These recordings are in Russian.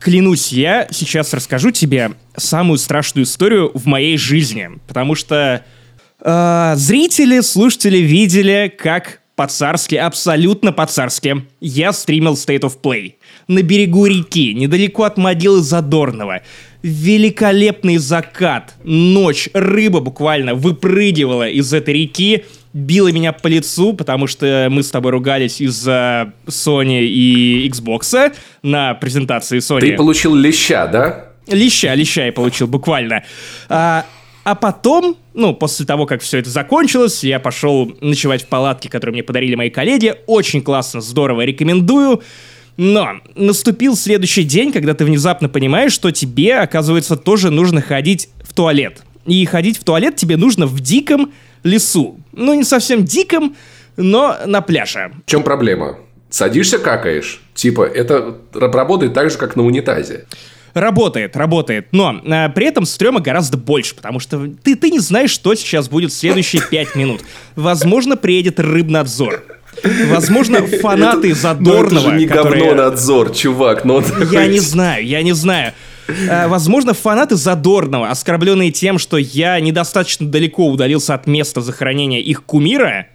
Клянусь, я сейчас расскажу тебе самую страшную историю в моей жизни, потому что э, зрители, слушатели видели, как по-царски, абсолютно по-царски, я стримил State of Play на берегу реки, недалеко от могилы Задорнова. Великолепный закат, ночь, рыба буквально выпрыгивала из этой реки, била меня по лицу, потому что мы с тобой ругались из-за Sony и Xbox на презентации Sony. Ты получил леща, да? Леща, леща я получил, буквально. А, а потом, ну, после того, как все это закончилось, я пошел ночевать в палатке, которую мне подарили мои коллеги. Очень классно, здорово, рекомендую. Но наступил следующий день, когда ты внезапно понимаешь, что тебе, оказывается, тоже нужно ходить в туалет. И ходить в туалет тебе нужно в диком лесу. Ну, не совсем диком, но на пляже. В чем проблема? Садишься, какаешь. Типа, это работает так же, как на унитазе. Работает, работает. Но э, при этом стрёма гораздо больше, потому что ты, ты не знаешь, что сейчас будет в следующие пять минут. Возможно, приедет рыбнадзор. Возможно, фанаты Задорнова... Ну, это же не которые... говно надзор, чувак. Но Я не знаю, я не знаю. Э, возможно, фанаты Задорнова, оскорбленные тем, что я недостаточно далеко удалился от места захоронения их кумира,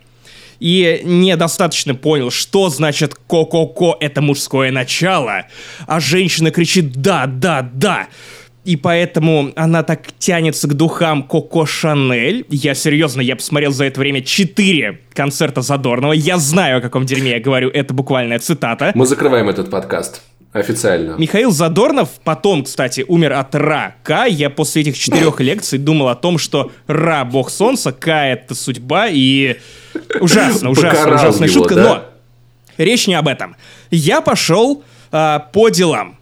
и недостаточно понял, что значит «ко-ко-ко» — это мужское начало, а женщина кричит «да, да, да», и поэтому она так тянется к духам Коко Шанель. Я серьезно, я посмотрел за это время четыре концерта Задорнова. Я знаю, о каком дерьме я говорю, это буквальная цитата. Мы закрываем этот подкаст. Официально. Михаил Задорнов потом, кстати, умер от рака. Я после этих четырех лекций думал о том, что Ра — бог солнца, К — это судьба, и ужасно, ужасно, ужасная его, шутка. да? Но речь не об этом. Я пошел а, по делам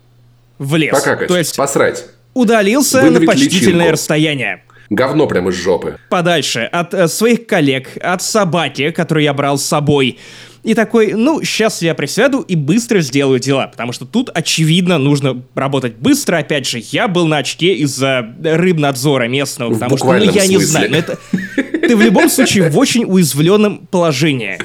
в лес. Покакать, То есть посрать. Удалился на Выдавить почтительное личинку. расстояние. Говно прямо из жопы. Подальше от э, своих коллег, от собаки, которую я брал с собой. И такой, ну, сейчас я присяду и быстро сделаю дела, потому что тут, очевидно, нужно работать быстро. Опять же, я был на очке из-за рыбнадзора местного, В потому что, ну, я не смысле. знаю, но это... Ты в любом случае в очень уязвленном положении.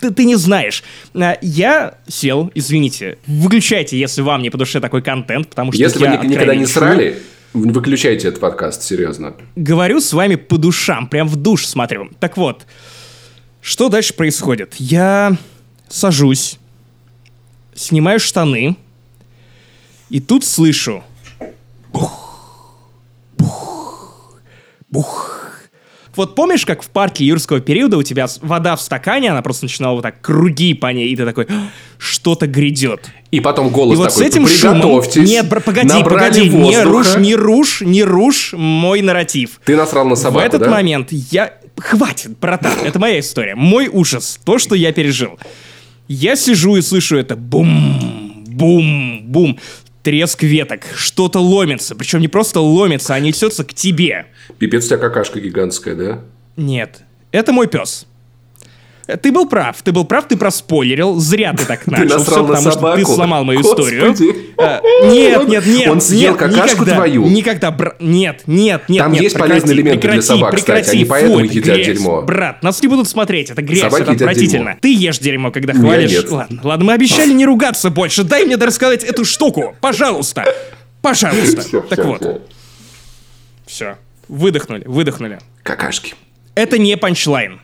Ты, ты не знаешь. А, Я сел, извините, выключайте, если вам не по душе такой контент, потому что Если вы я ни- никогда не срали, выключайте этот подкаст, серьезно. говорю с вами по душам, прям в душ смотрю. Так вот, что дальше происходит? Я сажусь, снимаю штаны, и тут слышу бух, бух, бух. Вот помнишь, как в парке юрского периода у тебя вода в стакане, она просто начинала вот так круги по ней, и ты такой, «А, что-то грядет. И потом голос И вот такой, с этим шумом... приготовьтесь, Нет, бр- погоди, погоди, не воздуха». рушь, не рушь, не рушь мой нарратив. Ты насрал на собаку, В этот да? момент я... Хватит, братан, это моя история. Мой ужас, то, что я пережил. Я сижу и слышу это бум, бум, бум. Треск веток, что-то ломится. Причем не просто ломится, а несется к тебе. Пипец, у тебя какашка гигантская, да? Нет, это мой пес. Э, Ты был прав, ты был прав, ты проспойлерил. Зря ты так начал. насрал всё, на потому что ты собаку. сломал мою Господи. историю. Э, Нет, нет, нет. Он съел нет, какашку никогда, твою? Никогда, бра- Нет, нет, нет. Там нет, есть прекрати, полезные элементы для прекрати, собак, кстати, прекрати, они фу, поэтому это едят грязь. дерьмо. Брат, нас не будут смотреть, это грязь, Собаки это отвратительно. дерьмо. Ты ешь дерьмо, когда хвалишь. нет. Ладно, ладно, мы обещали не ругаться больше. Дай мне рассказать эту штуку, пожалуйста. Пожалуйста. Всё, Так всё, вот, все. Выдохнули, выдохнули. Какашки. Это не панчлайн.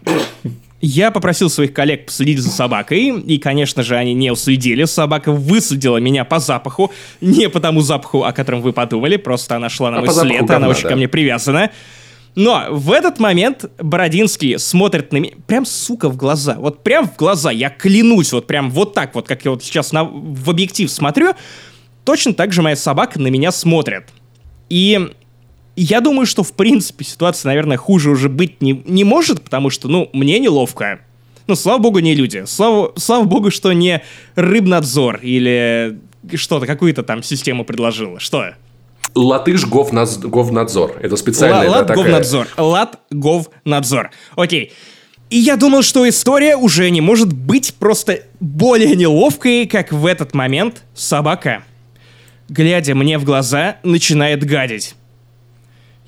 Я попросил своих коллег последить за собакой, и, конечно же, они не уследили. Собака выследила меня по запаху. Не по тому запаху, о котором вы подумали, просто она шла на А мой запаху след, говна, она очень да. ко мне привязана. Но в этот момент Бородинский смотрит на меня, прям, сука, в глаза. Вот прям в глаза, я клянусь, вот прям вот так вот, как я вот сейчас на, в объектив смотрю, точно так же моя собака на меня смотрит. И я думаю, что, в принципе, ситуация, наверное, хуже уже быть не, не может, потому что, ну, мне неловко. Ну, слава богу, не люди. Слава, слава богу, что не рыбнадзор или что-то, какую-то там систему предложила. Что? Латыш Говназ- Говнадзор. Это специальная да, такая... Говнадзор. Лад Говнадзор. Окей. И я думал, что история уже не может быть просто более неловкой, как в этот момент собака, глядя мне в глаза, начинает гадить.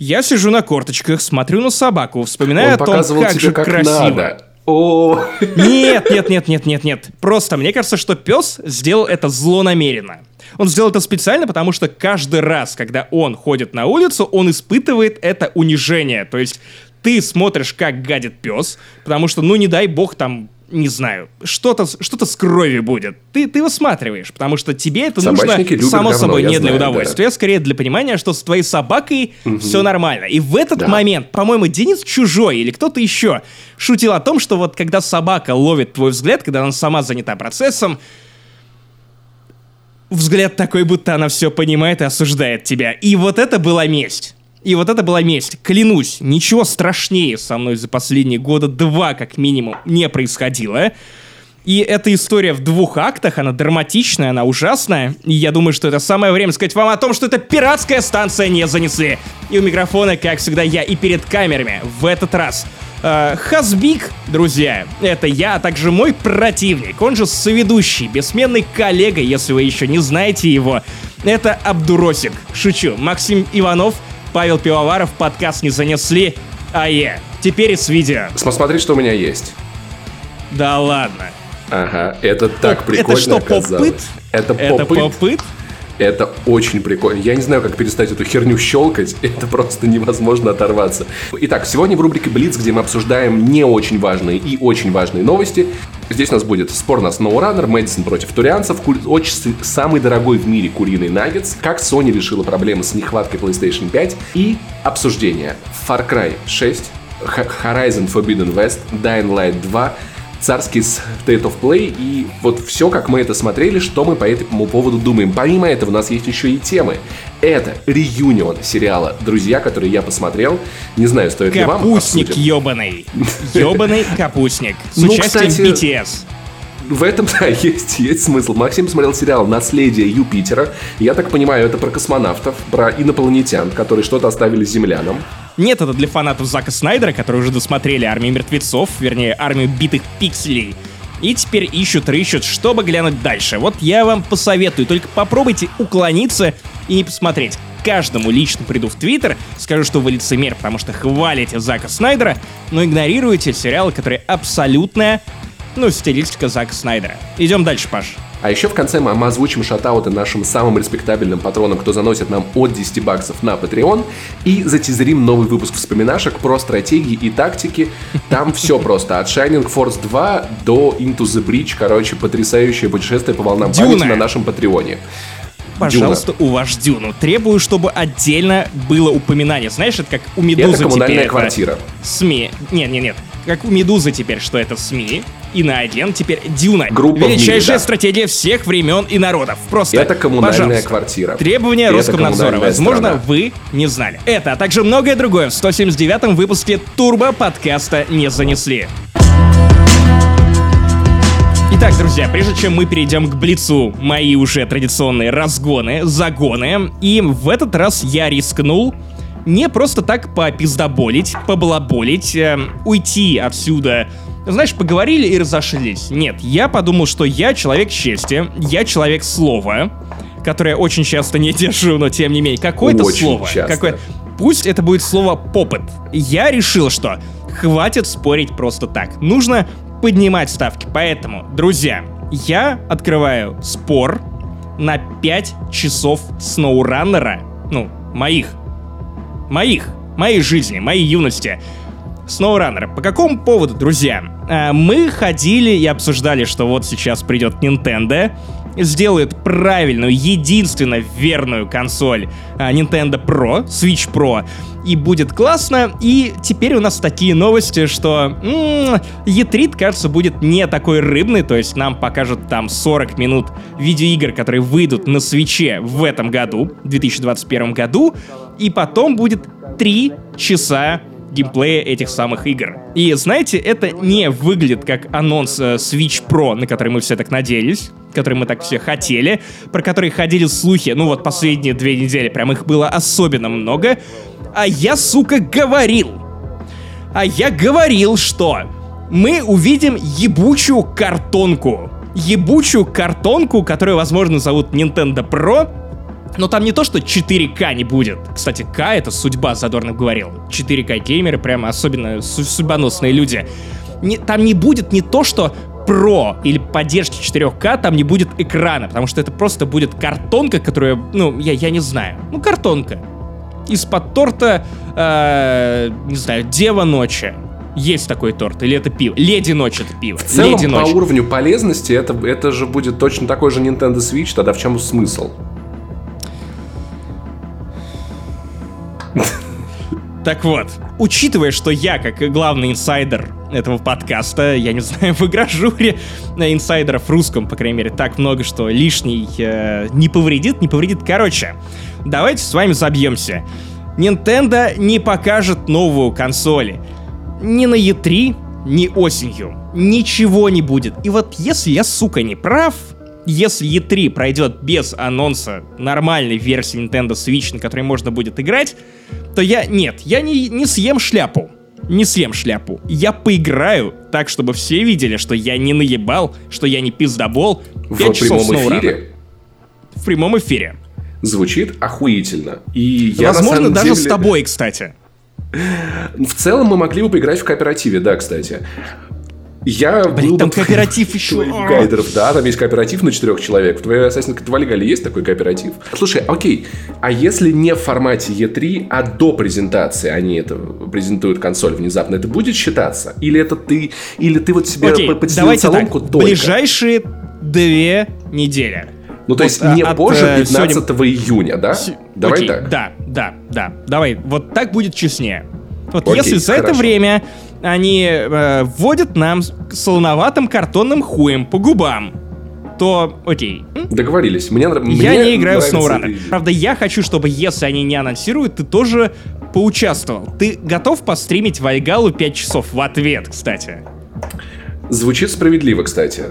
Я сижу на корточках, смотрю на собаку, вспоминаю Он о том, как тебе, же как красиво. надо. О, Нет, нет, нет, нет, нет, нет. Просто мне кажется, что пес сделал это злонамеренно. Он сделал это специально, потому что каждый раз, когда он ходит на улицу, он испытывает это унижение. То есть ты смотришь, как гадит пес, потому что, ну, не дай бог, там не знаю, что-то что с кровью будет. Ты, ты высматриваешь, потому что тебе это Собачники нужно, само говно, собой, не знаю, для удовольствия, да. скорее для понимания, что с твоей собакой угу. все нормально. И в этот да. момент, по-моему, Денис Чужой или кто-то еще шутил о том, что вот когда собака ловит твой взгляд, когда она сама занята процессом, взгляд такой, будто она все понимает и осуждает тебя. И вот это была месть. И вот это была месть. Клянусь, ничего страшнее со мной за последние года два, как минимум, не происходило. И эта история в двух актах, она драматичная, она ужасная. И я думаю, что это самое время сказать вам о том, что это пиратская станция не занесли. И у микрофона, как всегда, я и перед камерами. В этот раз э, Хазбик, друзья, это я, а также мой противник, он же соведущий, бессменный коллега, если вы еще не знаете его. Это Абдуросик. Шучу. Максим Иванов — Павел Пивоваров, подкаст не занесли, а я. Теперь с видео. Посмотри, что у меня есть. Да ладно. Ага, это так прикольно Это что, попыт? Это попыт? Это попыт? Это очень прикольно. Я не знаю, как перестать эту херню щелкать. Это просто невозможно оторваться. Итак, сегодня в рубрике Блиц, где мы обсуждаем не очень важные и очень важные новости. Здесь у нас будет спор на SnowRunner, Мэдисон против турианцев, очень самый дорогой в мире куриный наггетс, как Sony решила проблемы с нехваткой PlayStation 5 и обсуждение Far Cry 6, Horizon Forbidden West, Dying Light 2, царский State of Play, и вот все, как мы это смотрели, что мы по этому поводу думаем. Помимо этого, у нас есть еще и темы. Это реюнион сериала «Друзья», который я посмотрел. Не знаю, стоит ли вам Капустник ебаный. Ебаный капустник. С ну, участием BTS в этом, да, есть, есть смысл. Максим смотрел сериал «Наследие Юпитера». Я так понимаю, это про космонавтов, про инопланетян, которые что-то оставили землянам. Нет, это для фанатов Зака Снайдера, которые уже досмотрели «Армию мертвецов», вернее, «Армию битых пикселей». И теперь ищут, рыщут, чтобы глянуть дальше. Вот я вам посоветую, только попробуйте уклониться и не посмотреть. Каждому лично приду в Твиттер, скажу, что вы лицемер, потому что хвалите Зака Снайдера, но игнорируете сериалы, которые абсолютная, ну, стилистика Зака Снайдера. Идем дальше, Паш. А еще в конце мы озвучим шатауты нашим самым респектабельным патронам, кто заносит нам от 10 баксов на Patreon. И затизерим новый выпуск вспоминашек про стратегии и тактики. Там все просто. От Shining Force 2 до Into the Bridge. Короче, потрясающее путешествие по волнам Дюна. памяти на нашем Патреоне пожалуйста, Дюна. уваж Дюну. Требую, чтобы отдельно было упоминание. Знаешь, это как у Медузы это коммунальная теперь. квартира. СМИ. Нет, нет, нет. Как у Медузы теперь, что это СМИ. И на один теперь Дюна. Группа Величайшая мире, да. стратегия всех времен и народов. Просто, Это коммунальная пожалуйста. квартира. Требования это Роскомнадзора. Возможно, страна. вы не знали. Это, а также многое другое в 179-м выпуске Турбо подкаста не занесли. Итак, друзья, прежде чем мы перейдем к Блицу, мои уже традиционные разгоны, загоны, и в этот раз я рискнул не просто так попиздоболить, поблаболить, э, уйти отсюда знаешь, поговорили и разошлись. Нет, я подумал, что я человек чести, я человек слова, которое очень часто не держу, но тем не менее, какое-то слово. Часто. Какое... Пусть это будет слово попыт. Я решил, что хватит спорить просто так. Нужно поднимать ставки. Поэтому, друзья, я открываю спор на 5 часов сноураннера, ну, моих, моих, моей жизни, моей юности. Сноураннер. По какому поводу, друзья? А, мы ходили и обсуждали, что вот сейчас придет Nintendo, сделает правильную, единственно верную консоль а, Nintendo Pro, Switch Pro, и будет классно. И теперь у нас такие новости, что м-м, E3, кажется, будет не такой рыбный, то есть нам покажут там 40 минут видеоигр, которые выйдут на свече в этом году, в 2021 году, и потом будет 3 часа геймплея этих самых игр. И знаете, это не выглядит как анонс э, Switch Pro, на который мы все так надеялись, который мы так все хотели, про который ходили слухи, ну вот последние две недели, прям их было особенно много. А я, сука, говорил. А я говорил, что мы увидим ебучую картонку. Ебучую картонку, которую, возможно, зовут Nintendo Pro, но там не то, что 4К не будет. Кстати, К — это судьба, Задорнов говорил. 4К геймеры, прямо особенно судьбоносные люди. Не, там не будет не то, что Pro или поддержки 4К там не будет экрана, потому что это просто будет картонка, которая, ну, я, я не знаю, ну, картонка. Из-под торта, э, не знаю, Дева ночи. Есть такой торт, или это пиво? Леди Ночь это пиво. В целом, Леди по Ночь. уровню полезности, это, это же будет точно такой же Nintendo Switch, тогда в чем смысл? Так вот, учитывая, что я, как главный инсайдер этого подкаста, я не знаю, в игражуре инсайдеров в русском, по крайней мере, так много, что лишний э, не повредит, не повредит. Короче, давайте с вами забьемся. Nintendo не покажет новую консоль. Ни на E3, ни осенью. Ничего не будет. И вот если я, сука, не прав, если E3 пройдет без анонса нормальной версии Nintendo Switch, на которой можно будет играть, то я... Нет, я не, не съем шляпу. Не съем шляпу. Я поиграю так, чтобы все видели, что я не наебал, что я не пиздобол. В прямом эфире В прямом эфире. звучит охуительно. И я, Возможно, даже деле- с тобой, кстати. В целом мы могли бы поиграть в кооперативе, да, кстати. Я Блин, был там бы кооператив еще. гайдеров, да, там есть кооператив на четырех человек. В твоей Assassin's Creed Valhalla есть такой кооператив? Слушай, окей, а если не в формате E3, а до презентации они это презентуют консоль внезапно, это будет считаться? Или это ты, или ты вот себе Окей, по- подстелил давайте так. соломку только? Ближайшие две недели. Ну, то Вот, есть а, не от, позже э, 15 сегодня- июня, да? С- Давай Окей, так. Да, да, да. Давай, вот так будет честнее. Вот Окей, если за это хорошо. время они э, вводят нам солоноватым картонным хуем по губам, то окей. Договорились. Мне, я мне не играю в SnowRunner. идея. Правда, я хочу, чтобы если они не анонсируют, ты тоже поучаствовал. Ты готов постримить Вальгалу 5 часов в ответ, кстати? Звучит справедливо, кстати.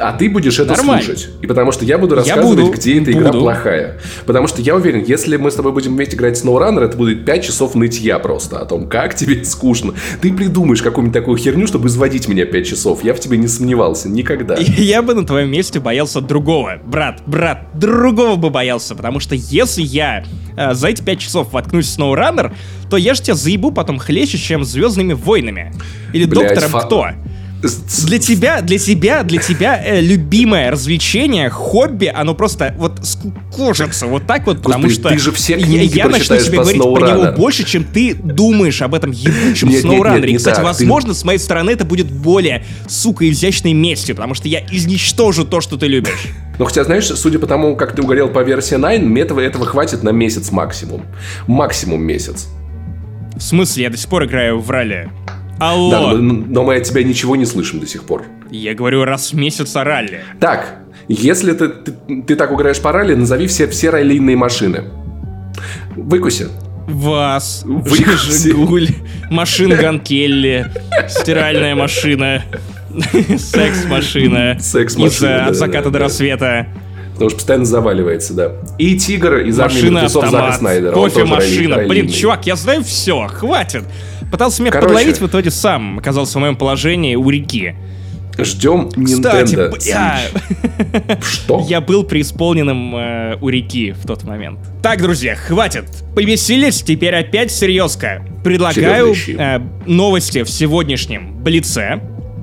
А ты будешь это Нормально. слушать. И потому что я буду рассказывать, буду, где эта игра буду. плохая. Потому что я уверен, если мы с тобой будем вместе играть в SnowRunner, это будет 5 часов нытья просто о том, как тебе скучно. Ты придумаешь какую-нибудь такую херню, чтобы изводить меня 5 часов. Я в тебе не сомневался. Никогда. Я бы на твоем месте боялся другого. Брат, брат, другого бы боялся. Потому что если я э, за эти пять часов воткнусь в SnowRunner, то я же тебя заебу потом хлеще, чем Звездными войнами. Или Блядь, Доктором фа- Кто. Для тебя, для тебя, для тебя э, любимое развлечение, хобби, оно просто вот скукожится вот так вот, потому Господи, что ты же все я- я, начну тебе говорить про него больше, чем ты думаешь об этом ебучем не кстати, так, ты- возможно, с моей стороны это будет более, сука, изящной местью, потому что я изничтожу то, что ты любишь. Но хотя, знаешь, судя по тому, как ты угорел по версии 9, мне этого, этого хватит на месяц максимум. Максимум месяц. В смысле, я до сих пор играю в ралли. Алло, Да, но, но мы от тебя ничего не слышим до сих пор. я говорю раз в месяц о ралли. Так, если ты, ты, ты так угораешь по ралли, назови все, все раллийные машины. Выкуси. Вас, Выкуси. Жигуль, машин Келли, стиральная машина, секс-машина. Секс-машина, э, От заката до рассвета. Потому что постоянно заваливается, да. И Тигр из армии мертвецов автомат, Снайдера. Кофе-машина. Блин, чувак, я знаю все, хватит. Пытался меня Короче. подловить, в итоге сам оказался в моем положении у реки. Ждем Кстати, Nintendo бля, Switch. Что? я был преисполненным э, у реки в тот момент. Так, друзья, хватит. Повеселись, теперь опять серьезка. Предлагаю э, новости в сегодняшнем Блице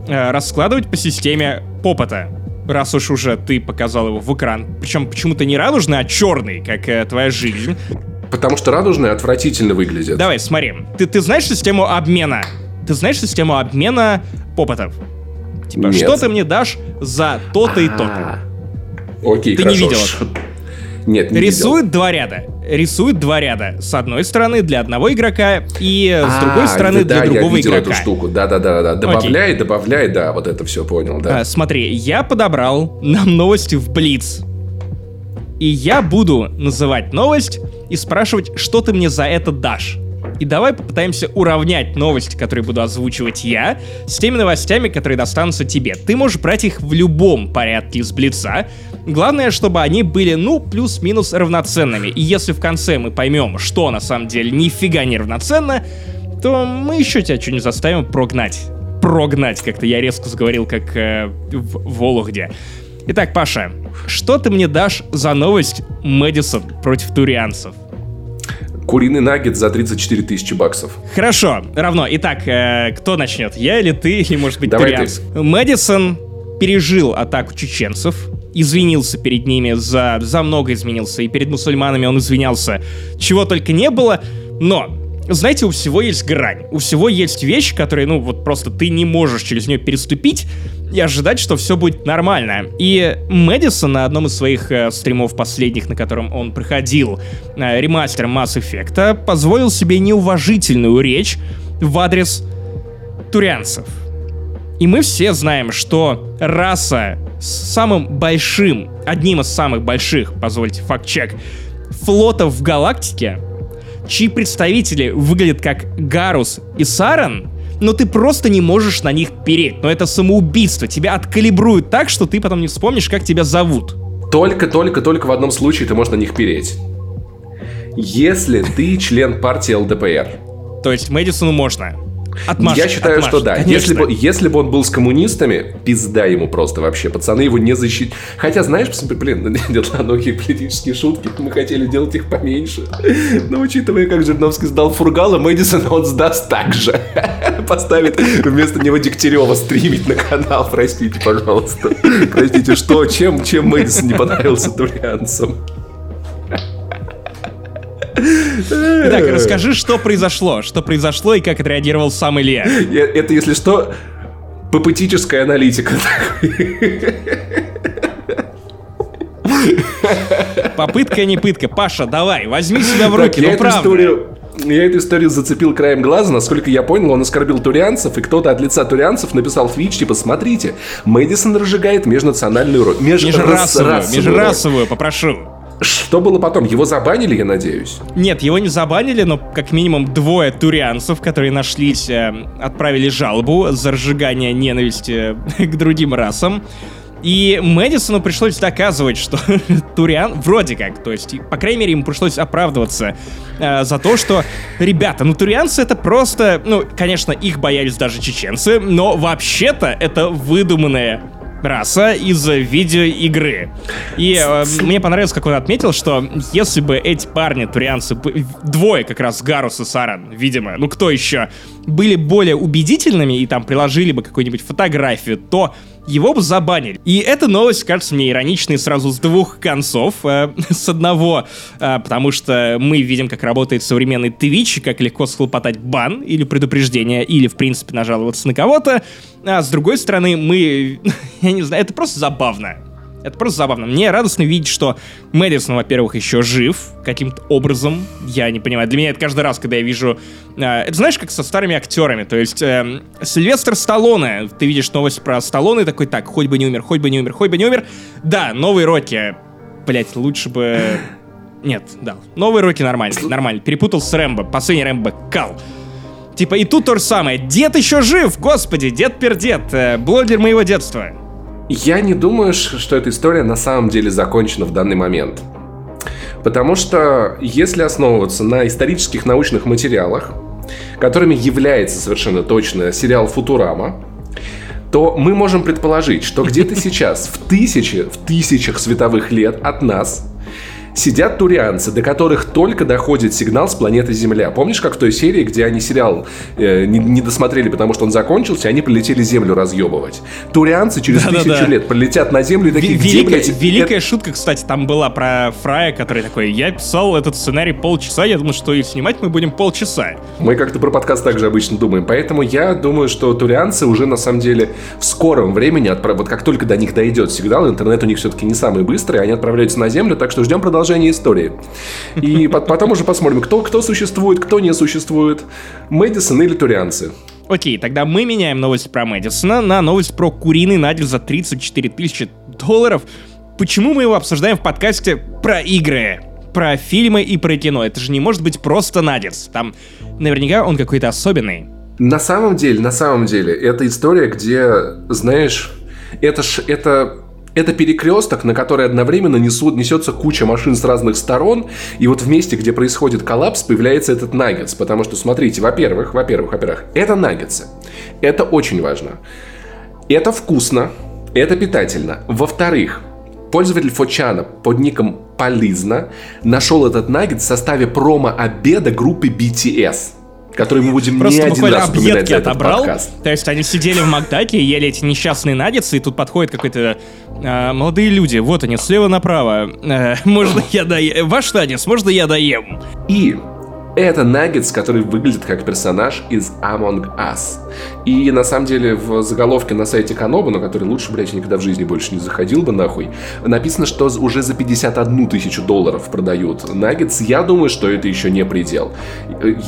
э, раскладывать по системе попота. Раз уж уже ты показал его в экран. Причем почему-то не радужный, а черный, как э, твоя жизнь. Потому что радужные отвратительно выглядят. Давай, смотри. Ты, ты знаешь систему обмена? Ты знаешь систему обмена попотов? Типа, Нет. что ты мне дашь за то-то и то-то? А, Окей, Ты не видел Ш- Нет, не Рисует два ряда. Рисует два ряда. С одной стороны для одного игрока и видел. с другой А, стороны да, для я другого видел игрока. эту штуку. Да-да-да. да. Добавляй, добавляй, да, вот это все понял, да. А, смотри, я подобрал нам новости в Блиц. И я буду называть новость и спрашивать, что ты мне за это дашь. И давай попытаемся уравнять новости, которые буду озвучивать я, с теми новостями, которые достанутся тебе. Ты можешь брать их в любом порядке из Блица. Главное, чтобы они были, ну, плюс-минус равноценными. И если в конце мы поймем, что на самом деле нифига не равноценно, то мы еще тебя что-нибудь заставим прогнать. Прогнать, как-то я резко заговорил, как э, в Вологде. Итак, Паша, что ты мне дашь за новость Мэдисон против турианцев? Куриный наггет за 34 тысячи баксов. Хорошо, равно. Итак, э, кто начнет? Я или ты, или может быть Давай турианцы? Мэдисон пережил атаку чеченцев, извинился перед ними за, за много изменился, и перед мусульманами он извинялся, чего только не было, но знаете, у всего есть грань. У всего есть вещи, которые, ну, вот просто ты не можешь через нее переступить и ожидать, что все будет нормально. И Мэдисон на одном из своих э, стримов последних, на котором он проходил э, ремастер Mass Effect, позволил себе неуважительную речь в адрес турианцев. И мы все знаем, что раса с самым большим, одним из самых больших, позвольте факт-чек, флотов в галактике, чьи представители выглядят как Гарус и Саран, но ты просто не можешь на них переть. Но это самоубийство. Тебя откалибруют так, что ты потом не вспомнишь, как тебя зовут. Только, только, только в одном случае ты можешь на них переть. Если ты член партии ЛДПР. То есть Мэдисону можно. Отмашет, Я считаю, отмашет, что да. Если бы, если бы он был с коммунистами, пизда ему просто вообще. Пацаны его не защитят. Хотя, знаешь, блин, многие политические шутки, мы хотели делать их поменьше. Но учитывая, как Жириновский сдал Фургала, Мэдисон он сдаст так же. Поставит вместо него Дегтярева стримить на канал. Простите, пожалуйста. Простите, что? Чем, чем Мэдисон не понравился турианцам? Итак, расскажи, что произошло, что произошло и как отреагировал сам Илья. Это, если что, папетическая аналитика. Попытка не пытка. Паша, давай, возьми себя в руки, так, ну правда. Историю, я эту историю зацепил краем глаза, насколько я понял, он оскорбил турианцев, и кто-то от лица турианцев написал в Твич, типа, смотрите, Мэдисон разжигает межнациональную... Меж... Межрасовую, межрасовую, попрошу. Что было потом? Его забанили, я надеюсь? Нет, его не забанили, но как минимум двое турианцев, которые нашлись, э, отправили жалобу за разжигание ненависти к другим расам. И Мэдисону пришлось доказывать, что Туриан вроде как, то есть, по крайней мере, ему пришлось оправдываться э, за то, что, ребята, ну турианцы это просто, ну, конечно, их боялись даже чеченцы, но вообще-то это выдуманная раса из видеоигры. И э, мне понравилось, как он отметил, что если бы эти парни, турианцы, двое как раз, Гарус и Саран, видимо, ну кто еще, были более убедительными и там приложили бы какую-нибудь фотографию, то его бы забанили. И эта новость кажется мне ироничной сразу с двух концов. Э, с одного, э, потому что мы видим, как работает современный Twitch, как легко схлопотать бан или предупреждение, или, в принципе, нажаловаться на кого-то. А с другой стороны, мы... я не знаю, это просто забавно. Это просто забавно. Мне радостно видеть, что Мэдисон, во-первых, еще жив каким-то образом. Я не понимаю. Для меня это каждый раз, когда я вижу... Э, это знаешь, как со старыми актерами. То есть э, Сильвестр Сталлоне. Ты видишь новость про Сталлоне и такой, так, хоть бы не умер, хоть бы не умер, хоть бы не умер. Да, новый Рокки. Блять, лучше бы... Нет, да. Новый Рокки нормальный, нормально. Перепутал с Рэмбо. Последний Рэмбо кал. Типа и тут то же самое. Дед еще жив, господи, дед-пердед, э, блогер моего детства. Я не думаю, что эта история на самом деле закончена в данный момент. Потому что если основываться на исторических научных материалах, которыми является совершенно точно сериал «Футурама», то мы можем предположить, что где-то сейчас, в тысячи, в тысячах световых лет от нас, сидят турианцы, до которых только доходит сигнал с планеты Земля. Помнишь, как в той серии, где они сериал э, не, не досмотрели, потому что он закончился, они полетели Землю разъебывать. Турианцы через да, тысячу да, да. лет полетят на Землю и такие, где, великая, блядь, великая это... шутка, кстати, там была про Фрая, который такой, я писал этот сценарий полчаса, я думал, что и снимать мы будем полчаса. Мы как-то про подкаст также обычно думаем, поэтому я думаю, что турианцы уже на самом деле в скором времени, отправ... вот как только до них дойдет сигнал, интернет у них все-таки не самый быстрый, они отправляются на Землю, так что ждем продолжения продолжение истории. И потом уже посмотрим, кто, кто существует, кто не существует. Мэдисон или турианцы. Окей, тогда мы меняем новость про Мэдисона на новость про куриный надел за 34 тысячи долларов. Почему мы его обсуждаем в подкасте про игры? Про фильмы и про кино. Это же не может быть просто Надис. Там наверняка он какой-то особенный. На самом деле, на самом деле, это история, где, знаешь, это ж, это это перекресток, на который одновременно несут, несется куча машин с разных сторон, и вот в месте, где происходит коллапс, появляется этот наггетс. Потому что, смотрите, во-первых, во-первых, во-первых, это наггетсы. Это очень важно. Это вкусно, это питательно. Во-вторых, пользователь Фочана под ником Полизна нашел этот наггет в составе промо-обеда группы BTS. Который мы будем Просто не один раз за отобрал. подкаст. То есть они сидели в Макдаке, ели эти несчастные наггетсы, и тут подходит какой-то э, молодые люди, вот они, слева направо. Э, можно я доем? Ваш наггетс, можно я доем? И это Наггетс, который выглядит как персонаж из Among Us. И на самом деле в заголовке на сайте Каноба, на который лучше, блядь, никогда в жизни больше не заходил бы нахуй, написано, что уже за 51 тысячу долларов продают Наггетс. Я думаю, что это еще не предел.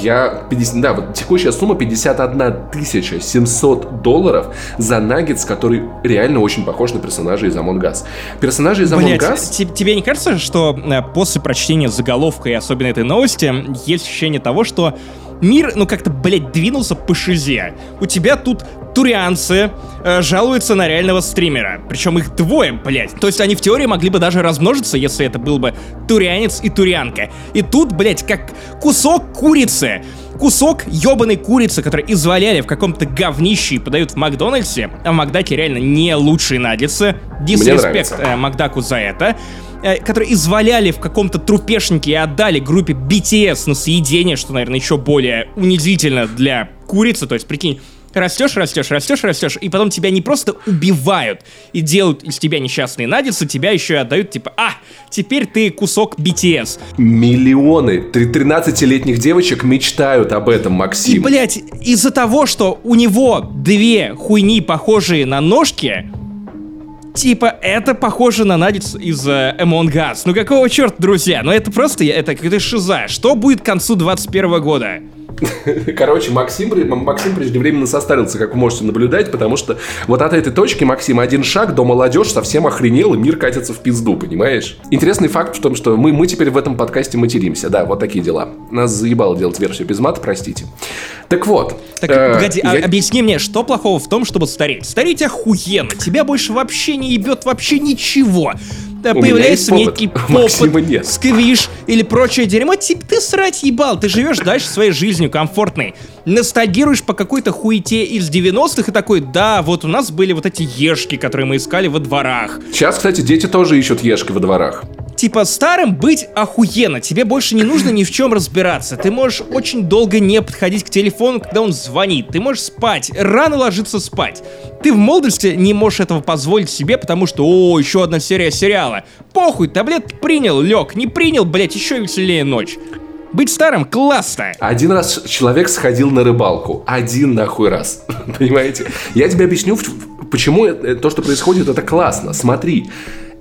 Я 50, да, вот текущая сумма 51 тысяча 700 долларов за Наггетс, который реально очень похож на персонажа из Among Us. Персонажи из Among Us... тебе не кажется, что э, после прочтения заголовка и особенно этой новости есть ощущение того, что мир, ну как-то, блядь, двинулся по шизе. У тебя тут турианцы э, жалуются на реального стримера. Причем их двое, блядь. То есть они в теории могли бы даже размножиться, если это был бы турианец и турианка. И тут, блядь, как кусок курицы. Кусок ебаной курицы, который изваляли в каком-то говнище и подают в Макдональдсе, а в Макдаке реально не лучшие наггетсы. Дисреспект э, Макдаку за это э, которые изваляли в каком-то трупешнике и отдали группе BTS на съедение, что, наверное, еще более унизительно для курицы. То есть, прикинь, растешь, растешь, растешь, растешь, и потом тебя не просто убивают и делают из тебя несчастные надицы, тебя еще и отдают, типа, а, теперь ты кусок BTS. Миллионы 13-летних девочек мечтают об этом, Максим. И, блядь, из-за того, что у него две хуйни, похожие на ножки, типа, это похоже на надец из э, Among Us. Ну какого черта, друзья? Ну это просто, это какая-то шиза. Что будет к концу 21 года? Короче, Максим, Максим преждевременно состарился, как вы можете наблюдать, потому что вот от этой точки, Максим, один шаг до молодежь совсем охренел, и мир катится в пизду, понимаешь? Интересный факт в том, что мы, мы теперь в этом подкасте материмся. Да, вот такие дела. Нас заебало делать версию без мата, простите. Так вот. Так, э, погоди, а я... а, объясни мне, что плохого в том, чтобы стареть? Стареть охуенно. Тебя больше вообще не ебет вообще ничего появляется некий попыт, сквиш или прочее дерьмо, типа ты срать ебал, ты живешь дальше своей жизнью комфортной. Ностальгируешь по какой-то хуете из 90-х и такой, да, вот у нас были вот эти ешки, которые мы искали во дворах. Сейчас, кстати, дети тоже ищут ешки во дворах типа старым быть охуенно. Тебе больше не нужно ни в чем разбираться. Ты можешь очень долго не подходить к телефону, когда он звонит. Ты можешь спать, рано ложиться спать. Ты в молодости не можешь этого позволить себе, потому что, о, еще одна серия сериала. Похуй, таблет принял, лег, не принял, блять, еще веселее ночь. Быть старым классно. Один раз человек сходил на рыбалку. Один нахуй раз. Понимаете? Я тебе объясню, почему то, что происходит, это классно. Смотри.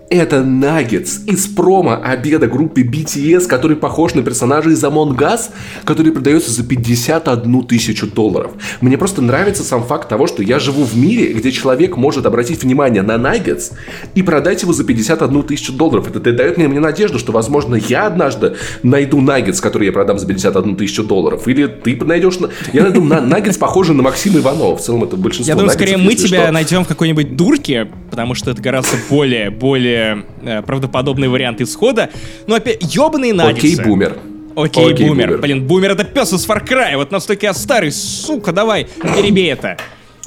Это наггетс из промо-обеда группы BTS, который похож на персонажа из Among Us, который продается за 51 тысячу долларов. Мне просто нравится сам факт того, что я живу в мире, где человек может обратить внимание на наггетс и продать его за 51 тысячу долларов. Это дает мне, мне надежду, что, возможно, я однажды найду наггетс, который я продам за 51 тысячу долларов. Или ты найдешь... Я найду наггетс, похожий на Максима Иванова. В целом это большинство Я думаю, скорее мы тебя найдем в какой-нибудь дурке, потому что это гораздо более, более более э, правдоподобный вариант исхода. Но опять, ебаные наггетсы. Окей, бумер. Окей, Окей бумер. бумер. Блин, бумер это пес из Far Cry. Вот настолько я старый, сука, давай, перебей это.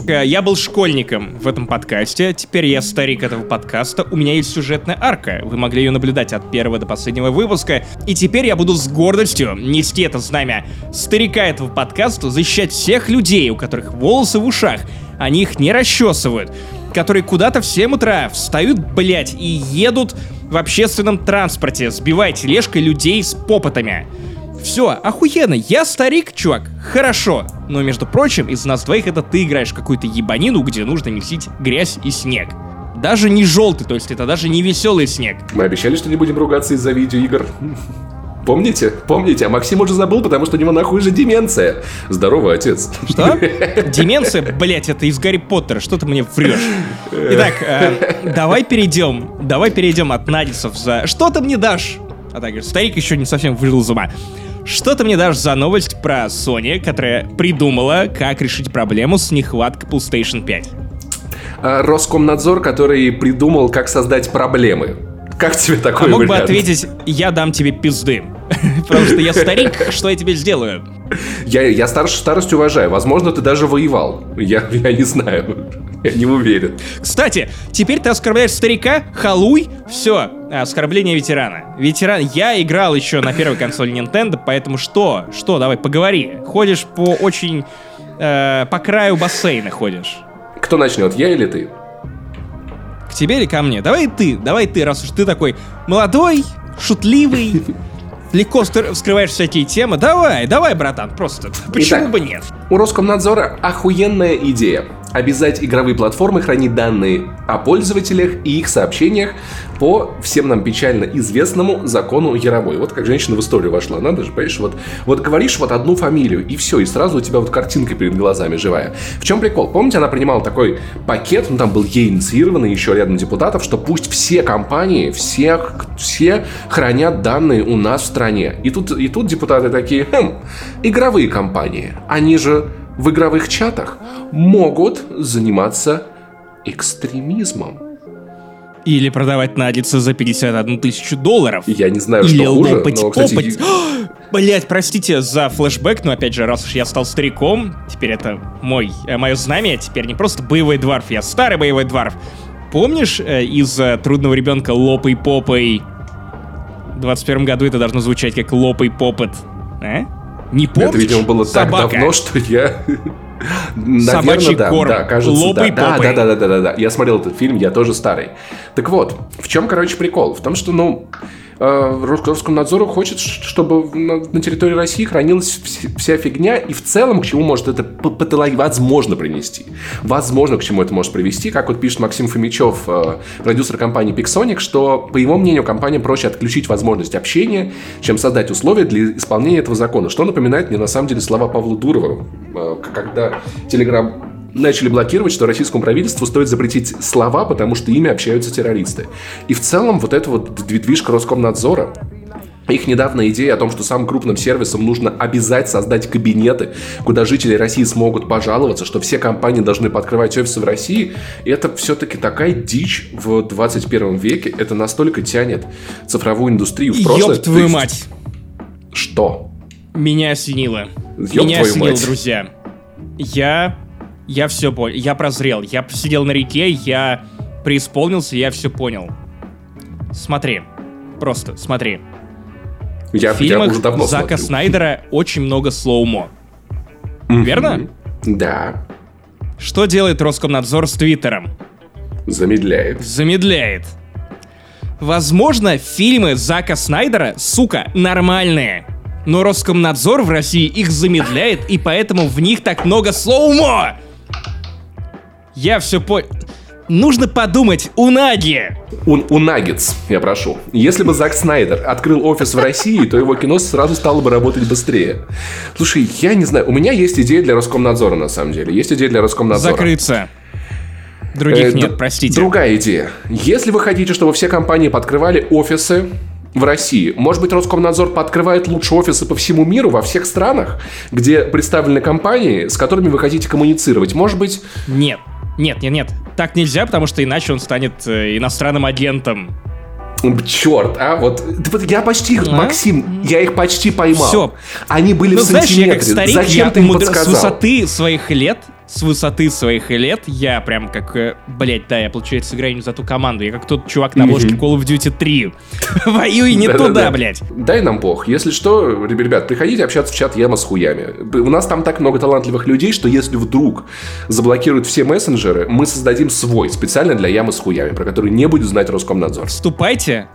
Э, я был школьником в этом подкасте, теперь я старик этого подкаста, у меня есть сюжетная арка, вы могли ее наблюдать от первого до последнего выпуска, и теперь я буду с гордостью нести это знамя старика этого подкаста, защищать всех людей, у которых волосы в ушах, они их не расчесывают, которые куда-то в 7 утра встают, блять, и едут в общественном транспорте, сбивая тележкой людей с попотами. Все, охуенно, я старик, чувак, хорошо. Но, между прочим, из нас двоих это ты играешь какую-то ебанину, где нужно месить грязь и снег. Даже не желтый, то есть это даже не веселый снег. Мы обещали, что не будем ругаться из-за видеоигр. Помните? Помните? А Максим уже забыл, потому что у него нахуй же деменция. Здорово, отец. Что? Деменция? Блять, это из Гарри Поттера. Что ты мне врешь? Итак, э, давай перейдем. Давай перейдем от Надисов за... Что ты мне дашь? А так, старик еще не совсем выжил из ума. Что ты мне дашь за новость про Sony, которая придумала, как решить проблему с нехваткой PlayStation 5? А, Роскомнадзор, который придумал, как создать проблемы. Как тебе такой а мог вариант? бы ответить, я дам тебе пизды. Потому что я старик, что я тебе сделаю? Я, я старш, старость уважаю. Возможно, ты даже воевал. Я, я не знаю. Я не уверен. Кстати, теперь ты оскорбляешь старика, халуй, все, Оскорбление ветерана. Ветеран... Я играл еще на первой консоли Nintendo, поэтому что? Что? Давай, поговори. Ходишь по очень... Э, по краю бассейна ходишь. Кто начнет, я или ты? К тебе или ко мне? Давай ты, давай ты, раз уж ты такой молодой, шутливый, легко вскрываешь всякие темы. Давай, давай, братан, просто. Почему Итак, бы нет? У Роскомнадзора охуенная идея обязать игровые платформы хранить данные о пользователях и их сообщениях по всем нам печально известному закону Яровой. Вот как женщина в историю вошла, надо же, понимаешь, вот, вот говоришь вот одну фамилию, и все, и сразу у тебя вот картинка перед глазами живая. В чем прикол? Помните, она принимала такой пакет, ну там был ей инициированный еще рядом депутатов, что пусть все компании, всех, все хранят данные у нас в стране. И тут, и тут депутаты такие, хм, игровые компании, они же в игровых чатах могут заниматься экстремизмом. Или продавать наггетсы за 51 тысячу долларов. Я не знаю, Или что хуже, лопать, но, кстати... Блять, простите за флешбэк, но опять же, раз уж я стал стариком, теперь это мой, э, мое знамя, теперь не просто боевой дворф, я старый боевой дворф. Помнишь э, из э, «Трудного ребенка» лопай попой? В 21 году это должно звучать как лопай попот. А? Не помнишь? Это, видимо, было Собака. так давно, что я... Наверное, Собачий да, корм. да, кажется, Лопай да. Да, да, да, да, да, да. Я смотрел этот фильм, я тоже старый. Так вот, в чем, короче, прикол? В том, что, ну, Роскомнадзору хочет, чтобы на, территории России хранилась вся фигня, и в целом к чему может это возможно принести. Возможно, к чему это может привести, как вот пишет Максим Фомичев, э, продюсер компании Pixonic, что, по его мнению, компания проще отключить возможность общения, чем создать условия для исполнения этого закона, что напоминает мне на самом деле слова Павла Дурова, э, когда Telegram начали блокировать, что российскому правительству стоит запретить слова, потому что ими общаются террористы. И в целом вот эта вот движка Роскомнадзора, их недавняя идея о том, что самым крупным сервисам нужно обязать создать кабинеты, куда жители России смогут пожаловаться, что все компании должны подкрывать офисы в России, это все-таки такая дичь в 21 веке. Это настолько тянет цифровую индустрию в прошлое. Ёб твою мать! Что? Меня осенило. Ёб Меня осенило, мать. друзья. Я я все понял, я прозрел, я сидел на реке, я преисполнился, я все понял. Смотри, просто смотри. Я, в фильмах я уже давно Зака смотрю. Снайдера очень много slow-mo. Верно? Да. Что делает Роскомнадзор с Твиттером? Замедляет. Замедляет. Возможно, фильмы Зака Снайдера, сука, нормальные. Но Роскомнадзор в России их замедляет, и поэтому в них так много slow-mo! Я все понял. Нужно подумать, у Наги. У, у Наггетс, я прошу. Если бы Зак Снайдер открыл офис в России, то его кино сразу стало бы работать быстрее. Слушай, я не знаю, у меня есть идея для Роскомнадзора, на самом деле. Есть идея для Роскомнадзора. Закрыться. Других э, нет, простите. Другая идея. Если вы хотите, чтобы все компании подкрывали офисы в России. Может быть, Роскомнадзор пооткрывает лучше офисы по всему миру, во всех странах, где представлены компании, с которыми вы хотите коммуницировать. Может быть... Нет. Нет, нет, нет. Так нельзя, потому что иначе он станет э, иностранным агентом. Черт, а вот, вот я почти, а? Максим, я их почти поймал. Все. Они были ну, в знаешь, сантиметре. Я как старик, Зачем я ты им мудр... С высоты своих лет с высоты своих лет я прям как, э, блять, да, я, получается, играю не за ту команду. Я как тот чувак на обложке Call of Duty 3. Воюй не туда, блять. Дай нам бог. Если что, ребят, приходите общаться в чат Яма с хуями. У нас там так много талантливых людей, что если вдруг заблокируют все мессенджеры, мы создадим свой, специально для Ямы с хуями, про который не будет знать Роскомнадзор. Вступайте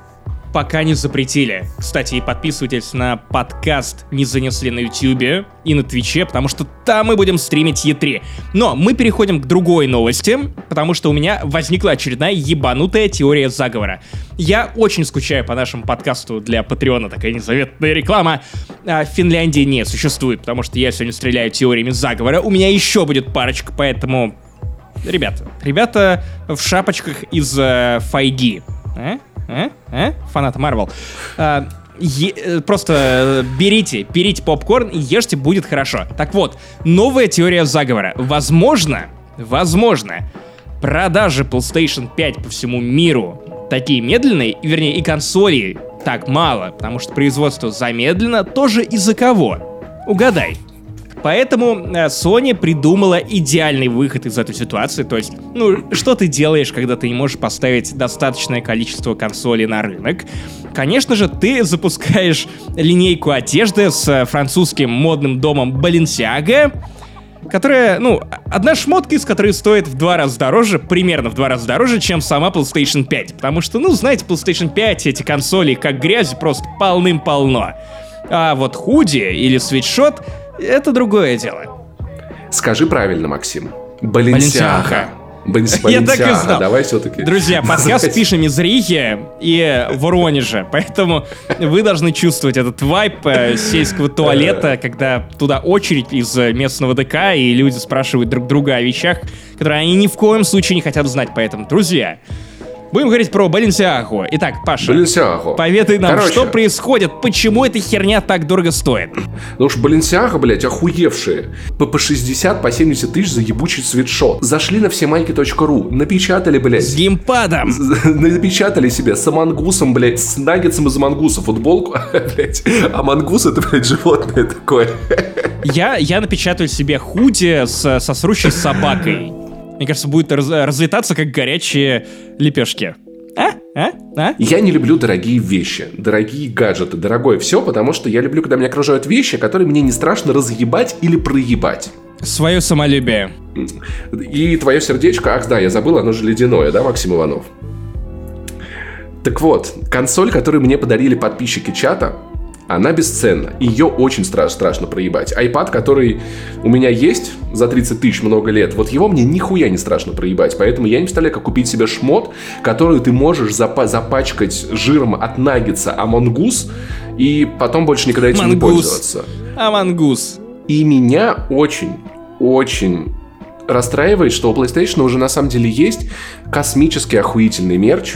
пока не запретили. Кстати, подписывайтесь на подкаст «Не занесли» на YouTube и на Твиче, потому что там мы будем стримить Е3. Но мы переходим к другой новости, потому что у меня возникла очередная ебанутая теория заговора. Я очень скучаю по нашему подкасту для Патреона, такая незаветная реклама. А в Финляндии не существует, потому что я сегодня стреляю теориями заговора. У меня еще будет парочка, поэтому... Ребята, ребята в шапочках из э, файги. А? А? А? Фанаты Марвел. Е- просто берите, берите попкорн и ешьте, будет хорошо. Так вот, новая теория заговора. Возможно, возможно, продажи PlayStation 5 по всему миру такие медленные, вернее, и консолей так мало, потому что производство замедлено, тоже из-за кого? Угадай. Поэтому э, Sony придумала идеальный выход из этой ситуации. То есть, ну, что ты делаешь, когда ты не можешь поставить достаточное количество консолей на рынок? Конечно же, ты запускаешь линейку одежды с французским модным домом Balenciaga, которая, ну, одна шмотка из которой стоит в два раза дороже, примерно в два раза дороже, чем сама PlayStation 5. Потому что, ну, знаете, PlayStation 5, эти консоли, как грязи, просто полным-полно. А вот худи или свитшот — это другое дело. Скажи правильно, Максим. Баленсиаха. Я так и знал. Давай все-таки. Друзья, подкаст пишем из Риги и Воронежа, поэтому вы должны чувствовать этот вайп э, сельского туалета, когда туда очередь из местного ДК, и люди спрашивают друг друга о вещах, которые они ни в коем случае не хотят знать. Поэтому, друзья, Будем говорить про Баленсиагу. Итак, Паша, Баленсиагу. поведай нам, Короче, что происходит, почему эта херня так дорого стоит? Ну уж Баленсиага, блядь, охуевшие. По, по 60, по 70 тысяч за ебучий свитшот. Зашли на всемайки.ру, напечатали, блядь. С геймпадом. Напечатали себе с амангусом, блядь, с наггетсом из амангуса футболку, блядь. Амангус это, блядь, животное такое. Я, я напечатаю себе худи с, со срущей собакой. Мне кажется, будет раз, разлетаться, как горячие лепешки. А? А? А? Я не люблю дорогие вещи, дорогие гаджеты, дорогое все, потому что я люблю, когда меня окружают вещи, которые мне не страшно разъебать или проебать. Свое самолюбие. И твое сердечко, ах да, я забыл, оно же ледяное, да, Максим Иванов? Так вот, консоль, которую мне подарили подписчики чата, она бесценна. Ее очень страш, страшно проебать. iPad, который у меня есть за 30 тысяч много лет, вот его мне нихуя не страшно проебать. Поэтому я не представляю, как купить себе шмот, который ты можешь запа- запачкать жиром от наггетса Among Us и потом больше никогда этим Мангус. не пользоваться. Among Us. И меня очень, очень расстраивает, что у PlayStation уже на самом деле есть космический охуительный мерч,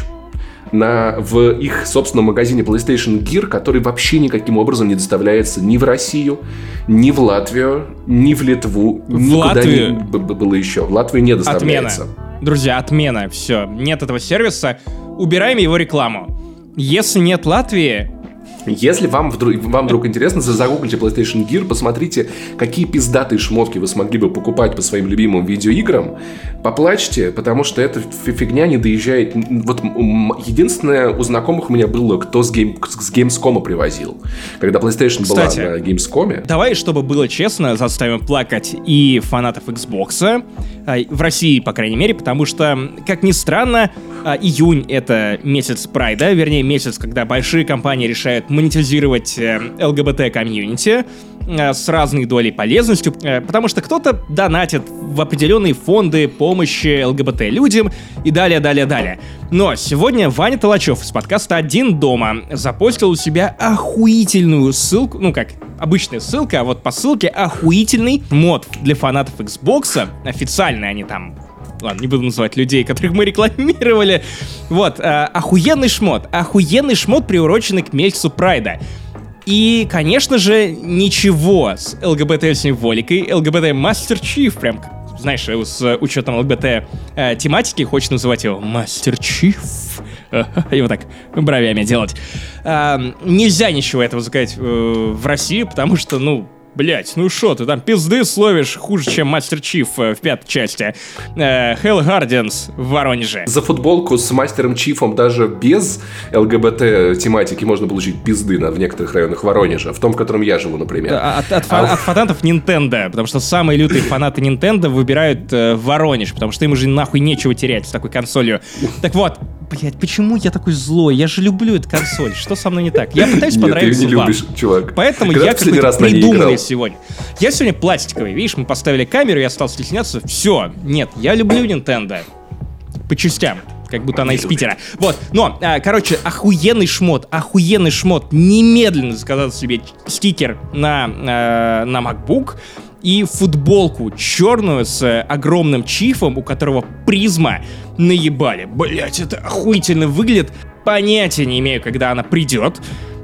на, в их собственном магазине PlayStation Gear, который вообще никаким образом не доставляется ни в Россию, ни в Латвию, ни в Литву, в никуда Латвию. не было еще. В Латвию не доставляется. Отмена. Друзья, отмена. Все. Нет этого сервиса. Убираем его рекламу. Если нет Латвии, если вам вдруг, вам вдруг интересно, загуглите PlayStation Gear, посмотрите, какие пиздатые шмотки вы смогли бы покупать по своим любимым видеоиграм, поплачьте, потому что эта фигня не доезжает. Вот единственное у знакомых у меня было, кто с, гейм, с Gamescom привозил. Когда PlayStation Кстати, была на Gamescom. Давай, чтобы было честно, заставим плакать и фанатов Xbox, а, в России, по крайней мере, потому что, как ни странно, а, июнь — это месяц прайда, вернее, месяц, когда большие компании решают монетизировать э, ЛГБТ-комьюнити э, с разной долей полезностью, э, потому что кто-то донатит в определенные фонды помощи ЛГБТ-людям и далее, далее, далее. Но сегодня Ваня Толачев из подкаста «Один дома» запостил у себя охуительную ссылку, ну как, обычная ссылка, а вот по ссылке охуительный мод для фанатов Xbox, официальный они там Ладно, не буду называть людей, которых мы рекламировали. Вот, э, охуенный шмот. Охуенный шмот, приуроченный к месяцу Прайда. И, конечно же, ничего с ЛГБТ-символикой. ЛГБТ Мастер Чиф, прям, знаешь, с учетом ЛГБТ-тематики, хочешь называть его Мастер Чиф. И вот так бровями делать. А, нельзя ничего этого заказать э, в России, потому что, ну, Блять, ну шо, ты там пизды словишь хуже, чем Мастер Чиф э, в пятой части. Э, Hell Guardians в Воронеже. За футболку с Мастером Чифом даже без ЛГБТ тематики можно получить пизды на, в некоторых районах Воронежа. В том, в котором я живу, например. От, от, а... от фанатов Nintendo, потому что самые лютые фанаты Nintendo выбирают э, Воронеж, потому что им уже нахуй нечего терять с такой консолью. Так вот, блядь, почему я такой злой? Я же люблю эту консоль. Что со мной не так? Я пытаюсь Нет, понравиться ты не любишь, чувак. Поэтому Когда я какой-то придуманный сегодня. Я сегодня пластиковый. Видишь, мы поставили камеру, я стал стесняться. Все. Нет, я люблю Nintendo. По частям. Как будто она из Питера. Вот. Но, а, короче, охуенный шмот. Охуенный шмот. Немедленно заказал себе стикер на, а, на MacBook и футболку черную с огромным чифом, у которого призма наебали. Блять, это охуительно выглядит. Понятия не имею, когда она придет.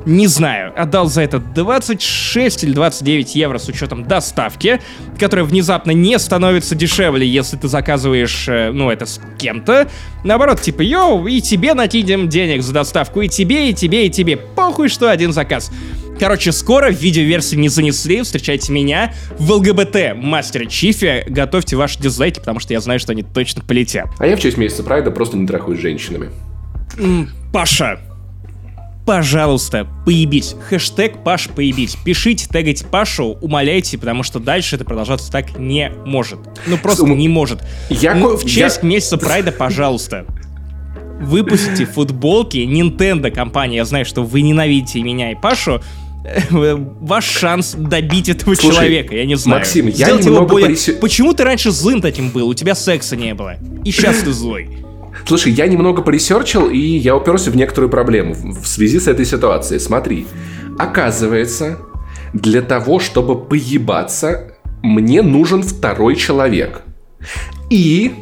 Не знаю, отдал за это 26 или 29 евро с учетом доставки, которая внезапно не становится дешевле, если ты заказываешь, э, ну, это с кем-то. Наоборот, типа, йоу, и тебе накинем денег за доставку, и тебе, и тебе, и тебе. Похуй, что один заказ. Короче, скоро в видеоверсии не занесли, встречайте меня в ЛГБТ Мастер Чифе. Готовьте ваши дизлайки, потому что я знаю, что они точно полетят. А я в честь месяца Прайда просто не трахаюсь с женщинами. Паша, пожалуйста, поебись. Хэштег Паш поебись. Пишите, тегайте Пашу, умоляйте, потому что дальше это продолжаться так не может. Ну просто Сум- не может. Я Ну, в честь я- месяца Прайда, пожалуйста. Выпустите футболки Nintendo компания. Я знаю, что вы ненавидите меня и Пашу. Э, Ваш шанс добить этого Слушай, человека, я не знаю. Максим, я Сделать немного более- поресе- Почему ты раньше злым таким был? У тебя секса не было. И сейчас ты злой. Слушай, я немного поресерчил, и я уперся в некоторую проблему в связи с этой ситуацией. Смотри, оказывается, для того, чтобы поебаться, мне нужен второй человек. И,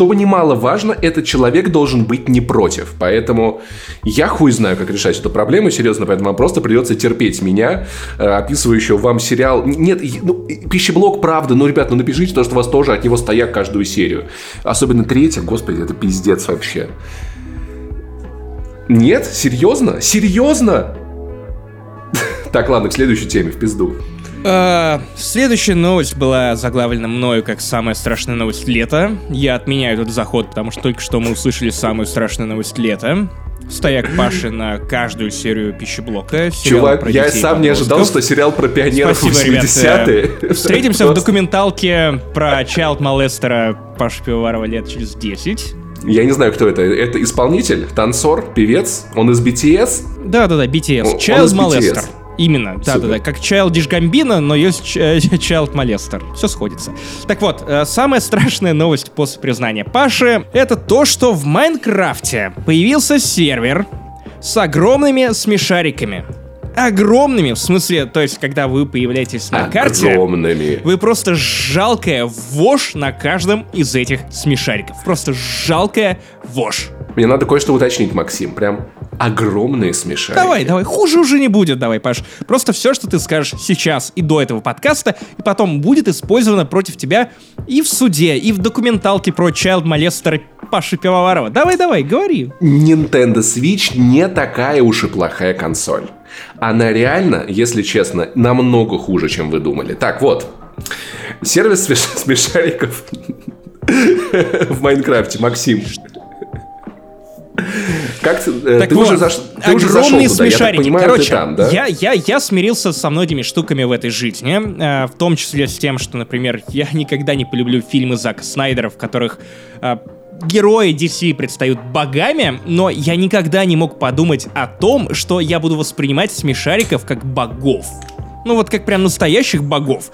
что немаловажно, этот человек должен быть не против. Поэтому я хуй знаю, как решать эту проблему, серьезно, поэтому вам просто придется терпеть меня, э, описывающего вам сериал. Нет, ну, пищеблок, правда, ну, ребят, ну напишите то, что у вас тоже от него стояк каждую серию. Особенно третья, господи, это пиздец вообще. Нет? Серьезно? Серьезно? Так, ладно, к следующей теме, в пизду. Э, Следующая новость была заглавлена мною как самая страшная новость лета. Я отменяю этот заход, потому что только что мы услышали самую страшную новость лета. Стояк Паши на каждую серию пищеблока. Чувак, я сам не ожидал, что сериал про пионеров Спасибо, ребят. 80-е. Э, Встретимся в документалке про Child Molester Паши Пивоварова лет через 10. Я не знаю, кто это. Это исполнитель, танцор, певец. Он из BTS. Да-да-да, BTS. Он- он Именно, да-да-да, как Childish Gambino, но есть э, Child Molester. Все сходится. Так вот, э, самая страшная новость после признания Паши — это то, что в Майнкрафте появился сервер с огромными смешариками. Огромными, в смысле, то есть, когда вы появляетесь на карте, Огромными. вы просто жалкая вошь на каждом из этих смешариков. Просто жалкая вошь. Мне надо кое-что уточнить, Максим. Прям огромные смешарики. Давай, давай, хуже уже не будет, давай, Паш. Просто все, что ты скажешь сейчас и до этого подкаста, и потом будет использовано против тебя и в суде, и в документалке про Child Molester Паши Пивоварова. Давай, давай, говори. Nintendo Switch не такая уж и плохая консоль. Она реально, если честно, намного хуже, чем вы думали. Так, вот. Сервис смеш- смешариков в Майнкрафте, Максим. Как ты, э, Так ты вот, уже, заш... ты уже зашел туда, я так смешарики. понимаю, Короче, ты там, да? я, я, я смирился со многими штуками в этой жизни, э, в том числе с тем, что, например, я никогда не полюблю фильмы Зака Снайдера, в которых э, герои DC предстают богами, но я никогда не мог подумать о том, что я буду воспринимать смешариков как богов. Ну вот как прям настоящих богов.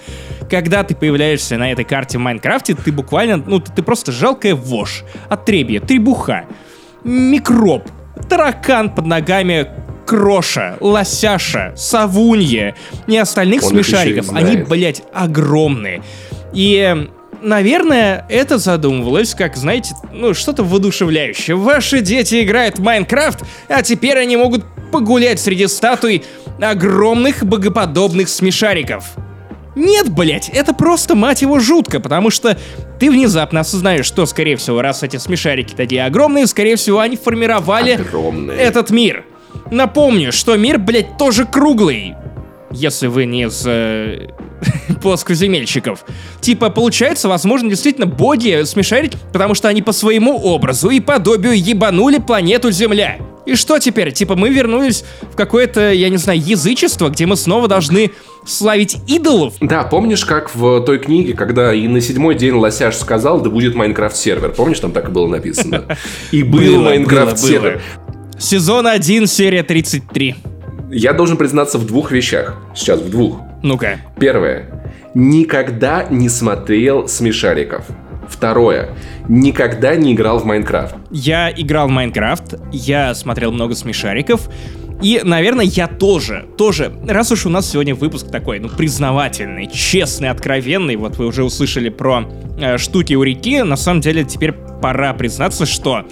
Когда ты появляешься на этой карте в Майнкрафте, ты буквально, ну ты, ты просто жалкая вошь, отребье, требуха, микроб, таракан под ногами Кроша, Лосяша, Савунья и остальных Он смешариков. Они, блядь, огромные. И, наверное, это задумывалось как, знаете, ну, что-то воодушевляющее. Ваши дети играют в Майнкрафт, а теперь они могут погулять среди статуй огромных богоподобных смешариков. Нет, блять, это просто, мать его, жутко, потому что ты внезапно осознаешь, что, скорее всего, раз эти смешарики такие огромные, скорее всего, они формировали Огромные. этот мир. Напомню, что мир, блядь, тоже круглый. Если вы не из э, плоскоземельщиков. Типа, получается, возможно, действительно боги смешарики, потому что они по своему образу и подобию ебанули планету Земля. И что теперь? Типа, мы вернулись в какое-то, я не знаю, язычество, где мы снова должны славить идолов. Да, помнишь, как в той книге, когда и на седьмой день Лосяш сказал, да будет Minecraft-сервер. Помнишь, там так и было написано? И был Minecraft-сервер. Сезон 1, серия 33. Я должен признаться в двух вещах. Сейчас, в двух. Ну-ка. Первое. Никогда не смотрел смешариков. Второе. Никогда не играл в Майнкрафт. Я играл в Майнкрафт, я смотрел много смешариков, и, наверное, я тоже, тоже, раз уж у нас сегодня выпуск такой, ну, признавательный, честный, откровенный, вот вы уже услышали про э, штуки у реки, на самом деле теперь пора признаться, что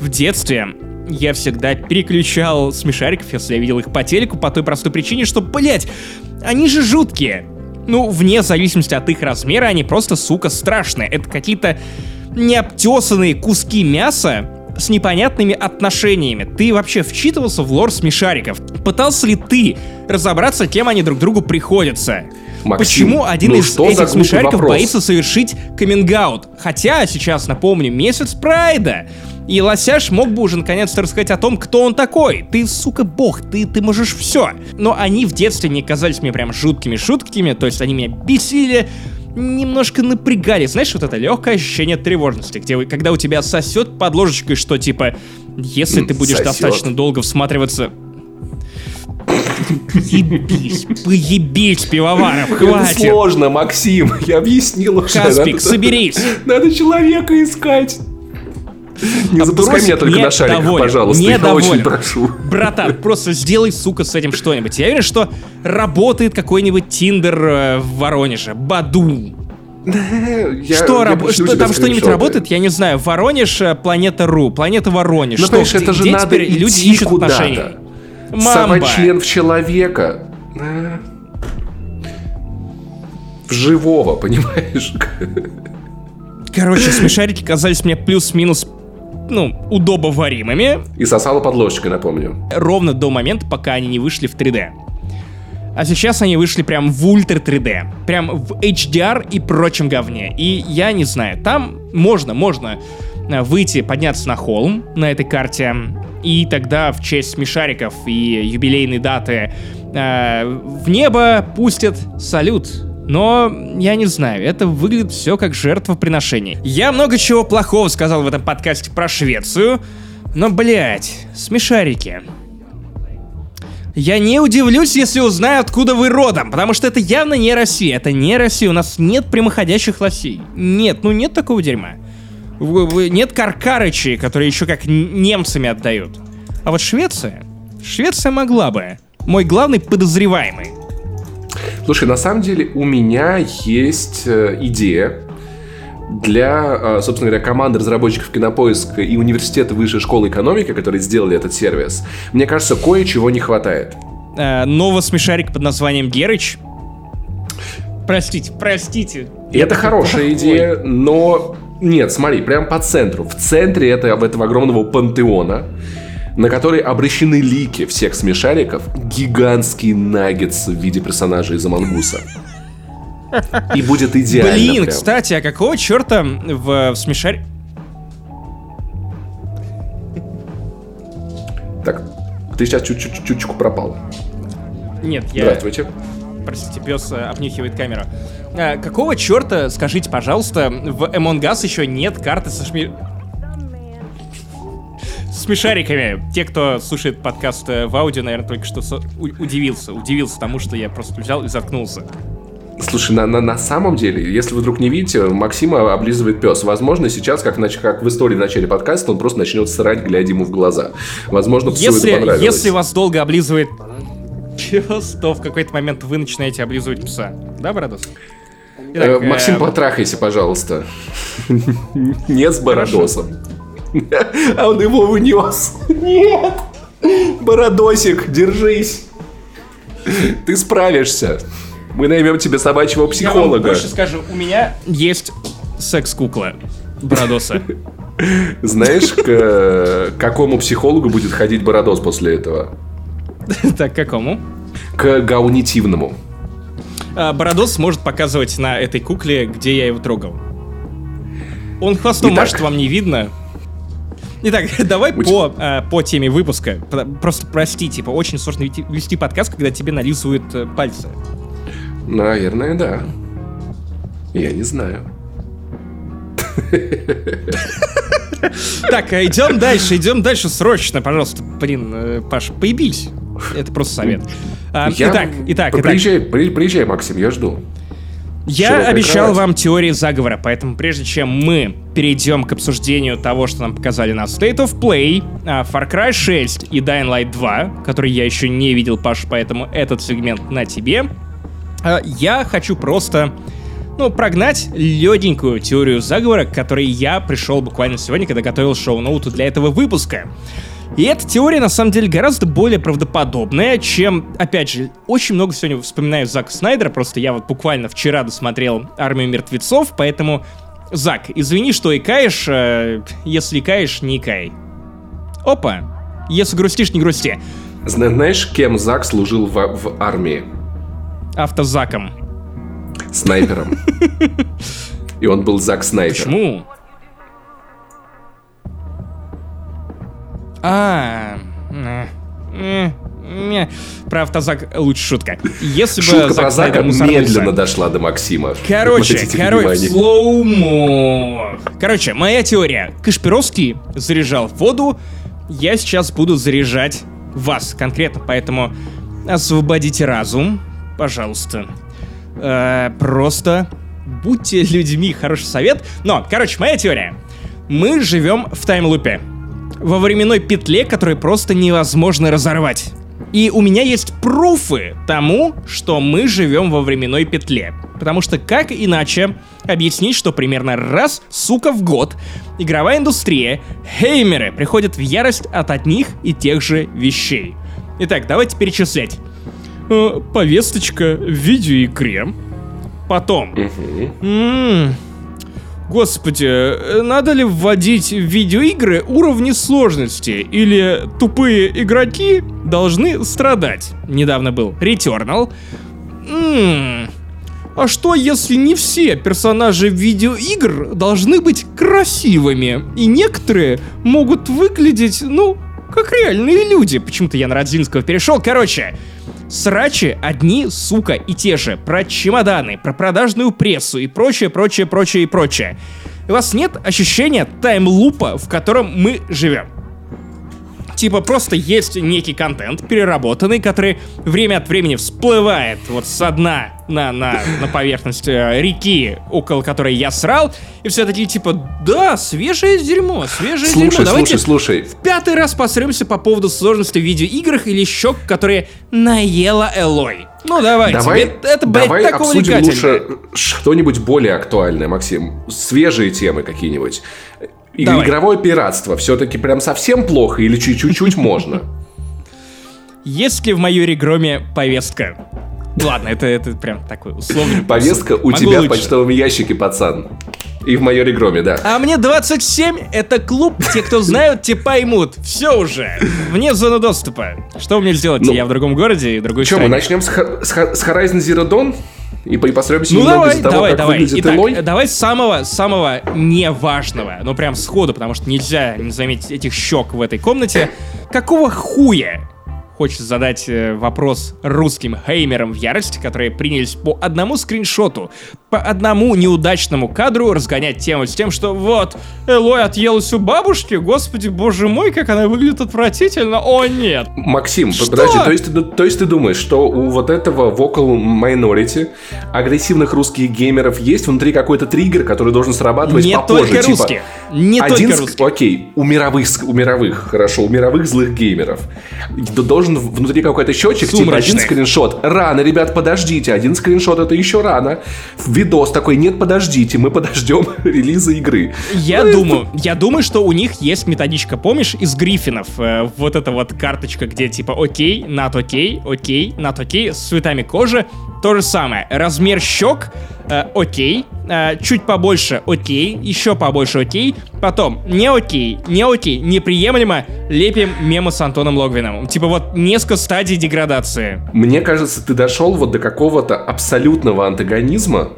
в детстве я всегда переключал смешариков, если я видел их по телеку, по той простой причине, что, блять, они же жуткие. Ну, вне зависимости от их размера, они просто, сука, страшные. Это какие-то необтесанные куски мяса с непонятными отношениями. Ты вообще вчитывался в лор смешариков? Пытался ли ты разобраться, кем они друг другу приходятся? Максим, Почему один ну из этих смешариков вопрос? боится совершить каминг-аут? Хотя, сейчас напомню, месяц прайда. И Лосяш мог бы уже наконец-то рассказать о том, кто он такой. Ты, сука, бог, ты, ты можешь все. Но они в детстве не казались мне прям жуткими шутками, то есть они меня бесили, немножко напрягали. Знаешь, вот это легкое ощущение тревожности, где, когда у тебя сосет под ложечкой, что типа, если ты будешь сосет. достаточно долго всматриваться... Поебись, поебись, пивоваров, Это хватит. сложно, Максим, я объяснил уже. Каспик, Надо- соберись. Надо человека искать. Не запускай меня только на шариках, пожалуйста, я недоволен. очень прошу. Братан, просто сделай, сука, с этим что-нибудь. Я уверен, что работает какой-нибудь Тиндер э, в Воронеже. Баду. Я- что, я раб- что там что-нибудь работает? Я не знаю. Воронеж, э, планета Ру, планета Воронеж. Ну, что, понимаешь, это же где надо теперь люди ищут куда-то. отношений? Совать член в человека. А. В живого, понимаешь? Короче, смешарики казались мне плюс-минус, ну, удобоваримыми, И сосала под ложечкой, напомню. ровно до момента, пока они не вышли в 3D. А сейчас они вышли прям в ультра 3D. Прям в HDR и прочем говне. И я не знаю, там можно, можно э, выйти, подняться на холм на этой карте, и тогда в честь смешариков и юбилейной даты э, в небо пустят салют. Но я не знаю, это выглядит все как жертвоприношение. Я много чего плохого сказал в этом подкасте про Швецию, но, блядь, смешарики. Я не удивлюсь, если узнаю, откуда вы родом, потому что это явно не Россия. Это не Россия, у нас нет прямоходящих лосей. Нет, ну нет такого дерьма. Нет Каркарычей, которые еще как немцами отдают. А вот Швеция? Швеция могла бы. Мой главный подозреваемый. Слушай, на самом деле у меня есть э, идея для, э, собственно говоря, команды разработчиков Кинопоиска и Университета Высшей школы экономики, которые сделали этот сервис. Мне кажется, кое-чего не хватает. Э, нового смешарика под названием Герыч. Простите, простите. Это хорошая идея, но нет, смотри, прям по центру. В центре этого, этого огромного пантеона, на который обращены лики всех смешариков, гигантские наггетсы в виде персонажей из Амангуса. И будет идеально. Блин, прям. кстати, а какого черта в, в смешаре... Так, ты сейчас чуть-чуть пропал. Нет, я... Здравствуйте. Простите, пес э, обнюхивает камеру. А, какого черта, скажите, пожалуйста, в Among Us еще нет карты со шми... с смешариками. Те, кто слушает подкаст э, в аудио, наверное, только что удивился. Удивился тому, что я просто взял и заткнулся. Слушай, на, на, на самом деле, если вы вдруг не видите, Максима облизывает пес. Возможно, сейчас, как, как в истории в начале подкаста, он просто начнет срать, глядя ему в глаза. Возможно, псу Если, это понравилось. если вас долго облизывает пес, то в какой-то момент вы начинаете облизывать пса. Да, Бородос? Э, Итак, э, Максим, потрахайся, пожалуйста. Не с Бородосом. А он его унес. Нет! Бородосик, держись. Ты справишься. Мы наймем тебе собачьего Я вам психолога. больше скажу, у меня есть секс-кукла Бородоса. Знаешь, к э, какому психологу будет ходить Бородос после этого? Так, какому? К гаунитивному. А, Бородос может показывать на этой кукле, где я его трогал. Он хвостом Итак. машет, вам не видно. Итак, давай У по, а, по теме выпуска. Про- Просто прости, типа, очень сложно вести, подкаст, когда тебе нализывают э, пальцы. Наверное, да. Я не знаю. Так, а идем дальше, идем дальше срочно, пожалуйста. Блин, э, Паш, поебись. Это просто совет. А, Итак, итак, итак. Приезжай, при- приезжай, Максим, я жду. Я обещал кровать. вам теории заговора, поэтому прежде чем мы перейдем к обсуждению того, что нам показали на State of Play, а, Far Cry 6 и Dying Light 2, который я еще не видел, Паш, поэтому этот сегмент на тебе, а, я хочу просто, ну, прогнать легенькую теорию заговора, к которой я пришел буквально сегодня, когда готовил шоу-ноуты для этого выпуска. И эта теория, на самом деле, гораздо более правдоподобная, чем, опять же, очень много сегодня вспоминаю Зака Снайдера, просто я вот буквально вчера досмотрел «Армию мертвецов», поэтому, Зак, извини, что икаешь, э, если икаешь, не икай. Опа, если грустишь, не грусти. Знаешь, кем Зак служил в, в армии? Автозаком. Снайпером. И он был Зак Снайпер. Почему? А, не, про автозак лучше шутка. Если бы Зак Зака медленно дошла до Максима. Короче, короче, слоумо. Короче, моя теория. Кашпировский заряжал воду, я сейчас буду заряжать вас конкретно, поэтому освободите разум, пожалуйста. Э, просто будьте людьми, хороший совет. Но, короче, моя теория. Мы живем в таймлупе. Во временной петле, которую просто невозможно разорвать. И у меня есть пруфы тому, что мы живем во временной петле. Потому что как иначе объяснить, что примерно раз, сука, в год игровая индустрия, хеймеры приходят в ярость от одних и тех же вещей. Итак, давайте перечислять. Э, повесточка в видеоигре. Потом. М-м, Господи, э, надо ли вводить в видеоигры уровни сложности? Или тупые игроки должны страдать? Недавно был Returnal. М-м, а что, если не все персонажи видеоигр должны быть красивыми? И некоторые могут выглядеть, ну, как реальные люди. Почему-то я на Родзинского перешел. Короче, Срачи одни, сука, и те же. Про чемоданы, про продажную прессу и прочее, прочее, прочее и прочее. У вас нет ощущения таймлупа, в котором мы живем? Типа просто есть некий контент переработанный, который время от времени всплывает вот со дна на, на, на поверхность э, реки, около которой я срал, и все такие типа, да, свежее дерьмо, свежее слушай, дерьмо. Давайте слушай, слушай. в пятый раз посремся по поводу сложности в видеоиграх или щек, которые наела Элой. Ну давай, давай это, это давай так обсудим лучше что-нибудь более актуальное, Максим. Свежие темы какие-нибудь. Давай. Игровое пиратство все-таки прям совсем плохо или чуть-чуть можно? Есть ли в моей регроме повестка? Ладно, это, это прям такой условный. Повестка у тебя в почтовом ящике, пацан. И в моей регроме, да. А мне 27, это клуб, те, кто знают, те поймут. Все уже, вне зоны доступа. Что мне сделать? Ну, Я в другом городе и другой Что, мы начнем с, с, с Horizon Zero Dawn? И, и постараемся ну, немного давай, из того, давай, как давай. выглядит Итак, давай с самого, самого неважного, ну прям сходу, потому что нельзя не заметить этих щек в этой комнате. Какого хуя хочется задать э, вопрос русским хеймерам в ярости, которые принялись по одному скриншоту, по одному неудачному кадру разгонять тему с тем, что вот, Элой отъелась у бабушки, господи, боже мой, как она выглядит отвратительно, о нет. Максим, что? подожди, то есть, то есть ты думаешь, что у вот этого vocal minority агрессивных русских геймеров есть внутри какой-то триггер, который должен срабатывать не попозже? Только типа, русских. Не один только русских. Окей, у мировых, у мировых, хорошо, у мировых злых геймеров должен должен внутри какой-то счетчик, Сумрачный. типа один скриншот. Рано, ребят, подождите. Один скриншот это еще рано. Видос такой, нет, подождите, мы подождем релиза игры. Я ну, думаю, это... я думаю, что у них есть методичка, помнишь, из гриффинов. Э, вот эта вот карточка, где типа окей, над окей, окей, над окей, с цветами кожи. То же самое. Размер щек, э, окей, э, чуть побольше окей, еще побольше окей, потом не окей, не окей, неприемлемо, лепим мемы с Антоном Логвином. Типа вот несколько стадий деградации. Мне кажется, ты дошел вот до какого-то абсолютного антагонизма,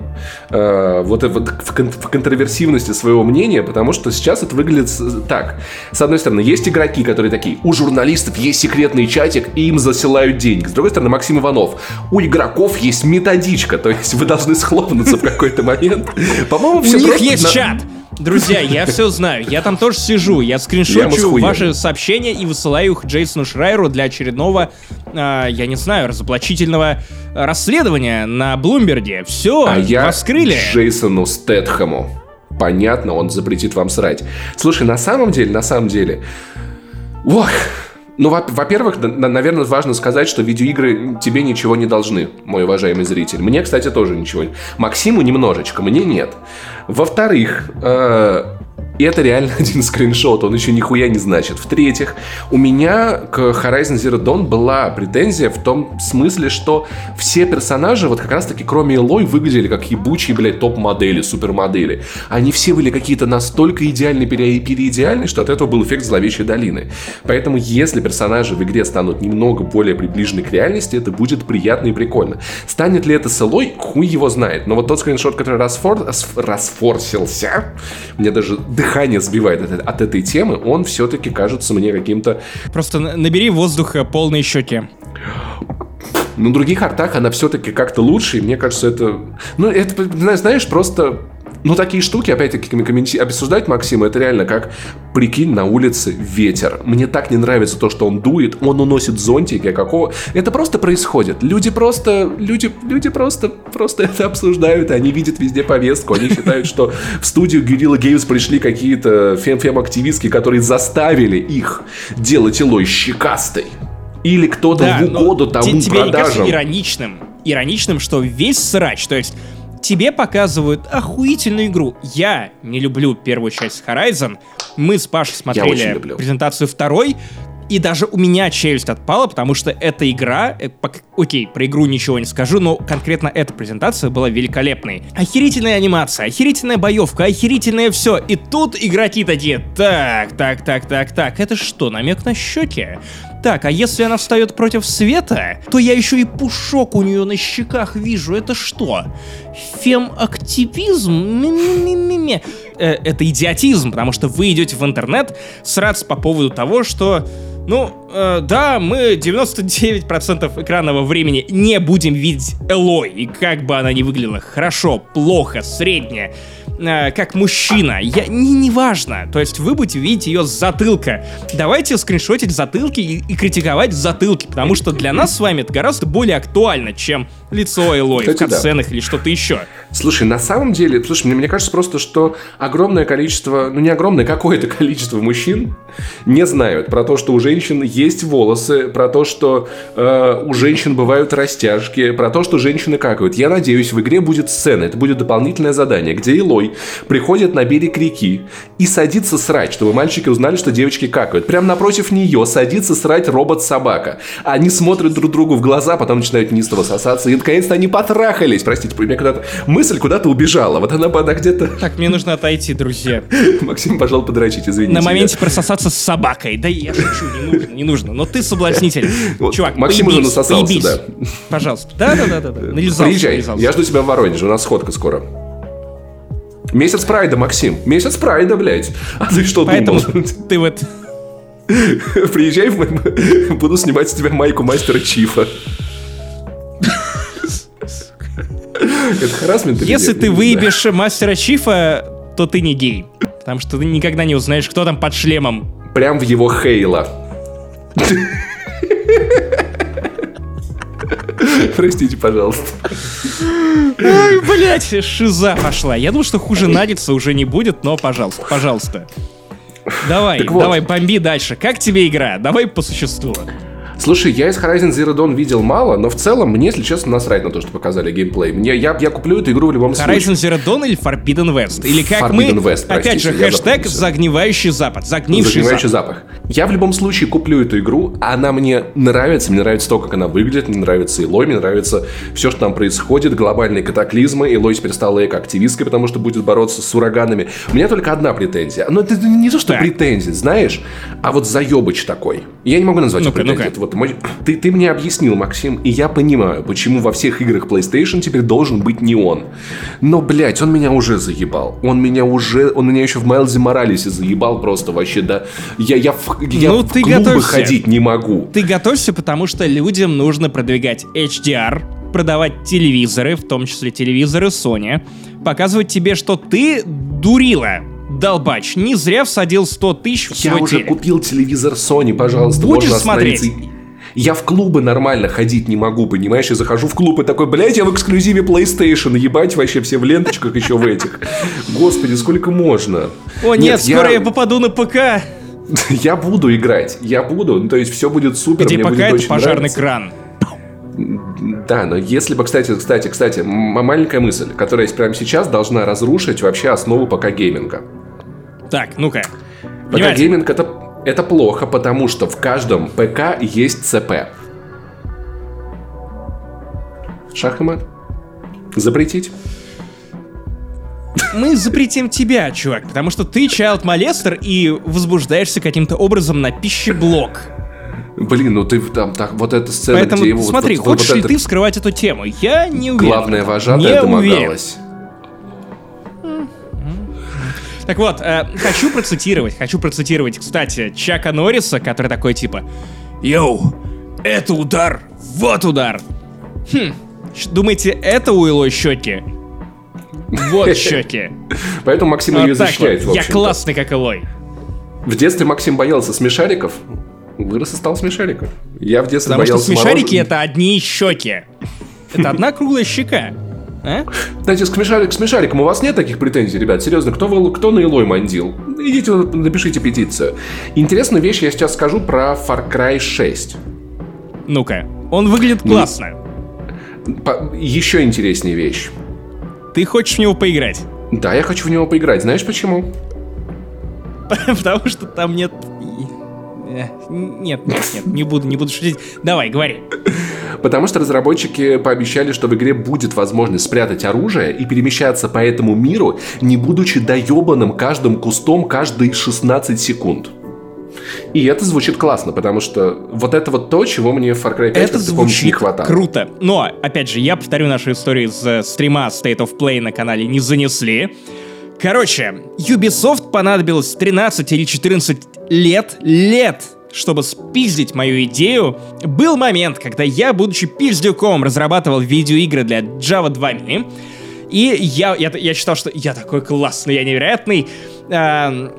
э, вот, вот в, кон- в контроверсивности своего мнения, потому что сейчас это выглядит так. С одной стороны, есть игроки, которые такие, у журналистов есть секретный чатик, и им засылают деньги. С другой стороны, Максим Иванов, у игроков есть методичка, то есть вы должны схлопнуться в какой-то момент. По-моему, все У них есть чат! Друзья, я все знаю. Я там тоже сижу. Я скриншочу ваши сообщения и высылаю их Джейсону Шрайеру для очередного, э, я не знаю, разоблачительного расследования на Блумберге. Все, а я раскрыли. Джейсону Стэтхэму. Понятно, он запретит вам срать. Слушай, на самом деле, на самом деле... Ох, ну, во-первых, наверное, важно сказать, что видеоигры тебе ничего не должны, мой уважаемый зритель. Мне, кстати, тоже ничего. Максиму немножечко, мне нет. Во-вторых, э, И это реально один скриншот, он еще нихуя не значит. В-третьих, у меня к Horizon Zero Dawn была претензия в том смысле, что все персонажи, вот как раз-таки кроме Элой, выглядели как ебучие, блядь, топ-модели, супермодели. Они все были какие-то настолько идеальные, пере переидеальные, что от этого был эффект зловещей долины. Поэтому, если персонажи в игре станут немного более приближены к реальности, это будет приятно и прикольно. Станет ли это с Элой, хуй его знает. Но вот тот скриншот, который расфор... расфорсился, мне даже дыхание сбивает от, от этой темы, он все-таки кажется мне каким-то... Просто набери воздуха полные щеки. На других артах она все-таки как-то лучше, и мне кажется, это... Ну, это, знаешь, просто ну, такие штуки, опять-таки, комменти... обсуждать Максима, это реально как, прикинь, на улице ветер. Мне так не нравится то, что он дует, он уносит зонтики, какого... Это просто происходит. Люди просто, люди, люди просто, просто это обсуждают, они видят везде повестку, они считают, что в студию Guerrilla Games пришли какие-то фем-фем-активистки, которые заставили их делать Илой щекастой. Или кто-то да, в угоду тому тебе продажам. Тебе не кажется ироничным, ироничным, что весь срач, то есть тебе показывают охуительную игру. Я не люблю первую часть Horizon. Мы с Пашей смотрели презентацию второй, и даже у меня челюсть отпала, потому что эта игра, э, окей, про игру ничего не скажу, но конкретно эта презентация была великолепной. Охерительная анимация, охерительная боевка, охерительное все. И тут игроки такие, так, так, так, так, так, это что, намек на щеки? Так, а если она встает против света, то я еще и пушок у нее на щеках вижу. Это что? Фем-активизм? Э, это идиотизм, потому что вы идете в интернет сраться по поводу того, что ну, э, да, мы 99% экранного времени не будем видеть Элой, и как бы она ни выглядела хорошо, плохо, средне, э, как мужчина, я, не, не важно. То есть вы будете видеть ее с затылка. Давайте скриншотить затылки и, и критиковать затылки, потому что для нас с вами это гораздо более актуально, чем лицо Элой Кстати, в катсценах да. или что-то еще. Слушай, на самом деле, слушай, мне, мне кажется просто, что огромное количество, ну не огромное, какое-то количество мужчин не знают про то, что у женщин есть волосы, про то, что э, у женщин бывают растяжки, про то, что женщины какают. Я надеюсь, в игре будет сцена, это будет дополнительное задание, где Илой приходит на берег реки и садится срать, чтобы мальчики узнали, что девочки какают. Прям напротив нее садится срать робот-собака. Они смотрят друг другу в глаза, потом начинают неистово сосаться, и наконец-то они потрахались. Простите, у меня когда-то мысль куда-то убежала. Вот она, она где-то... Так, мне нужно отойти, друзья. Максим, пожалуй, подрочить, извините. На моменте прососаться с собакой. Да я шучу, не нужно, не нужно. Но ты соблазнитель. Вот, Чувак, Максим поебись, уже насосался, поебись. да. Пожалуйста. Да-да-да. Нализался, Приезжай, нализался. я жду тебя в Воронеже, у нас сходка скоро. Месяц прайда, Максим. Месяц прайда, блядь. А ты что Поэтому думал? ты вот... Приезжай, буду снимать с тебя майку мастера Чифа. Это харасмент Если ты выебешь мастера Чифа, то ты не гей. Потому что ты никогда не узнаешь, кто там под шлемом. Прям в его Хейла. Простите, пожалуйста. Ой, блядь, шиза пошла. Я думал, что хуже надеться уже не будет, но пожалуйста, пожалуйста. Давай, вот. давай, бомби дальше. Как тебе игра? Давай по существу. Слушай, я из Horizon Zero Dawn видел мало, но в целом мне, если честно, насрать на то, что показали геймплей. Мне, я, я куплю эту игру в любом Horizon случае. Horizon Zero Dawn или Forbidden West? Или как Forbidden мы... West, опять же, хэштег «Загнивающий запад». Загнивший Загнивающий запах. запах. Я в любом случае куплю эту игру, она мне нравится, мне нравится то, как она выглядит, мне нравится Илой, мне нравится все, что там происходит, глобальные катаклизмы. Илой теперь стала эко-активисткой, потому что будет бороться с ураганами. У меня только одна претензия. Но это не то, что так. претензия, знаешь, а вот заебыч такой. Я не могу назвать ну претензией. Вот ты, ты мне объяснил, Максим, и я понимаю, почему во всех играх PlayStation теперь должен быть не он. Но, блядь, он меня уже заебал. Он меня уже... Он меня еще в Майлзе Моралесе заебал просто вообще, да. Я, я, в, я ну, в ты клубы готовься. ходить не могу. Ты готовься, потому что людям нужно продвигать HDR, продавать телевизоры, в том числе телевизоры Sony, показывать тебе, что ты дурила, долбач, не зря всадил 100 тысяч в Я свой уже телек. купил телевизор Sony, пожалуйста. Будешь смотреть? Я в клубы нормально ходить не могу, понимаешь? Я захожу в клуб и такой, блядь, я в эксклюзиве PlayStation, ебать вообще все в ленточках еще в этих. Господи, сколько можно? О нет, нет скоро я... я попаду на ПК. Я буду играть, я буду, ну, то есть все будет супер, Где мне ПК будет это очень пожарный нравиться. кран. Да, но если бы, кстати, кстати, кстати, маленькая мысль, которая есть прямо сейчас, должна разрушить вообще основу ПК гейминга. Так, ну-ка. ПК-гейминг это, это плохо, потому что в каждом ПК есть ЦП. Шах и мат. Запретить? Мы запретим тебя, чувак, потому что ты child molester и возбуждаешься каким-то образом на пищеблок. Блин, ну ты там так вот эта сцена, Поэтому где его смотри, вот, хочешь вот ли это... ты вскрывать эту тему? Я не уверен. Главная вожатая не уверен. Так вот, э, хочу процитировать, хочу процитировать, кстати, Чака Норриса, который такой типа «Йоу, это удар, вот удар!» Хм, думаете, это у Илой щеки? Вот щеки. Поэтому Максим ее защищает, Я классный, как Илой. В детстве Максим боялся смешариков, вырос и стал смешариком. Я в детстве Потому что боялся смешарики мороженого. это одни щеки. Это одна круглая щека. А? Знаете, к, смешарик, к смешарикам у вас нет таких претензий, ребят? Серьезно, кто, вы- кто на Илой мандил? Идите, напишите петицию. Интересную вещь я сейчас скажу про Far Cry 6. Ну-ка. Он выглядит классно. По- еще интереснее вещь. Ты хочешь в него поиграть? Да, я хочу в него поиграть. Знаешь почему? Потому что там нет... Э, Нет, нет, нет, не буду, не буду шутить. Давай, говори. Потому что разработчики пообещали, что в игре будет возможность спрятать оружие и перемещаться по этому миру, не будучи доебанным каждым кустом каждые 16 секунд. И это звучит классно, потому что вот это вот то, чего мне в Far Cry 5, Это помнишь, не звучит хватало. круто. Но, опять же, я повторю нашу историю из э, стрима State of Play на канале не занесли. Короче, Ubisoft понадобилось 13 или 14 лет, лет, чтобы спиздить мою идею. Был момент, когда я, будучи пиздюком, разрабатывал видеоигры для Java 2 Mini, и я, я, я считал, что я такой классный, я невероятный. Эм,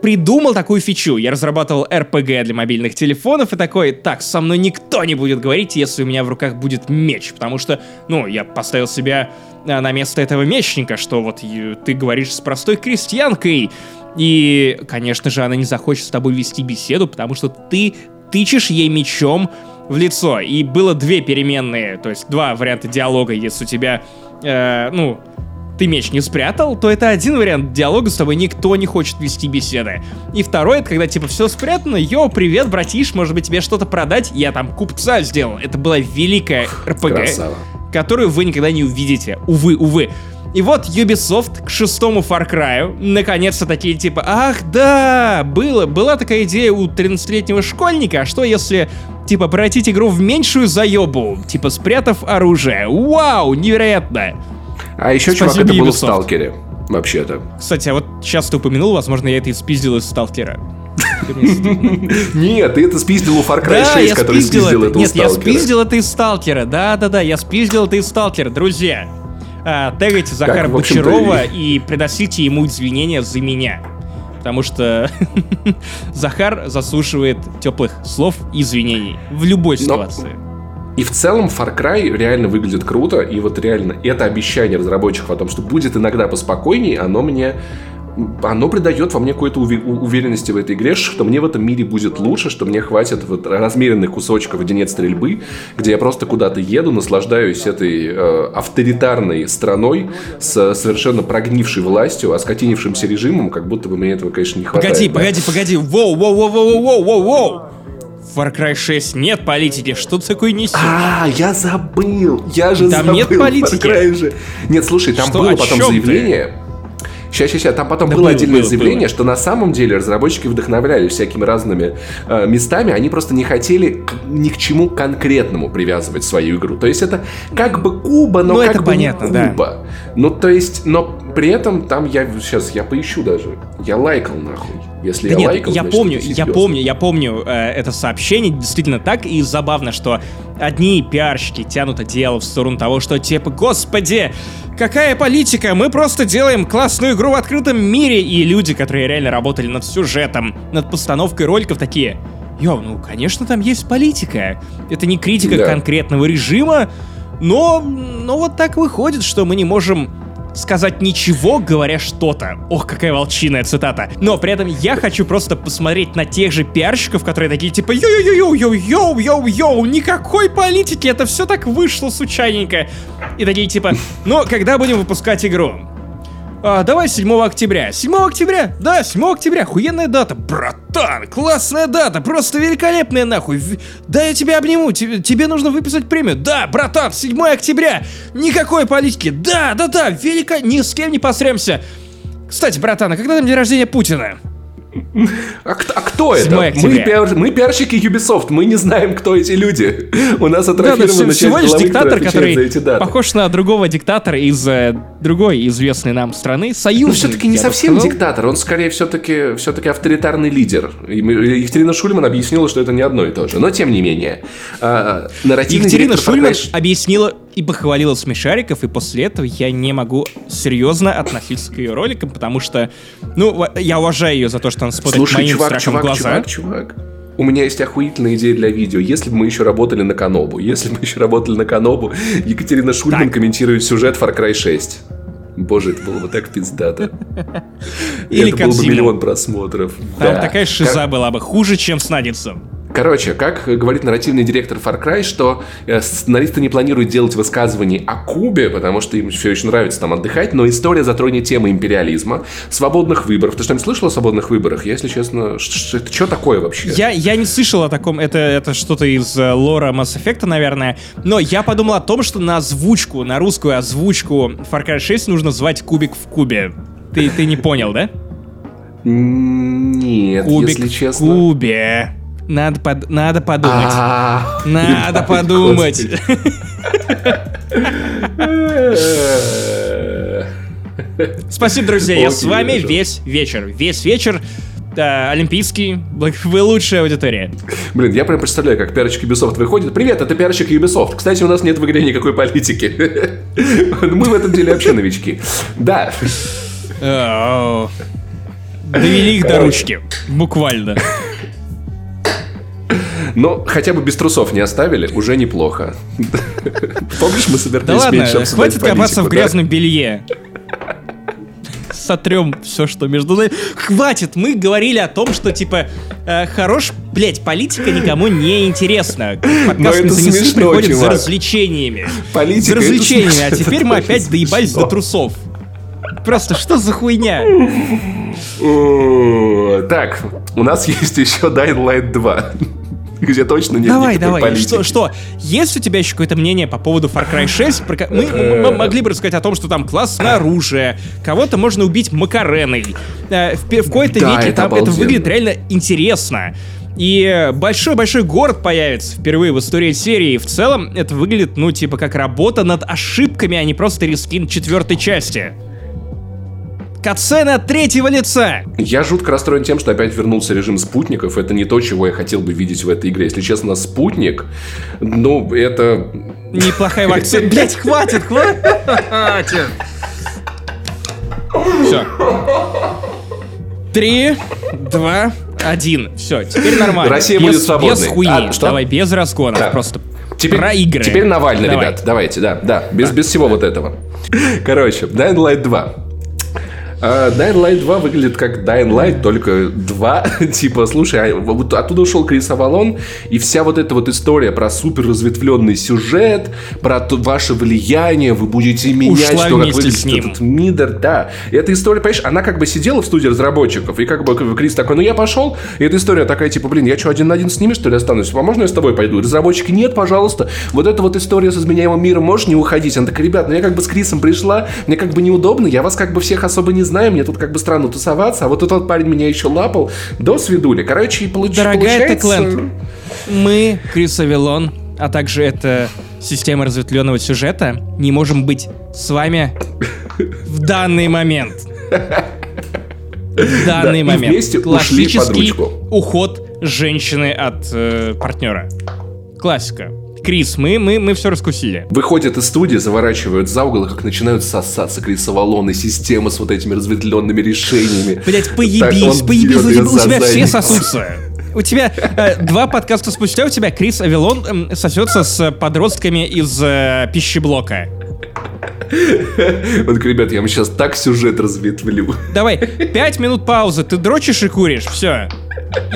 придумал такую фичу. Я разрабатывал RPG для мобильных телефонов и такой, так, со мной никто не будет говорить, если у меня в руках будет меч, потому что, ну, я поставил себя э, на место этого мечника, что вот э, ты говоришь с простой крестьянкой, и, конечно же, она не захочет с тобой вести беседу, потому что ты тычешь ей мечом в лицо. И было две переменные, то есть два варианта диалога, если у тебя, э, ну, ты меч не спрятал, то это один вариант диалога, с тобой никто не хочет вести беседы. И второй, это когда типа все спрятано, йоу, привет, братиш, может быть тебе что-то продать? Я там купца сделал. Это была великая РПГ, которую вы никогда не увидите. Увы, увы. И вот Ubisoft к шестому Far Cry наконец-то такие типа, ах да, было, была такая идея у 13-летнего школьника, а что если типа превратить игру в меньшую заебу, типа спрятав оружие. Вау, невероятно. А еще, чувак, Спасибо, это было в Ubisoft. Сталкере. Вообще-то. Кстати, а вот сейчас ты упомянул, возможно, я это и спиздил из Сталкера. Нет, ты это спиздил у Far Cry Да, 6, я который спиздил это. у Нет, я Сталкера. спиздил это из Сталкера. Да-да-да, я спиздил это из Сталкера. Друзья, а, тегайте Захара общем-то, Бочарова и приносите ему извинения за меня. Потому что Захар заслуживает теплых слов и извинений в любой Но- ситуации. И в целом Far Cry реально выглядит круто, и вот реально это обещание разработчиков о том, что будет иногда поспокойнее, оно мне оно придает во мне какой-то уверенности в этой игре, что мне в этом мире будет лучше, что мне хватит вот размеренных кусочков, нет стрельбы, где я просто куда-то еду, наслаждаюсь этой э, авторитарной страной с совершенно прогнившей властью, оскотинившимся режимом, как будто бы мне этого, конечно, не хватает. Погоди, да. погоди, погоди. Воу, воу, воу, воу, воу, воу, воу. Far Cry 6 нет политики. Что ты такое несешь? А, я забыл! Я же Там забыл! нет политики. Нет, слушай, там Что, было потом чем ты? Сейчас, сейчас, сейчас. Там потом Да было было, отдельное было, заявление, было. что на самом деле разработчики вдохновлялись всякими разными э, местами. Они просто не хотели к- ни к чему конкретному привязывать свою игру. То есть это как бы Куба, но Ну, как это бы понятно, не да. Куба. Ну, то есть, но при этом там я сейчас я поищу даже. Я лайкал нахуй. Если Да я нет, лайкал, я значит, помню, я помню, я помню э, это сообщение, действительно так, и забавно, что одни пиарщики тянут дело в сторону того, что типа, господи, какая политика, мы просто делаем классную игру в открытом мире, и люди, которые реально работали над сюжетом, над постановкой роликов, такие, йо, ну, конечно, там есть политика, это не критика Да. конкретного режима, но, но вот так выходит, что мы не можем сказать ничего, говоря что-то. Ох, какая волчиная цитата. Но при этом я хочу просто посмотреть на тех же пиарщиков, которые такие типа йоу-йоу-йоу-йоу-йоу-йоу, никакой политики, это все так вышло случайненько. И такие типа, ну, когда будем выпускать игру? А, давай 7 октября. 7 октября? Да, 7 октября. Охуенная дата. Братан, классная дата. Просто великолепная нахуй. Да, я тебя обниму. Тебе, тебе нужно выписать премию. Да, братан, 7 октября. Никакой политики. Да, да, да. Велика... Ни с кем не посремся. Кстати, братан, а когда там день рождения Путина? А, кто, а кто это? Мы, пиар, мы пиарщики Ubisoft, мы не знаем, кто эти люди. У нас атрофирована да, всего лишь диктатор, который похож на другого диктатора из э, другой известной нам страны, Союз. Ну, все-таки не совсем диктатор, он скорее все-таки все авторитарный лидер. Екатерина Шульман объяснила, что это не одно и то же. Но, тем не менее, э, нарративный Екатерина Шульман объяснила и похвалила смешариков, и после этого я не могу серьезно относиться к ее роликам, потому что, ну, я уважаю ее за то, что она смотрит Слушай, моим чувак, чувак, в глаза. Чувак, чувак, у меня есть охуительная идея для видео. Если бы мы еще работали на Канобу, если бы мы еще работали на Канобу, Екатерина Шульман так. комментирует сюжет Far Cry 6. Боже, это было бы так пиздато. Или это был бы миллион просмотров. Там да. такая шиза как... была бы хуже, чем с Надицем. Короче, как говорит нарративный директор Far Cry, что э, сценаристы не планируют делать высказываний о Кубе, потому что им все еще нравится там отдыхать, но история затронет темы империализма, свободных выборов. Ты что-нибудь слышал о свободных выборах? Я, если честно, это что такое вообще? Я, я не слышал о таком, это, это что-то из э, лора Mass Effect, наверное, но я подумал о том, что на озвучку, на русскую озвучку Far Cry 6 нужно звать Кубик в Кубе. Ты, ты не понял, да? Нет, Кубик если честно. в Кубе. Надо, под, надо подумать. Надо подумать. Спасибо, друзья. Я с вами весь вечер. Весь вечер да, олимпийский, вы лучшая аудитория. Блин, я прям представляю, как пиарщик Ubisoft выходит. Привет, это пиарщик Ubisoft. Кстати, у нас нет в игре никакой политики. Мы в этом деле вообще новички. Да. Довели их до ручки. Буквально. Но хотя бы без трусов не оставили, уже неплохо. Помнишь, мы собирались Да ладно, хватит копаться в грязном белье. Сотрем все, что между нами. Хватит, мы говорили о том, что типа э, хорош, блять, политика никому не интересна. Подкаст это смешно, приходит чувак. за развлечениями. Политика За развлечениями, а теперь мы опять доебались до трусов. Просто что за хуйня? Так, у нас есть еще Dying Light 2 где точно нет Давай, давай, политики. что, что, есть у тебя еще какое-то мнение по поводу Far Cry 6? Мы, мы могли бы рассказать о том, что там классное оружие, кого-то можно убить макареной. Э, в, в какой-то да, веке это там это выглядит реально интересно. И большой-большой город появится впервые в истории серии. И в целом это выглядит, ну, типа, как работа над ошибками, а не просто рескин четвертой части. Катсцена от третьего лица! Я жутко расстроен тем, что опять вернулся режим спутников. Это не то, чего я хотел бы видеть в этой игре. Если честно, спутник, ну, это... Неплохая вакцина. Блять, хватит, хватит! Все. Три, два, один. Все, теперь нормально. Россия без, будет свободной. Без хуйни. А, что? Давай, без разгонов. Да. Просто теперь, про игры. Теперь Навальный, Давай. ребят. Давайте, да, да. Без, без всего вот этого. Короче, Dying Light 2. Uh, Dying Light 2 выглядит как Dying Light, только 2. типа, слушай, а, вот оттуда ушел Крис Авалон, и вся вот эта вот история про супер разветвленный сюжет, про то, ваше влияние, вы будете менять, Ушла что как выглядит этот мидер, да. И эта история, понимаешь, она как бы сидела в студии разработчиков, и как бы Крис такой, ну я пошел, и эта история такая, типа, блин, я что, один на один с ними, что ли, останусь? А можно я с тобой пойду? Разработчики, нет, пожалуйста. Вот эта вот история с изменяемым миром, можешь не уходить? Она такая, ребят, ну я как бы с Крисом пришла, мне как бы неудобно, я вас как бы всех особо не знаю, мне тут как бы странно тусоваться, а вот этот парень меня еще лапал до свидули. Короче, и получ... Дорогая получается... мы, Крис Авилон, а также это система разветвленного сюжета, не можем быть с вами в данный момент. В данный да, момент. Классический уход женщины от э, партнера. Классика. Крис, мы, мы, мы все раскусили. Выходят из студии, заворачивают за угол, как начинают сосаться и система с вот этими разветвленными решениями. Блять, поебись, поебись, у тебя, у тебя все сосутся. У тебя э, два подкаста спустя у тебя Крис Авилон э, сосется с подростками из э, пищеблока. Вот, ребят, я вам сейчас так сюжет разветвлю. Давай, пять минут паузы, ты дрочишь и куришь, все.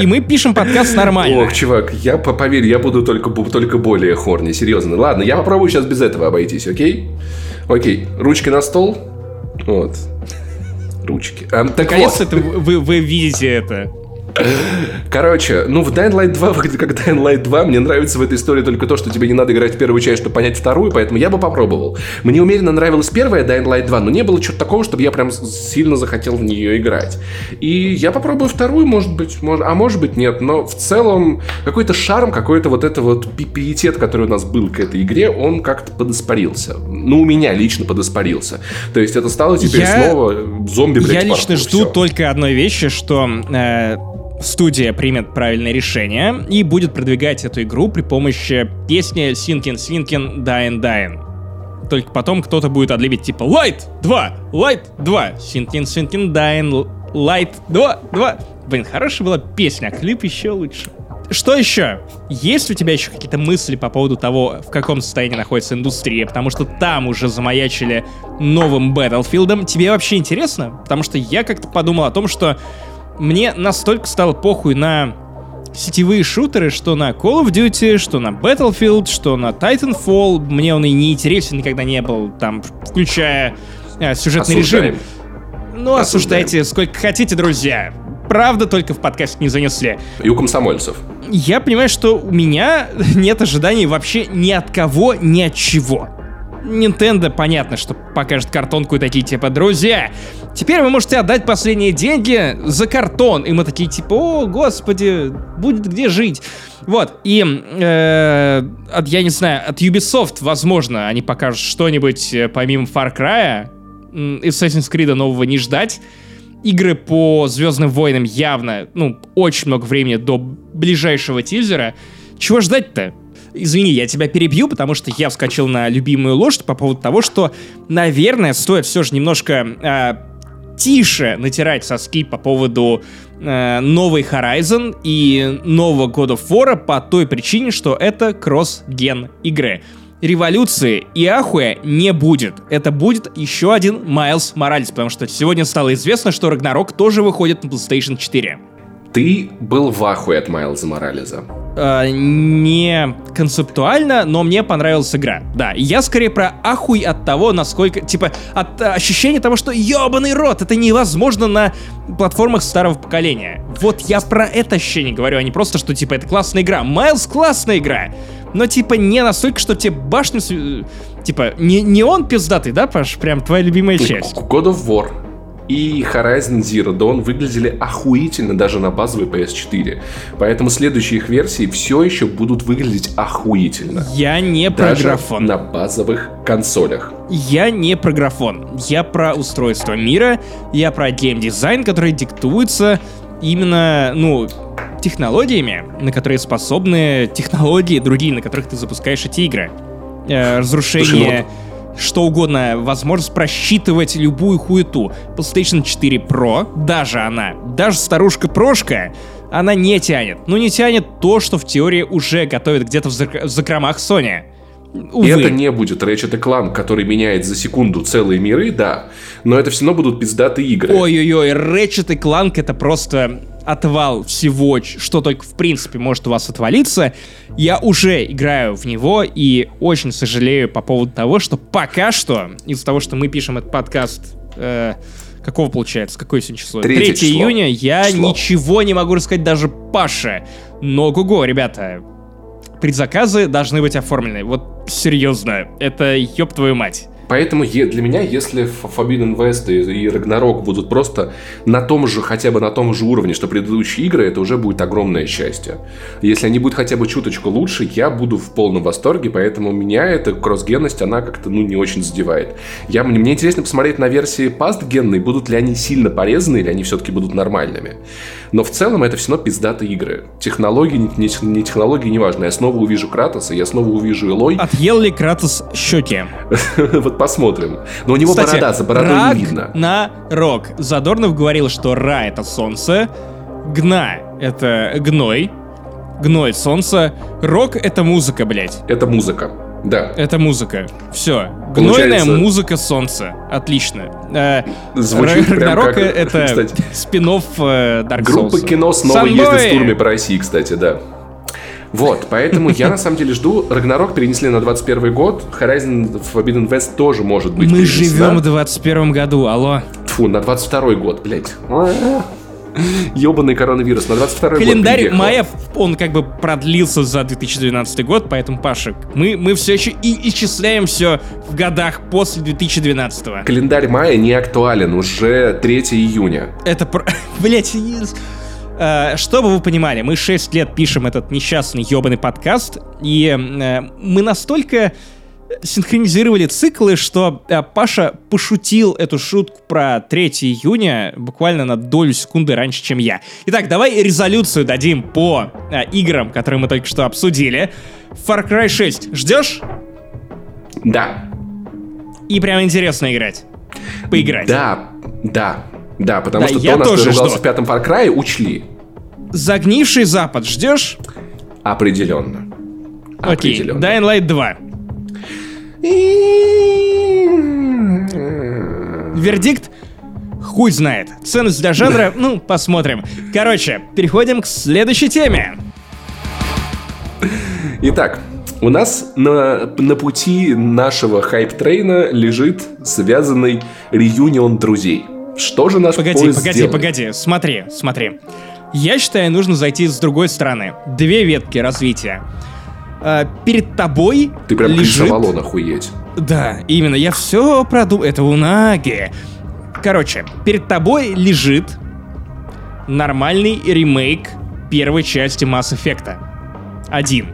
И мы пишем подкаст нормально. Ох, чувак, я, поверь, я буду только, только более хорни, серьезно. Ладно, я попробую сейчас без этого обойтись, окей? Окей, ручки на стол. Вот. ручки. А, так Наконец-то вот. вы, вы видите это. Короче, ну в Dying Light 2 выглядит как Dying Light 2. Мне нравится в этой истории только то, что тебе не надо играть в первую часть, чтобы понять вторую, поэтому я бы попробовал. Мне умеренно нравилась первая Dying Light 2, но не было чего-то такого, чтобы я прям сильно захотел в нее играть. И я попробую вторую, может быть, может, а может быть нет, но в целом какой-то шарм, какой-то вот это вот пиетет, который у нас был к этой игре, он как-то подоспорился. Ну, у меня лично подоспорился. То есть это стало теперь Я- снова зомби, блядь, Я лично паркур, жду всё. только одной вещи, что э, студия примет правильное решение и будет продвигать эту игру при помощи песни Sinkin Sinkin Dying Dying. Только потом кто-то будет отлепить типа Light 2, Light 2, Sinkin Sinkin Dying Light 2, 2. Блин, хорошая была песня, а клип еще лучше. Что еще? Есть у тебя еще какие-то мысли по поводу того, в каком состоянии находится индустрия? Потому что там уже замаячили новым Battlefield. Тебе вообще интересно? Потому что я как-то подумал о том, что мне настолько стало похуй на сетевые шутеры, что на Call of Duty, что на Battlefield, что на Titanfall. Мне он и не интересен никогда не был, там, включая э, сюжетный Осуждаем. режим. Ну, осуждайте сколько хотите, друзья. Правда, только в подкаст не занесли. И у комсомольцев. Я понимаю, что у меня нет ожиданий вообще ни от кого, ни от чего. Nintendo, понятно, что покажет картонку и такие типа, друзья, теперь вы можете отдать последние деньги за картон. И мы такие типа, о, господи, будет где жить. Вот, и э, от, я не знаю, от Ubisoft, возможно, они покажут что-нибудь э, помимо Far Cry, м, Assassin's Creed нового не ждать. Игры по Звездным войнам явно, ну, очень много времени до ближайшего тизера. Чего ждать-то? Извини, я тебя перебью, потому что я вскочил на любимую лошадь по поводу того, что, наверное, стоит все же немножко а, тише натирать соски по поводу э, новой Horizon и нового God of War по той причине, что это кросс-ген игры. Революции и ахуя не будет. Это будет еще один Майлз Моралес, потому что сегодня стало известно, что Рагнарок тоже выходит на PlayStation 4. Ты был в ахуе от Майлза Морализа. Э, не концептуально, но мне понравилась игра. Да, я скорее про ахуй от того, насколько, типа, от э, ощущения того, что ебаный рот, это невозможно на платформах старого поколения. Вот я про это ощущение говорю, а не просто, что, типа, это классная игра. Майлз классная игра, но, типа, не настолько, что тебе башню... э, Типа, не, не он пиздатый, да, Паш? Прям твоя любимая часть. God of War и Horizon Zero Dawn выглядели охуительно даже на базовой PS4. Поэтому следующие их версии все еще будут выглядеть охуительно. Я не про Даже графон. на базовых консолях. Я не про графон. Я про устройство мира, я про геймдизайн, который диктуется именно, ну, технологиями, на которые способны технологии другие, на которых ты запускаешь эти игры. Э, разрушение, что угодно, возможность просчитывать любую хуету. PlayStation 4 Pro, даже она, даже старушка-прошка, она не тянет. Ну, не тянет то, что в теории уже готовят где-то в, зак- в закромах Sony. Увы. И это не будет Ratchet Clank, который меняет за секунду целые миры, да. Но это все равно будут пиздатые игры. Ой-ой-ой, Ratchet Clank это просто отвал всего, что только в принципе может у вас отвалиться. Я уже играю в него и очень сожалею по поводу того, что пока что, из-за того, что мы пишем этот подкаст... э, Какого получается? Какое сегодня число? Третье 3 число. июня. Я Число. ничего не могу рассказать даже Паше. Но го ребята, предзаказы должны быть оформлены. Вот серьезно, это ёб твою мать. Поэтому для меня, если Forbidden West и, Ragnarok будут просто на том же, хотя бы на том же уровне, что предыдущие игры, это уже будет огромное счастье. Если они будут хотя бы чуточку лучше, я буду в полном восторге, поэтому меня эта кроссгенность, она как-то, ну, не очень задевает. Я, мне, мне интересно посмотреть на версии пастгенные, будут ли они сильно порезаны, или они все-таки будут нормальными. Но в целом это все равно пиздатые игры. Технологии, не, не, тех- не технологии, неважно. Я снова увижу Кратоса, я снова увижу Элой. Отъел ли Кратос щеки? Вот посмотрим. Но у него борода, за бородой не видно. на рок. Задорнов говорил, что Ра — это солнце, Гна — это гной, гной — солнце, рок — это музыка, блядь. Это музыка. Да. Это музыка. Все. Гнойная музыка солнца. Отлично. Э, Звучит прям Рагнарок как, это кстати. спин-офф э, Dark Группа Souls. кино снова Со ездит в турме по России, кстати, да. Вот, поэтому я на самом деле жду. Рагнарок перенесли на 21 год. Horizon Forbidden West тоже может быть Мы перенесена. живем в 21 году, алло. Фу, на 22 год, блядь. Ебаный коронавирус на 22 год Календарь приехал. мая, он как бы продлился за 2012 год, поэтому, Паша, мы, мы все еще и исчисляем все в годах после 2012. Календарь мая не актуален, уже 3 июня. Это, про... блять, э, чтобы вы понимали, мы 6 лет пишем этот несчастный ебаный подкаст, и э, мы настолько синхронизировали циклы, что э, Паша пошутил эту шутку про 3 июня буквально на долю секунды раньше, чем я. Итак, давай резолюцию дадим по э, играм, которые мы только что обсудили. Far Cry 6 ждешь? Да. И прям интересно играть. Поиграть. Да, да, да, потому Да, что я то, что тоже ругался жду. в пятом Far Cry, учли. Загнивший Запад ждешь? Определенно. Окей. Определенно. Dying Light 2. Вердикт? Хуй знает. Ценность для жанра? Ну, посмотрим. Короче, переходим к следующей теме. Итак, у нас на, на пути нашего хайп-трейна лежит связанный реюнион друзей. Что же наш Погоди, поезд погоди, сделает? погоди. Смотри, смотри. Я считаю, нужно зайти с другой стороны. Две ветки развития. А, перед тобой Ты прям лежит... Крис Авалон охуеть. Да, именно, я все продумал. Это Унаги. Короче, перед тобой лежит нормальный ремейк первой части Mass Effect. Один.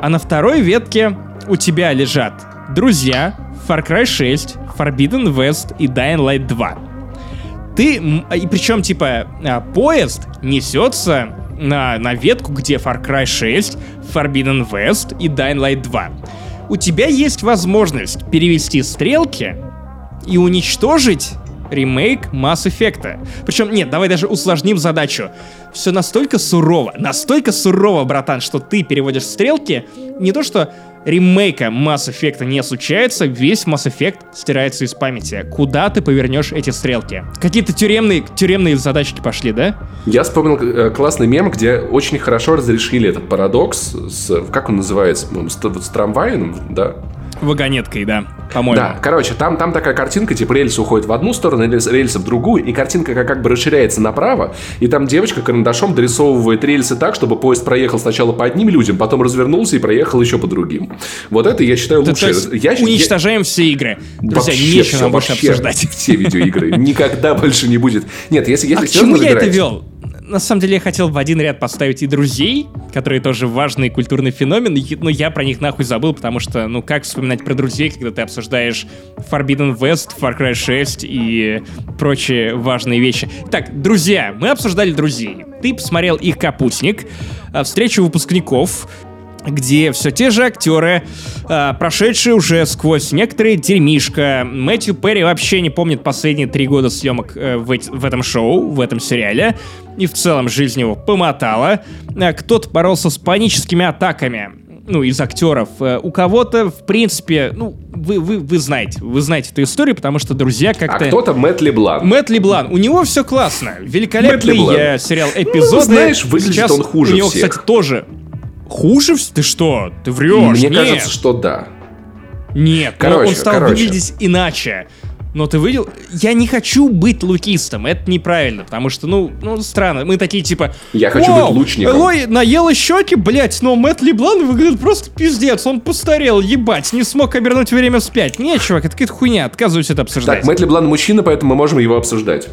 А на второй ветке у тебя лежат Друзья, Far Cry 6, Forbidden West и Dying Light 2. Ты, и причем, типа, а, поезд несется на, на ветку, где Far Cry 6, Forbidden West и Dying Light 2. У тебя есть возможность перевести стрелки и уничтожить ремейк Mass Effect. Причем, нет, давай даже усложним задачу. Все настолько сурово, настолько сурово, братан, что ты переводишь стрелки, не то что ремейка Mass Effect не случается, весь Mass Effect стирается из памяти. Куда ты повернешь эти стрелки? Какие-то тюремные, тюремные задачки пошли, да? Я вспомнил э, классный мем, где очень хорошо разрешили этот парадокс с... Как он называется? С, с трамваем, да? Вагонеткой, да, по-моему. Да, короче, там, там такая картинка, типа рельсы уходят в одну сторону, рельс- рельсы в другую, и картинка как, как бы расширяется направо, и там девочка карандашом дорисовывает рельсы так, чтобы поезд проехал сначала по одним людям, потом развернулся и проехал еще по другим. Вот это, я считаю, лучше. я, я- уничтожаем все игры. Друзья, Вообще нечего нам больше вообще обсуждать. Все видеоигры. Никогда больше не будет. Нет, если, если А к чему я это вел? На самом деле я хотел в один ряд поставить и друзей, которые тоже важный культурный феномен, но я про них нахуй забыл, потому что, ну как вспоминать про друзей, когда ты обсуждаешь Forbidden West, Far Cry 6 и прочие важные вещи. Так, друзья, мы обсуждали друзей. Ты посмотрел их капустник, а, встречу выпускников, где все те же актеры, а, прошедшие уже сквозь некоторые дерьмишко. Мэтью Перри вообще не помнит последние три года съемок э, в, этом шоу, в этом сериале. И в целом жизнь его помотала. А, Кто-то боролся с паническими атаками. Ну, из актеров. Э, У кого-то, в принципе, ну, вы, вы, вы знаете, вы знаете эту историю, потому что друзья А как-то... кто-то Мэтт Леблан. Мэтт Леблан, у него все классно. Великолепный э, сериал эпизоды. знаешь, выглядит Сейчас он хуже У него, всех. кстати, тоже. Хуже? Ты что? Ты врешь? Мне Нет. кажется, что да. Нет, Короче, он стал короче. выглядеть иначе. Но ты видел? Я не хочу быть лукистом, это неправильно, потому что, ну, ну, странно. Мы такие, типа... Я хочу «Вау, быть лучником». Элой наела щеки, блять, но Мэтт Леблан выглядит просто пиздец. Он постарел, ебать, не смог обернуть время вспять. Не, чувак, это какая-то хуйня, отказываюсь это обсуждать. Так, Мэтт Леблан мужчина, поэтому мы можем его обсуждать.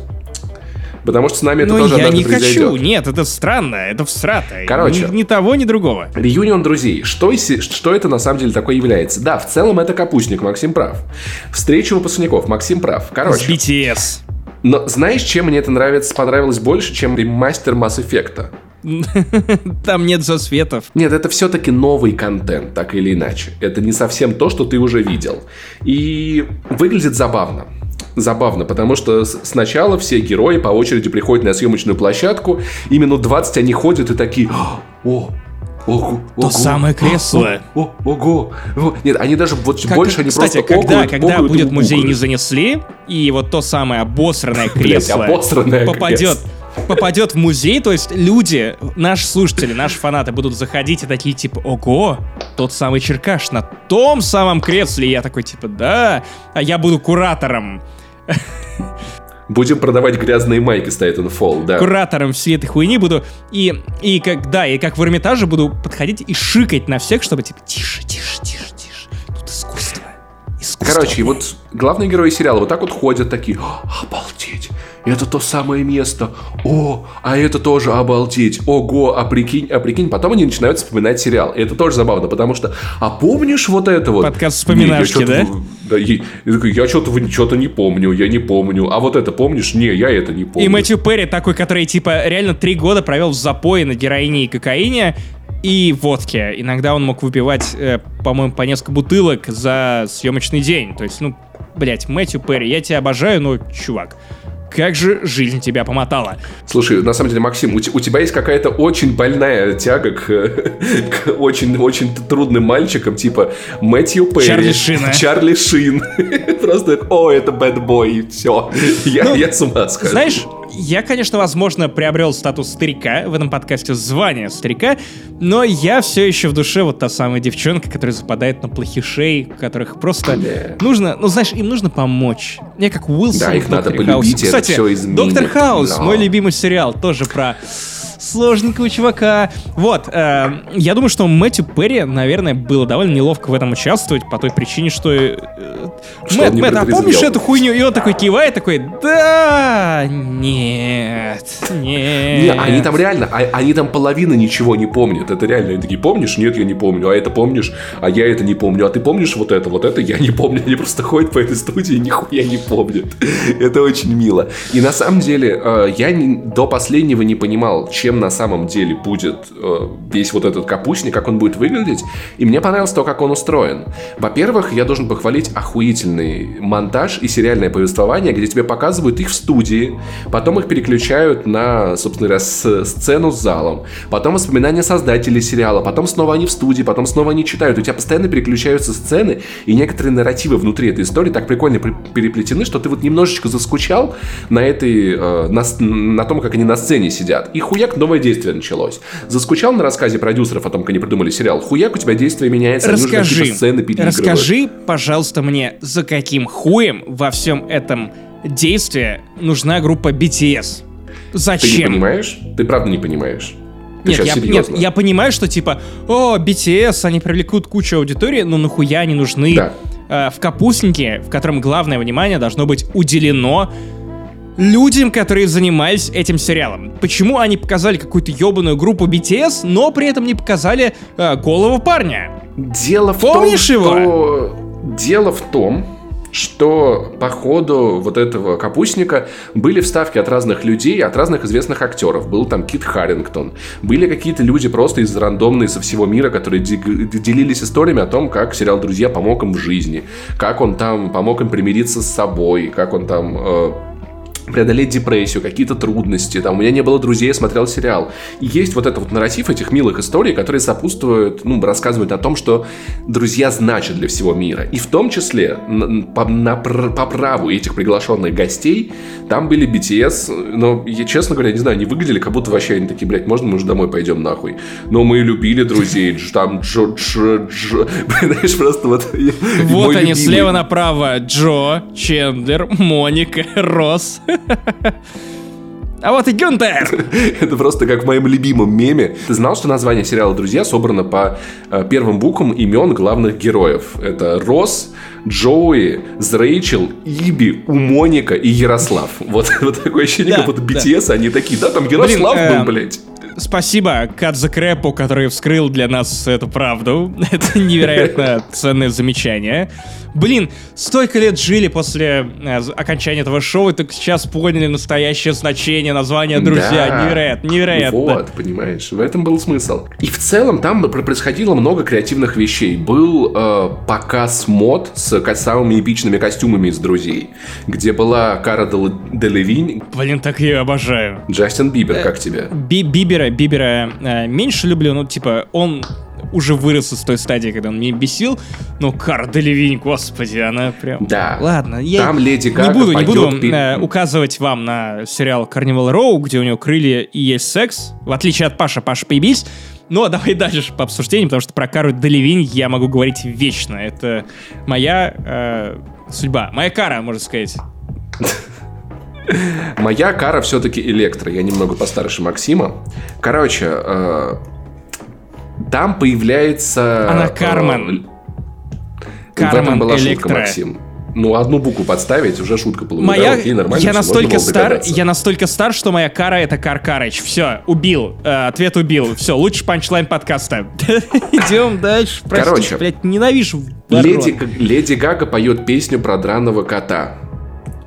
Потому что с нами это но тоже я не хочу, произойдет. нет, это странно, это всрато. Короче. Ни, ни того, ни другого. Реюнион друзей. Что, что это на самом деле такое является? Да, в целом это капустник, Максим прав. Встреча выпускников, Максим прав. С Короче, BTS. но знаешь, чем мне это нравится, понравилось больше, чем ремастер Mass Effect? Там нет засветов. Нет, это все-таки новый контент, так или иначе. Это не совсем то, что ты уже видел. И выглядит забавно. Забавно, потому что сначала все герои по очереди приходят на съемочную площадку, и минут 20 они ходят и такие «О, ого, ого, самое кресло». О, о, ого, о». Нет, они даже вот Как- больше они кстати, просто когда, окают, когда окают и будет музей не занесли, и вот то самое обосранное Блядь, кресло обосранное попадет, кресло. попадет в музей, то есть люди, наши слушатели, наши фанаты будут заходить и такие типа, ого, тот самый черкаш на том самом кресле. И я такой типа, да, а я буду куратором Будем продавать грязные майки с Titanfall, да. Куратором всей этой хуйни буду. И, и как, да, и как в Эрмитаже буду подходить и шикать на всех, чтобы типа, тише, тише, тише, тише. Тут искусство. искусство Короче, и вот главные герои сериала вот так вот ходят такие, обалдеть, это то самое место, о, а это тоже обалдеть, ого, а прикинь, а прикинь, потом они начинают вспоминать сериал, и это тоже забавно, потому что, а помнишь вот это вот? Подкаст вспоминашки, да? Да, я, я что-то что не помню, я не помню, а вот это помнишь? Не, я это не помню. И Мэтью Перри такой, который, типа, реально три года провел в запое на героине и кокаине, и водке. Иногда он мог выпивать, э, по-моему, по несколько бутылок за съемочный день. То есть, ну, блять, Мэтью Перри, я тебя обожаю, но, чувак, как же жизнь тебя помотала. Слушай, на самом деле, Максим, у, у тебя есть какая-то очень больная тяга к, к очень, очень трудным мальчикам, типа Мэтью Перри. Чарли Шин. Чарли Шин. Просто, о, это boy, все. Я, ну, я с ума схожу. Знаешь, я, конечно, возможно, приобрел статус старика в этом подкасте, звание старика, но я все еще в душе вот та самая девчонка, которая западает на плохишей, которых просто yeah. нужно, ну, знаешь, им нужно помочь. Я как Уилсон Да, их надо полюбить, Хаусе. Кстати. Доктор Хаус, но... мой любимый сериал, тоже про сложненького чувака. Вот, э, я думаю, что Мэтью Перри, наверное, было довольно неловко в этом участвовать по той причине, что... Э, что Мэтт, Мэтт, а помнишь эту хуйню? И он такой кивает, такой, да, нет, нет. Не, они там реально, а, они там половина ничего не помнят. Это реально, они такие, помнишь? Нет, я не помню. А это помнишь? А я это не помню. А ты помнишь вот это? Вот это я не помню. Они просто ходят по этой студии и нихуя не помнят. это очень мило. И на самом деле, э, я до последнего не понимал, чем чем на самом деле будет э, весь вот этот капустник, как он будет выглядеть. И мне понравилось то, как он устроен. Во-первых, я должен похвалить охуительный монтаж и сериальное повествование, где тебе показывают их в студии, потом их переключают на, собственно говоря, с, сцену с залом, потом воспоминания создателей сериала, потом снова они в студии, потом снова они читают. У тебя постоянно переключаются сцены, и некоторые нарративы внутри этой истории так прикольно переплетены, что ты вот немножечко заскучал на этой, э, на, на том, как они на сцене сидят. И хуяк новое действие началось. Заскучал на рассказе продюсеров о том, как они придумали сериал? Хуяк, у тебя действие меняется, расскажи, сцены Расскажи, пожалуйста, мне, за каким хуем во всем этом действии нужна группа BTS? Зачем? Ты не понимаешь? Ты правда не понимаешь? Ты нет, я, нет, я понимаю, что типа, о, BTS, они привлекут кучу аудитории, но нахуя они нужны да. э, в капустнике, в котором главное внимание должно быть уделено людям, которые занимались этим сериалом. Почему они показали какую-то ебаную группу BTS, но при этом не показали э, голого парня? Дело в Помнишь том, его? что... Дело в том, что по ходу вот этого капустника были вставки от разных людей, от разных известных актеров. Был там Кит Харрингтон. Были какие-то люди просто из рандомные со всего мира, которые делились историями о том, как сериал «Друзья» помог им в жизни, как он там помог им примириться с собой, как он там э, преодолеть депрессию, какие-то трудности, там, у меня не было друзей, я смотрел сериал. И есть вот этот вот нарратив этих милых историй, которые сопутствуют, ну, рассказывают о том, что друзья значат для всего мира. И в том числе по, на, по праву этих приглашенных гостей там были BTS, но, я, честно говоря, не знаю, они выглядели, как будто вообще они такие, блядь, можно мы уже домой пойдем нахуй? Но мы любили друзей, там Джо, Джо, Джо, знаешь, просто вот... Вот они, слева направо, Джо, Чендлер, Моника, Росс. А вот и Гюнтер! Это просто как в моем любимом меме. Ты знал, что название сериала «Друзья» собрано по э, первым буквам имен главных героев? Это Росс, Джоуи, Зрейчел, Иби, Умоника и Ярослав. Вот, вот такое ощущение, да, как будто BTS, да. они такие, да, там Ярослав Блин, был, э, блядь. Спасибо Кадзе Крэпу, который вскрыл для нас эту правду. Это невероятно ценное замечание. Блин, столько лет жили после э, окончания этого шоу, и только сейчас поняли настоящее значение названия «Друзья». Да. Невероятно, невероятно. Вот, понимаешь, в этом был смысл. И в целом там происходило много креативных вещей. Был э, показ мод с самыми эпичными костюмами из «Друзей», где была Кара Делевинь. Блин, так я обожаю. Джастин Бибер, как тебе? Би Бибера, Бибера э, меньше люблю, ну, типа, он уже вырос из той стадии, когда он меня бесил, но Кара Делевинь, господи, она прям... Да. Ладно, я Там Леди Гага не буду, не буду пи... э, указывать вам на сериал Carnival Роу, где у него крылья и есть секс, в отличие от Паша, Паша поебись, но давай дальше по обсуждению, потому что про Кару Делевинь я могу говорить вечно. Это моя э, судьба. Моя кара, можно сказать. Моя кара все-таки электро. Я немного постарше Максима. Короче, э, там появляется... Она Кармен. Э, в этом была шутка, Максим. Ну, одну букву подставить, уже шутка получилась. Моя... Окей, нормально, я настолько стар, я настолько стар, что моя кара это Кар Карыч. Все, убил. Э, ответ убил. Все, лучший панчлайн подкаста. Идем дальше. Простите, Короче, блядь, ненавижу. Леди, Леди Гага поет песню про драного кота.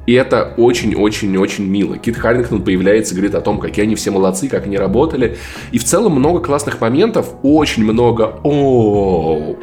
И это очень-очень-очень мило. Кит Харрингтон появляется, говорит о том, какие они все молодцы, как они работали. И в целом много классных моментов, очень много о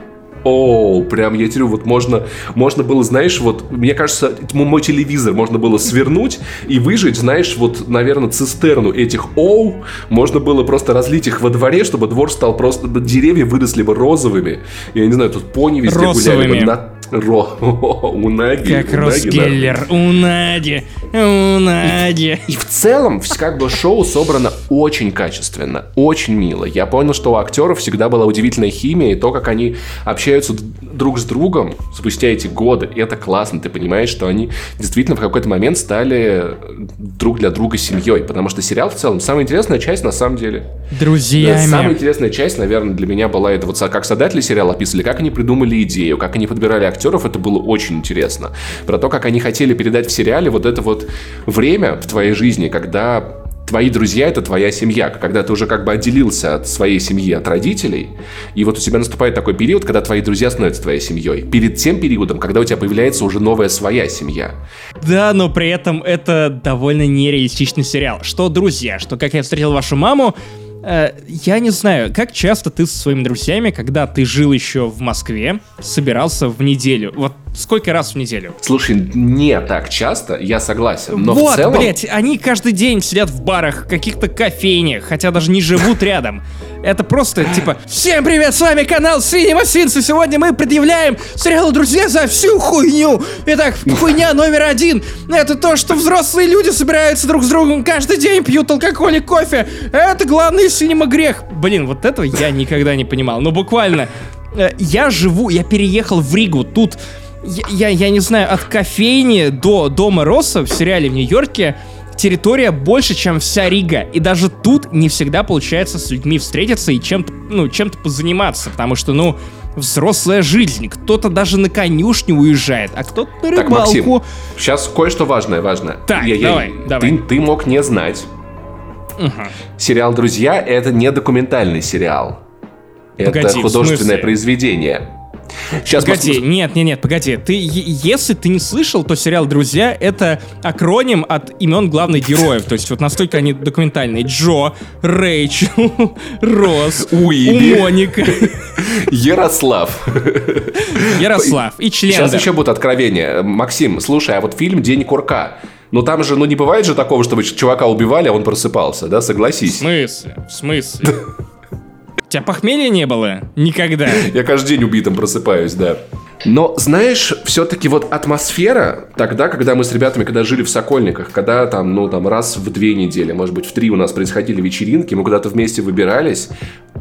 о, прям, я тебе вот можно, можно было, знаешь, вот, мне кажется, мой телевизор можно было свернуть и выжить, знаешь, вот, наверное, цистерну этих оу, можно было просто разлить их во дворе, чтобы двор стал просто, деревья выросли бы розовыми. Я не знаю, тут пони везде Росовыми. гуляли бы на Ро, Унаги. Как Роскеллер. Унаги. Унаги. И, и в целом, как бы шоу собрано очень качественно, очень мило. Я понял, что у актеров всегда была удивительная химия, и то, как они общаются друг с другом спустя эти годы, это классно. Ты понимаешь, что они действительно в какой-то момент стали друг для друга семьей, потому что сериал в целом самая интересная часть на самом деле. Друзьями. Самая интересная часть, наверное, для меня была это вот как создатели сериала описывали, как они придумали идею, как они подбирали актеров, актеров, это было очень интересно. Про то, как они хотели передать в сериале вот это вот время в твоей жизни, когда твои друзья — это твоя семья, когда ты уже как бы отделился от своей семьи, от родителей, и вот у тебя наступает такой период, когда твои друзья становятся твоей семьей. Перед тем периодом, когда у тебя появляется уже новая своя семья. Да, но при этом это довольно нереалистичный сериал. Что «Друзья», что «Как я встретил вашу маму», я не знаю, как часто ты со своими друзьями, когда ты жил еще в Москве, собирался в неделю? Вот сколько раз в неделю? Слушай, не так часто, я согласен, но вот, в целом... блядь, они каждый день сидят в барах, каких-то кофейнях, хотя даже не живут рядом. Это просто типа «Всем привет, с вами канал Cinema Sins, и сегодня мы предъявляем сериал «Друзья» за всю хуйню!» Итак, хуйня номер один — это то, что взрослые люди собираются друг с другом каждый день, пьют алкоголь и кофе. Это главный синема грех. Блин, вот этого я никогда не понимал. Ну, буквально. Э, я живу, я переехал в Ригу, тут я, я, я не знаю, от кофейни до дома Росса в сериале в Нью-Йорке территория больше, чем вся Рига. И даже тут не всегда получается с людьми встретиться и чем-то, ну, чем-то позаниматься, потому что, ну, взрослая жизнь. Кто-то даже на конюшню уезжает, а кто-то на рыбалку. Так, Максим, сейчас кое-что важное, важное. Так, я, давай, я, давай. Ты, ты мог не знать. Угу. Сериал «Друзья» — это не документальный сериал. Погоди, это художественное произведение. Сейчас погоди, послуш... нет, нет, нет, погоди. Ты, если ты не слышал, то сериал «Друзья» — это акроним от имен главных героев. То есть вот настолько они документальные. Джо, Рэйчел, Рос, Уиби, Моника. Ярослав. Ярослав и член. Сейчас еще будут откровения. Максим, слушай, а вот фильм «День курка», ну там же, ну не бывает же такого, чтобы чувака убивали, а он просыпался, да? Согласись. В смысле? В смысле? тебя похмелья не было? Никогда. Я каждый день убитым просыпаюсь, да. Но, знаешь, все-таки вот атмосфера тогда, когда мы с ребятами, когда жили в Сокольниках, когда там, ну, там раз в две недели, может быть, в три у нас происходили вечеринки, мы куда-то вместе выбирались,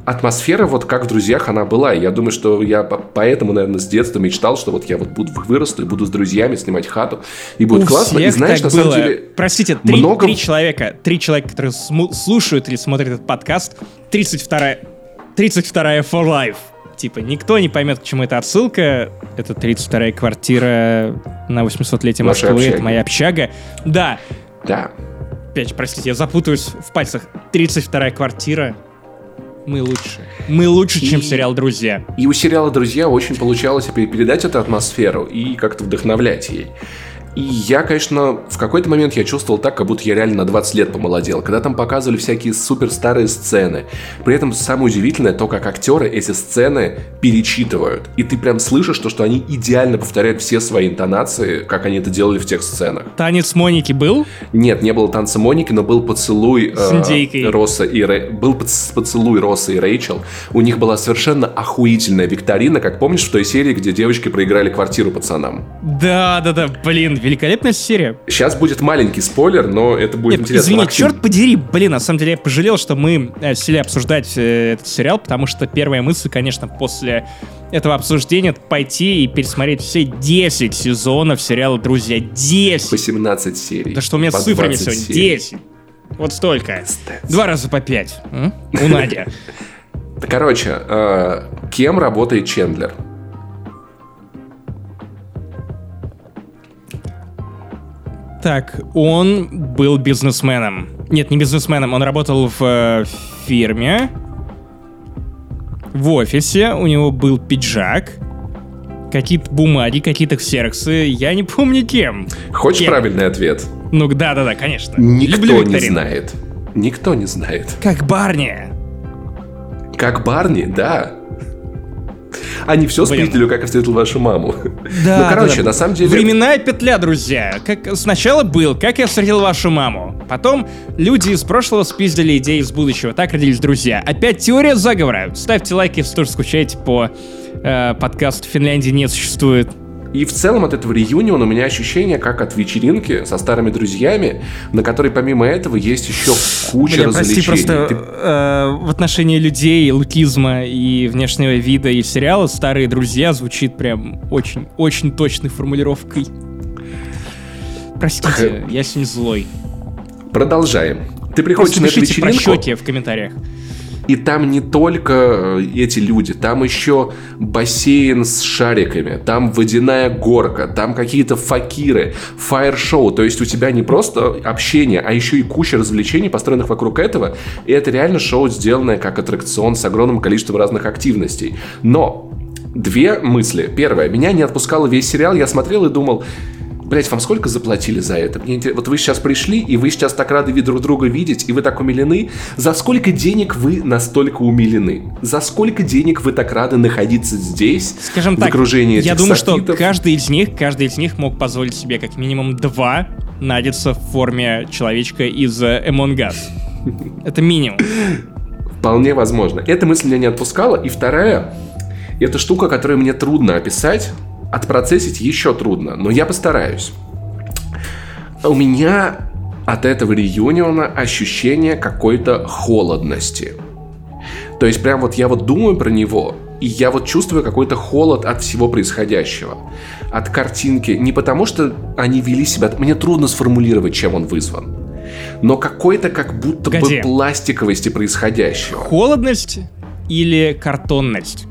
атмосфера вот как в «Друзьях» она была. И я думаю, что я поэтому, наверное, с детства мечтал, что вот я вот буду вырасту и буду с друзьями снимать хату, и будет у классно. И знаешь, на было. самом деле... Простите, три, много... три человека, три человека, которые слушают или смотрят этот подкаст, 32 32 For Life. Типа, никто не поймет, к чему это отсылка. Это 32-я квартира на 800-летие Москвы. Это моя общага. Да. Да. Опять, простите, я запутаюсь в пальцах. 32-я квартира. Мы лучше. Мы лучше, и, чем сериал «Друзья». И у сериала «Друзья» очень получалось передать эту атмосферу и как-то вдохновлять ей. И я, конечно, в какой-то момент я чувствовал так, как будто я реально на 20 лет помолодел, когда там показывали всякие супер старые сцены. При этом самое удивительное то, как актеры эти сцены перечитывают. И ты прям слышишь то, что они идеально повторяют все свои интонации, как они это делали в тех сценах. Танец Моники был? Нет, не было танца Моники, но был поцелуй э, Росса и Рэй... был поцелуй Росса и Рэйчел. У них была совершенно охуительная викторина, как помнишь в той серии, где девочки проиграли квартиру пацанам. Да, да, да, блин, великолепная серия. Сейчас будет маленький спойлер, но это будет Нет, интересно. Извини, Максим. черт подери, блин, на самом деле я пожалел, что мы э, сели обсуждать э, этот сериал, потому что первая мысль, конечно, после этого обсуждения пойти и пересмотреть все 10 сезонов сериала «Друзья». 10! 18 серий. Да что у меня По с цифрами 20 сегодня? серий. 10. Вот столько. Два раза по 5. У Нади. Короче, э, кем работает Чендлер? Так, он был бизнесменом. Нет, не бизнесменом, он работал в э, фирме, в офисе, у него был пиджак, какие-то бумаги, какие-то ксероксы, я не помню кем. Хочешь Кем? правильный ответ? Ну да-да-да, конечно. Никто Люблю не знает. Никто не знает. Как Барни. Как Барни, да. Они все Блин. спиздили, как я встретил вашу маму. Да, ну, короче, да, да. на самом деле... Временная петля, друзья. Как сначала был, как я встретил вашу маму. Потом люди из прошлого спиздили идеи из будущего. Так родились друзья. Опять теория заговора. Ставьте лайки, если тоже скучаете по э, подкасту «Финляндии не существует». И в целом от этого реюниона у меня ощущение, как от вечеринки со старыми друзьями, на которой помимо этого есть еще куча Бля, прости, развлечений. просто Ты- э, в отношении людей, лукизма и внешнего вида и сериала «Старые друзья» звучит прям очень-очень точной формулировкой. Простите, я сегодня злой. Продолжаем. Ты приходишь Просто на эту вечеринку, просчете в комментариях. И там не только э, эти люди, там еще бассейн с шариками, там водяная горка, там какие-то факиры, фаер-шоу. То есть у тебя не просто общение, а еще и куча развлечений, построенных вокруг этого. И это реально шоу, сделанное как аттракцион с огромным количеством разных активностей. Но две мысли. Первая. Меня не отпускало весь сериал. Я смотрел и думал, Блять, вам сколько заплатили за это? Мне интерес- Вот вы сейчас пришли, и вы сейчас так рады друг друга видеть, и вы так умилены. За сколько денег вы настолько умилены? За сколько денег вы так рады находиться здесь? Скажем в так, окружении я думаю, что софитов? каждый из них, каждый из них мог позволить себе как минимум два надеться в форме человечка из э, Among Us. Это минимум. Вполне возможно. Эта мысль меня не отпускала. И вторая, это штука, которую мне трудно описать, отпроцессить еще трудно, но я постараюсь. У меня от этого реюниона ощущение какой-то холодности. То есть прям вот я вот думаю про него, и я вот чувствую какой-то холод от всего происходящего. От картинки. Не потому, что они вели себя... Мне трудно сформулировать, чем он вызван. Но какой-то как будто Погоди. бы пластиковости происходящего. Холодность или картонность?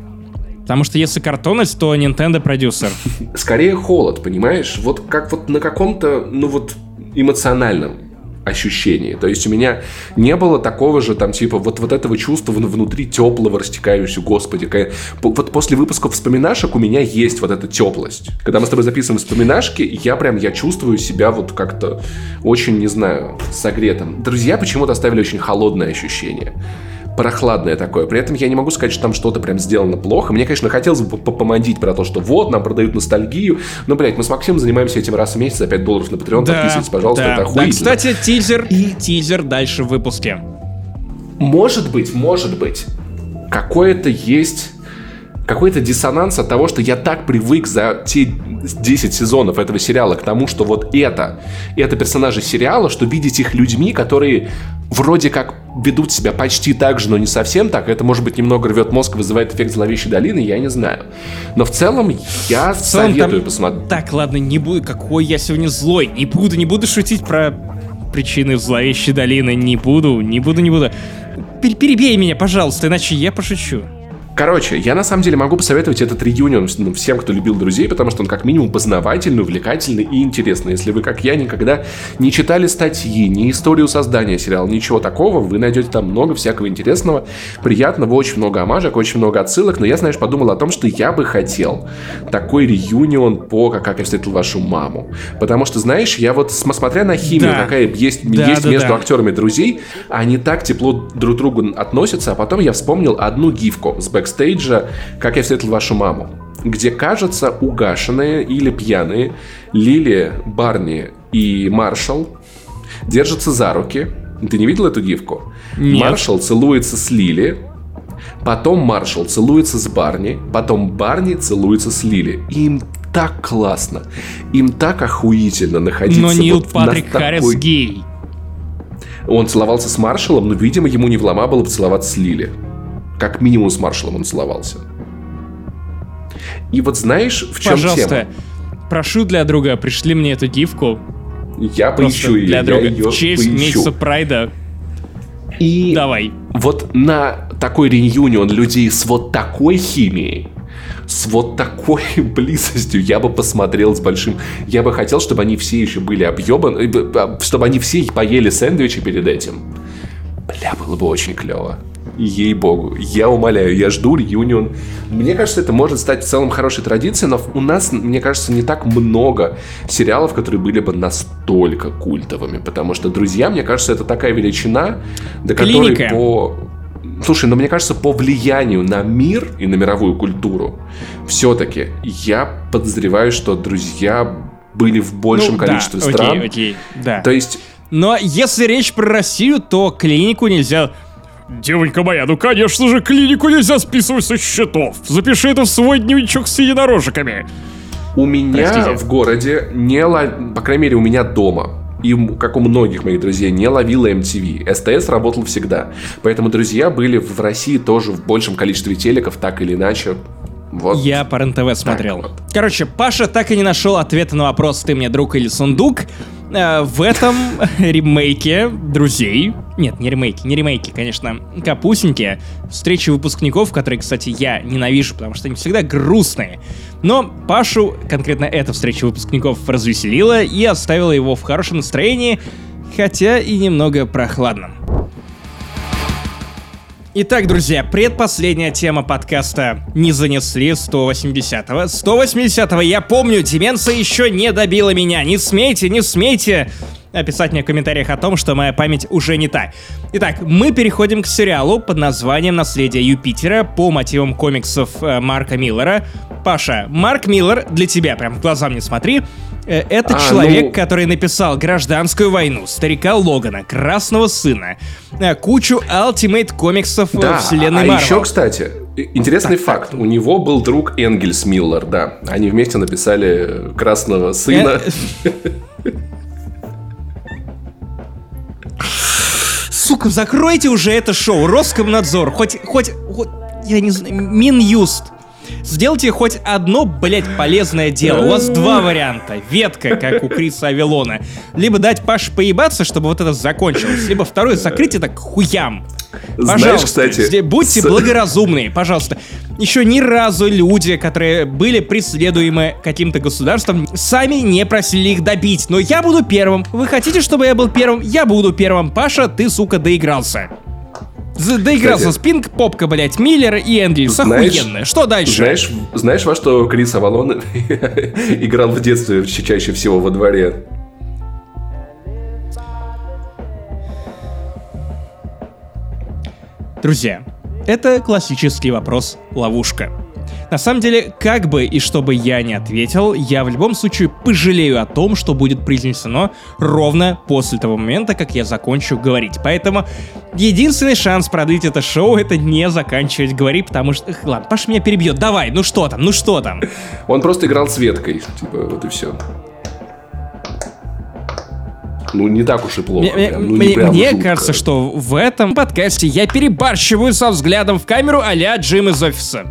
Потому что если картонность, то Nintendo продюсер. Скорее холод, понимаешь? Вот как вот на каком-то, ну вот, эмоциональном ощущении. То есть у меня не было такого же там типа вот, вот этого чувства вн- внутри теплого, растекающего, господи. ка- по- Вот после выпуска вспоминашек у меня есть вот эта теплость. Когда мы с тобой записываем вспоминашки, я прям, я чувствую себя вот как-то очень, не знаю, согретым. Друзья почему-то оставили очень холодное ощущение прохладное такое. При этом я не могу сказать, что там что-то прям сделано плохо. Мне, конечно, хотелось бы п- помодить про то, что вот, нам продают ностальгию. Но, блядь, мы с Максимом занимаемся этим раз в месяц за 5 долларов на Patreon. Подписывайтесь, пожалуйста, да. это Да, охуительно. кстати, тизер, тизер дальше в выпуске. Может быть, может быть, какое-то есть какой-то диссонанс от того, что я так привык за те 10 сезонов этого сериала к тому, что вот это, это персонажи сериала, что видеть их людьми, которые вроде как ведут себя почти так же, но не совсем так, это, может быть, немного рвет мозг, вызывает эффект зловещей долины, я не знаю. Но в целом я В целом, советую там- посмотреть. Так, ладно, не буду. Какой я сегодня злой. Не буду, не буду шутить про причины зловещей долины. Не буду, не буду, не буду. Пер- Перебей меня, пожалуйста, иначе я пошучу. Короче, я на самом деле могу посоветовать этот реюнион ну, всем, кто любил друзей, потому что он как минимум познавательный, увлекательный и интересный. Если вы, как я, никогда не читали статьи, ни историю создания сериала, ничего такого, вы найдете там много всякого интересного, приятного, очень много омажек, очень много отсылок, но я, знаешь, подумал о том, что я бы хотел такой реюнион по «Как, я встретил вашу маму». Потому что, знаешь, я вот, см- смотря на химию, Да. какая есть, Да, есть да, между да. актерами друзей, они так тепло друг к другу относятся, а потом я вспомнил одну гифку с бэкстейджа «Как я встретил вашу маму», где, кажется, угашенные или пьяные Лили, Барни и Маршall держатся за руки. Ты не видел эту гифку? Нет. Маршall целуется с Лили, потом Маршall целуется с Барни, потом Барни целуется с Лили. И им так классно, им так охуительно находиться Но Нил вот на Патрик Харрис такой- гей. он целовался с Маршалом, но, видимо, ему не влома было поцеловаться с Лили. Как минимум с Маршалом он целовался. И вот знаешь, в чем Пожалуйста, тема? прошу для друга, пришли мне эту гифку. Я Просто поищу ее, для я друга. ее В честь поищу. месяца Прайда. И Давай. вот на такой реюнион людей с вот такой химией, с вот такой близостью я бы посмотрел с большим... Я бы хотел, чтобы они все еще были объебаны, э, чтобы они все поели сэндвичи перед этим. Бля, было бы очень клево. Ей-богу, я умоляю, я жду реюнион. Мне кажется, это может стать в целом хорошей традицией, но у нас, мне кажется, не так много сериалов, которые были бы настолько культовыми, потому что «Друзья», мне кажется, это такая величина, до которой Клиника. по... Слушай, но мне кажется, по влиянию на мир и на мировую культуру, все-таки я подозреваю, что «Друзья» были в большем Ну, да, количестве окей, стран. окей, да. То есть Но если речь про Россию, то клинику нельзя... Девонька моя, ну конечно же, клинику нельзя списывать со счетов. Запиши это в свой дневничок с единорожиками. У меня Простите. в городе не лов... по крайней мере, у меня дома и как у многих моих друзей, не ловила MTV. СТС работал всегда. Поэтому друзья были в России тоже в большем количестве телеков, так или иначе. Вот. Я по РЕН-ТВ смотрел. вот. Короче, Паша так и не нашел ответа на вопрос «Ты мне друг или сундук?» Э, В этом ремейке «Друзей» Нет, не ремейки, не ремейки, конечно. Капустники Встречи выпускников, которые, кстати, я ненавижу Потому что они всегда грустные. Но Пашу, конкретно эта встреча выпускников развеселила И оставила его в хорошем настроении Хотя и немного прохладном Итак, друзья, предпоследняя тема подкаста не занесли 180-го. 180-го, я помню, деменция еще не добила меня. Не смейте, не смейте описать мне в комментариях о том, что моя память уже не та. Итак, мы переходим к сериалу под названием «Наследие Юпитера» по мотивам комиксов э, Марка Миллера. Паша, Марк Миллер, для тебя, прям в глаза мне смотри, э, это А, человек, ну- который написал «Гражданскую войну», «Старика Логана», «Красного сына», э, кучу ультимейт комиксов Да, вселенной а Марвел. еще, кстати, интересный факт. У него был друг Энгельс Миллер, да. Они вместе написали «Красного сына». Сука, закройте уже это шоу, Роскомнадзор, хоть, хоть, хоть, я не знаю, Минюст. Сделайте хоть одно, блядь, полезное дело. У вас два варианта. Ветка, как у Криса Авилона. Либо дать Паше поебаться, чтобы вот это закончилось. Либо второе, закрыть это к хуям. Знаешь, Пожалуйста, кстати, сде- будьте с- благоразумные, пожалуйста. Еще ни разу люди, которые были преследуемы каким-то государством, сами не просили их добить. Но я буду первым. Вы хотите, чтобы я был первым? Я буду первым. Паша, ты, сука, доигрался. Доигрался Кстати, с Пинк, Попка, блядь, Миллер и. Знаешь- Охуенно. Что дальше? Знаешь, знаешь, во что Крис Авалон играл в детстве ча- чаще всего во дворе? Друзья, это классический вопрос ловушка. На самом деле, как бы и что бы я ни ответил, я в любом случае пожалею о том, что будет произнесено ровно после того момента, как я закончу говорить. Поэтому единственный шанс продлить это шоу — это не заканчивать говорить, потому что... Эх, ладно, Паша меня перебьет. Давай, ну что там, ну что там? Он просто играл с веткой. Типа, вот и все. Ну, не так уж и плохо. Мне, прям. Ну, мне- не прям мне жутко. кажется, что в этом подкасте я перебарщиваю со взглядом в камеру а-ля Джим из офиса.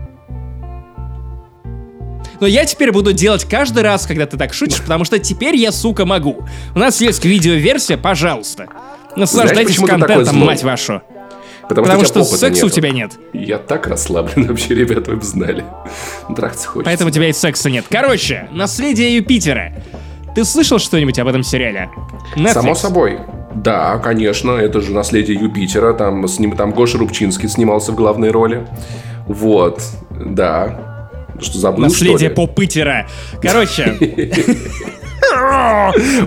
Но я теперь буду делать каждый раз, когда ты так шутишь, потому что теперь я, сука, могу. У нас есть видеоверсия, пожалуйста. Наслаждайтесь такой контентом, мать вашу. Потому, Потому что, что у секса у нету. тебя нет. Я так расслаблен вообще, ребята, вы бы знали. Трахаться хочется. Поэтому у тебя и секса нет. Короче, наследие Юпитера. Ты слышал что-нибудь об этом сериале? Netflix. Само собой. Да, конечно, это же наследие Юпитера. Там, с ним, там Гоша Рубчинский снимался в главной роли. Вот, да. Что забыл, Наследие? Попытера. Короче.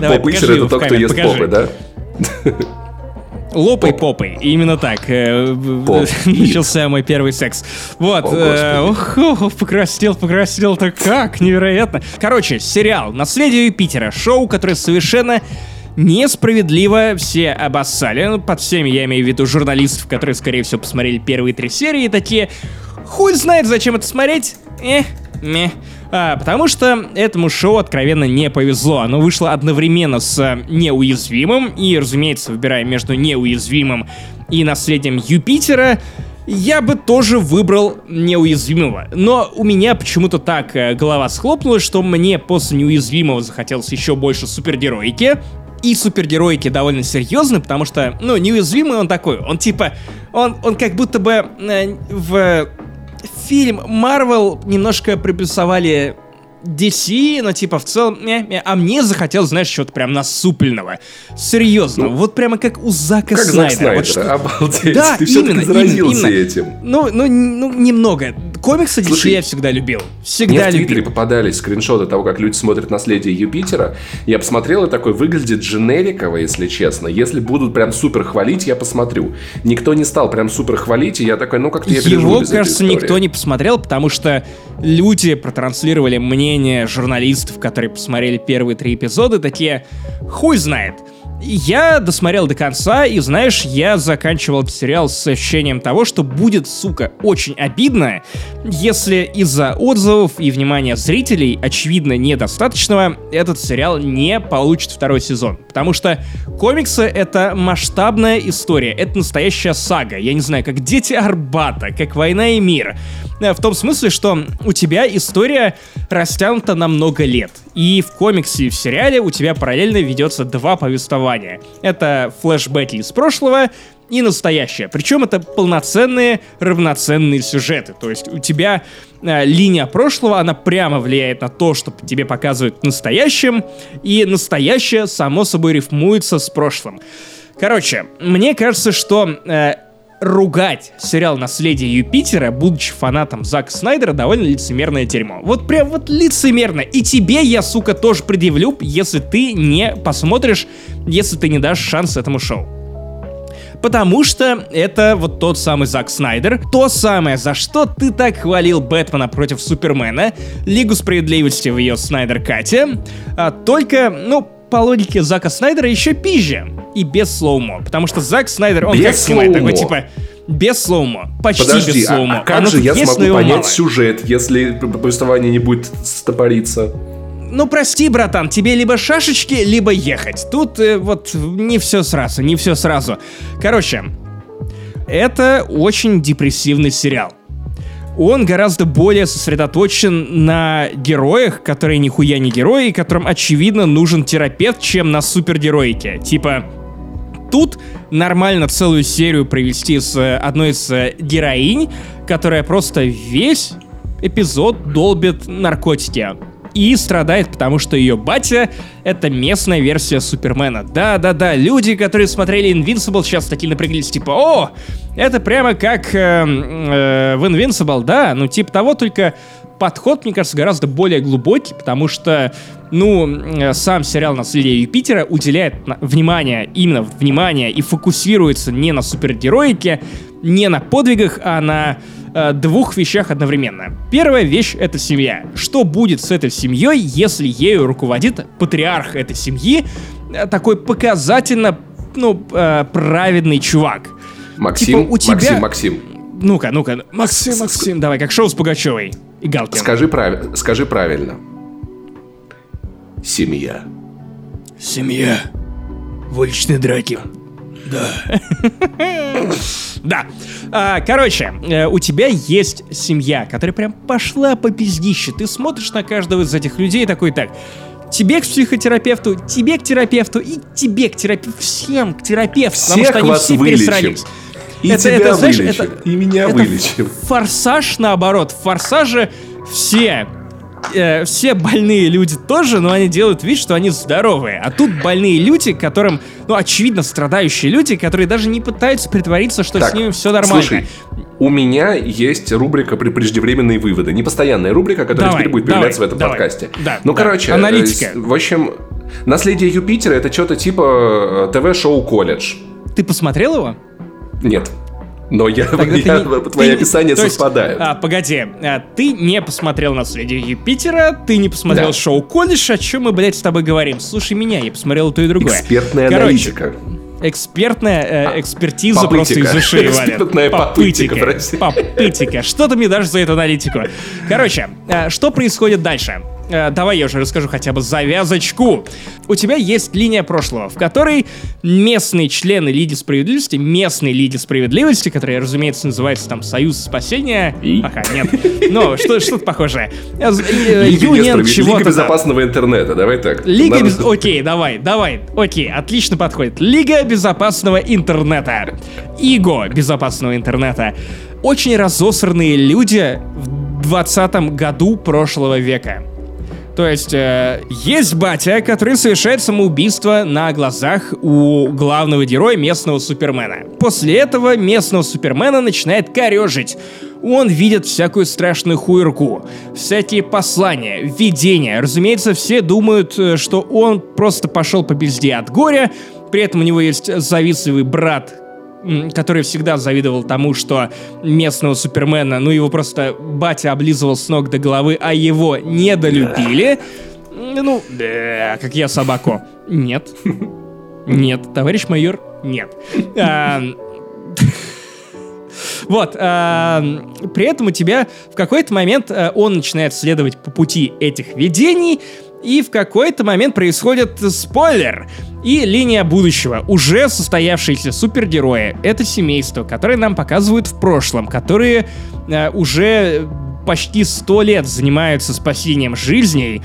Попытер это тот, кто ест попы, да? Лопай попой. Именно так. э, Поп. Начался мой первый секс. Вот. О, э. Ох, ох, покраснел, покраснел-то как, невероятно. Короче, сериал «Наследие Юпитера». Шоу, которое совершенно несправедливо все обоссали. Ну, под всеми я имею в виду журналистов, которые, скорее всего, посмотрели первые три серии и такие... Хуй знает, зачем это смотреть. Э, мeh. А, потому что этому шоу откровенно не повезло. Оно вышло одновременно с э, неуязвимым, и, разумеется, выбирая между неуязвимым и наследием Юпитера, я бы тоже выбрал неуязвимого. Но у меня почему-то так э, голова схлопнулась, что мне после неуязвимого захотелось еще больше супергероики. И супергероики довольно серьезны, потому что, ну, неуязвимый он такой. Он типа, он, он как будто бы э, в фильм Марвел немножко приплюсовали DC, но типа в целом, не, не, а мне захотелось, знаешь, чего-то прям насупленного. Серьезно, ну, вот прямо как у Зака как Снайдера. Зак Снайдера, вот что... обалдеть. Да, Ты именно, заразился именно, этим. Ну, ну, ну, немного. Комиксы DC Слушай, я всегда любил. Всегда Мне в Твиттере любил. попадались скриншоты того, как люди смотрят «Наследие Юпитера». Я посмотрел и такой, выглядит дженериково, если честно. Если будут прям супер хвалить, я посмотрю. Никто не стал прям супер хвалить, и я такой, ну как-то я Его, кажется, никто не посмотрел, потому что люди протранслировали мнение журналистов, которые посмотрели первые три эпизода, такие, хуй знает. Я досмотрел до конца, и знаешь, я заканчивал этот сериал с ощущением того, что будет, сука, очень обидно, если из-за отзывов и внимания зрителей, очевидно, недостаточного, этот сериал не получит второй сезон. Потому что комиксы — это масштабная история, это настоящая сага. Я не знаю, как «Дети Арбата», как «Война и мир». Э, В том смысле, что у тебя история растянута на много лет. И в комиксе, и в сериале у тебя параллельно ведется два повествования. Это флешбеки из прошлого и настоящее. Причем это полноценные, равноценные сюжеты. То есть у тебя э, линия прошлого, она прямо влияет на то, что тебе показывают в настоящем, и настоящее, само собой, рифмуется с прошлым. Короче, мне кажется, что э, ругать сериал «Наследие Юпитера», будучи фанатом Зака Снайдера, довольно лицемерное дерьмо. Вот прям вот лицемерно. И тебе я, сука, тоже предъявлю, если ты не посмотришь, если ты не дашь шанс этому шоу. Потому что это вот тот самый Зак Снайдер, то самое, за что ты так хвалил Бэтмена против Супермена, Лигу Справедливости в ее Снайдер-кате, а только, ну, по логике Зака Снайдера еще пизже. И без слоумо. Потому что Зак Снайдер, он Без как снимает, такой типа без слоумо. Почти Подожди, без а, слоумо. а как Оно же я есть, смогу понять мало. сюжет, если повествование не будет стопориться? Ну прости, братан, тебе либо шашечки, либо ехать. Тут э, вот не все сразу, не все сразу. Короче, это очень депрессивный сериал. Он гораздо более сосредоточен на героях, которые нихуя не герои, которым, очевидно, нужен терапевт, чем на супергероике. Типа, тут нормально целую серию провести с э, одной из э, героинь, которая просто весь эпизод долбит наркотики. И страдает, потому что ее батя — это местная версия Супермена. Да-да-да, люди, которые смотрели Invincible, сейчас такие напряглись, типа, о, это прямо как э, э, в Invincible, да, ну типа того, только подход, мне кажется, гораздо более глубокий, потому что, ну, э, сам сериал «Наследие Юпитера» уделяет на- внимание, именно внимание, и фокусируется не на супергероике, не на подвигах, а на э, двух вещах одновременно. Первая вещь — это семья. Что будет с этой семьей, если ею руководит патриарх этой семьи, э, такой показательно, ну, э, праведный чувак? Максим, Типа, у тебя- Максим, Максим, Ну-ка, ну-ка, Максим, Максим, давай, как шоу с Пугачевой и Галкиным. скажи, прави- скажи правильно. Семья. Семья. В уличной драке. Да. Да. А, короче, э, у тебя есть семья, которая прям пошла по пиздище. Ты смотришь на каждого из этих людей такой так. Тебе к психотерапевту, тебе к терапевту и тебе к терапевту. Всем к терапевту. потому Всех что они все вылечим. пересрались. И Это- тебя это, знаешь, вылечим, это- и меня это вылечим. Форсаж наоборот. В форсаже все э, все больные люди тоже, но они делают вид, что они здоровые. А тут больные люди, которым, ну, очевидно, страдающие люди, которые даже не пытаются притвориться, что Так, с ними все нормально. Слушай, у меня есть рубрика при преждевременные выводы. Непостоянная рубрика, которая Давай, теперь будет давай, появляться в этом давай. подкасте. Да, ну, да. короче, э, Аналитика. с- в общем, наследие Юпитера это что-то типа э, ТВ-шоу колледж. Ты посмотрел его? Нет. Но я, Тогда ты я- не- твои ты- описания то есть, совпадают. а, погоди, а, ты не посмотрел «Наследие Юпитера», ты не посмотрел Да. шоу «Колледж», о чем мы, блядь, с тобой говорим? Слушай меня, я посмотрел то и другое. Экспертная Короче, аналитика. Экспертная э, экспертиза попытика. просто из ушей валит. Экспертная попытика, прости. Попытика. Что ты мне дашь за эту аналитику? Короче, э, что происходит дальше? Э, давай я уже расскажу хотя бы завязочку. У тебя есть линия прошлого, в которой местные члены Лиги Справедливости, местные Лиги Справедливости, которые, разумеется, называются там Союз Спасения. И? Пока нет. Но что, что-то похожее. Э, Лига, Юнион чего-то Лига безопасного интернета, давай так. Лига без... Окей, давай, давай. Окей, отлично подходит. Лига безопасного интернета. ИГО безопасного интернета. Очень разосранные люди в 20 году прошлого века. То есть, э, есть батя, который совершает самоубийство на глазах у главного героя местного Супермена. После этого местного Супермена начинает корежить. Он видит всякую страшную хуйрку, всякие послания, видения. Разумеется, все думают, э, что он просто пошел по безде от горя. При этом у него есть завистливый брат, который всегда завидовал тому, что местного Супермена, ну его просто батя облизывал с ног до головы, а его недолюбили. Ну, как я собаку. Нет. Нет, товарищ майор, нет. А, Вот, а, при этом у тебя в какой-то момент а, он начинает следовать по пути этих видений, и в какой-то момент происходит спойлер. И линия будущего. Уже состоявшиеся супергерои. Это семейство, которое нам показывают в прошлом, которые э, уже почти сто лет занимаются спасением жизней.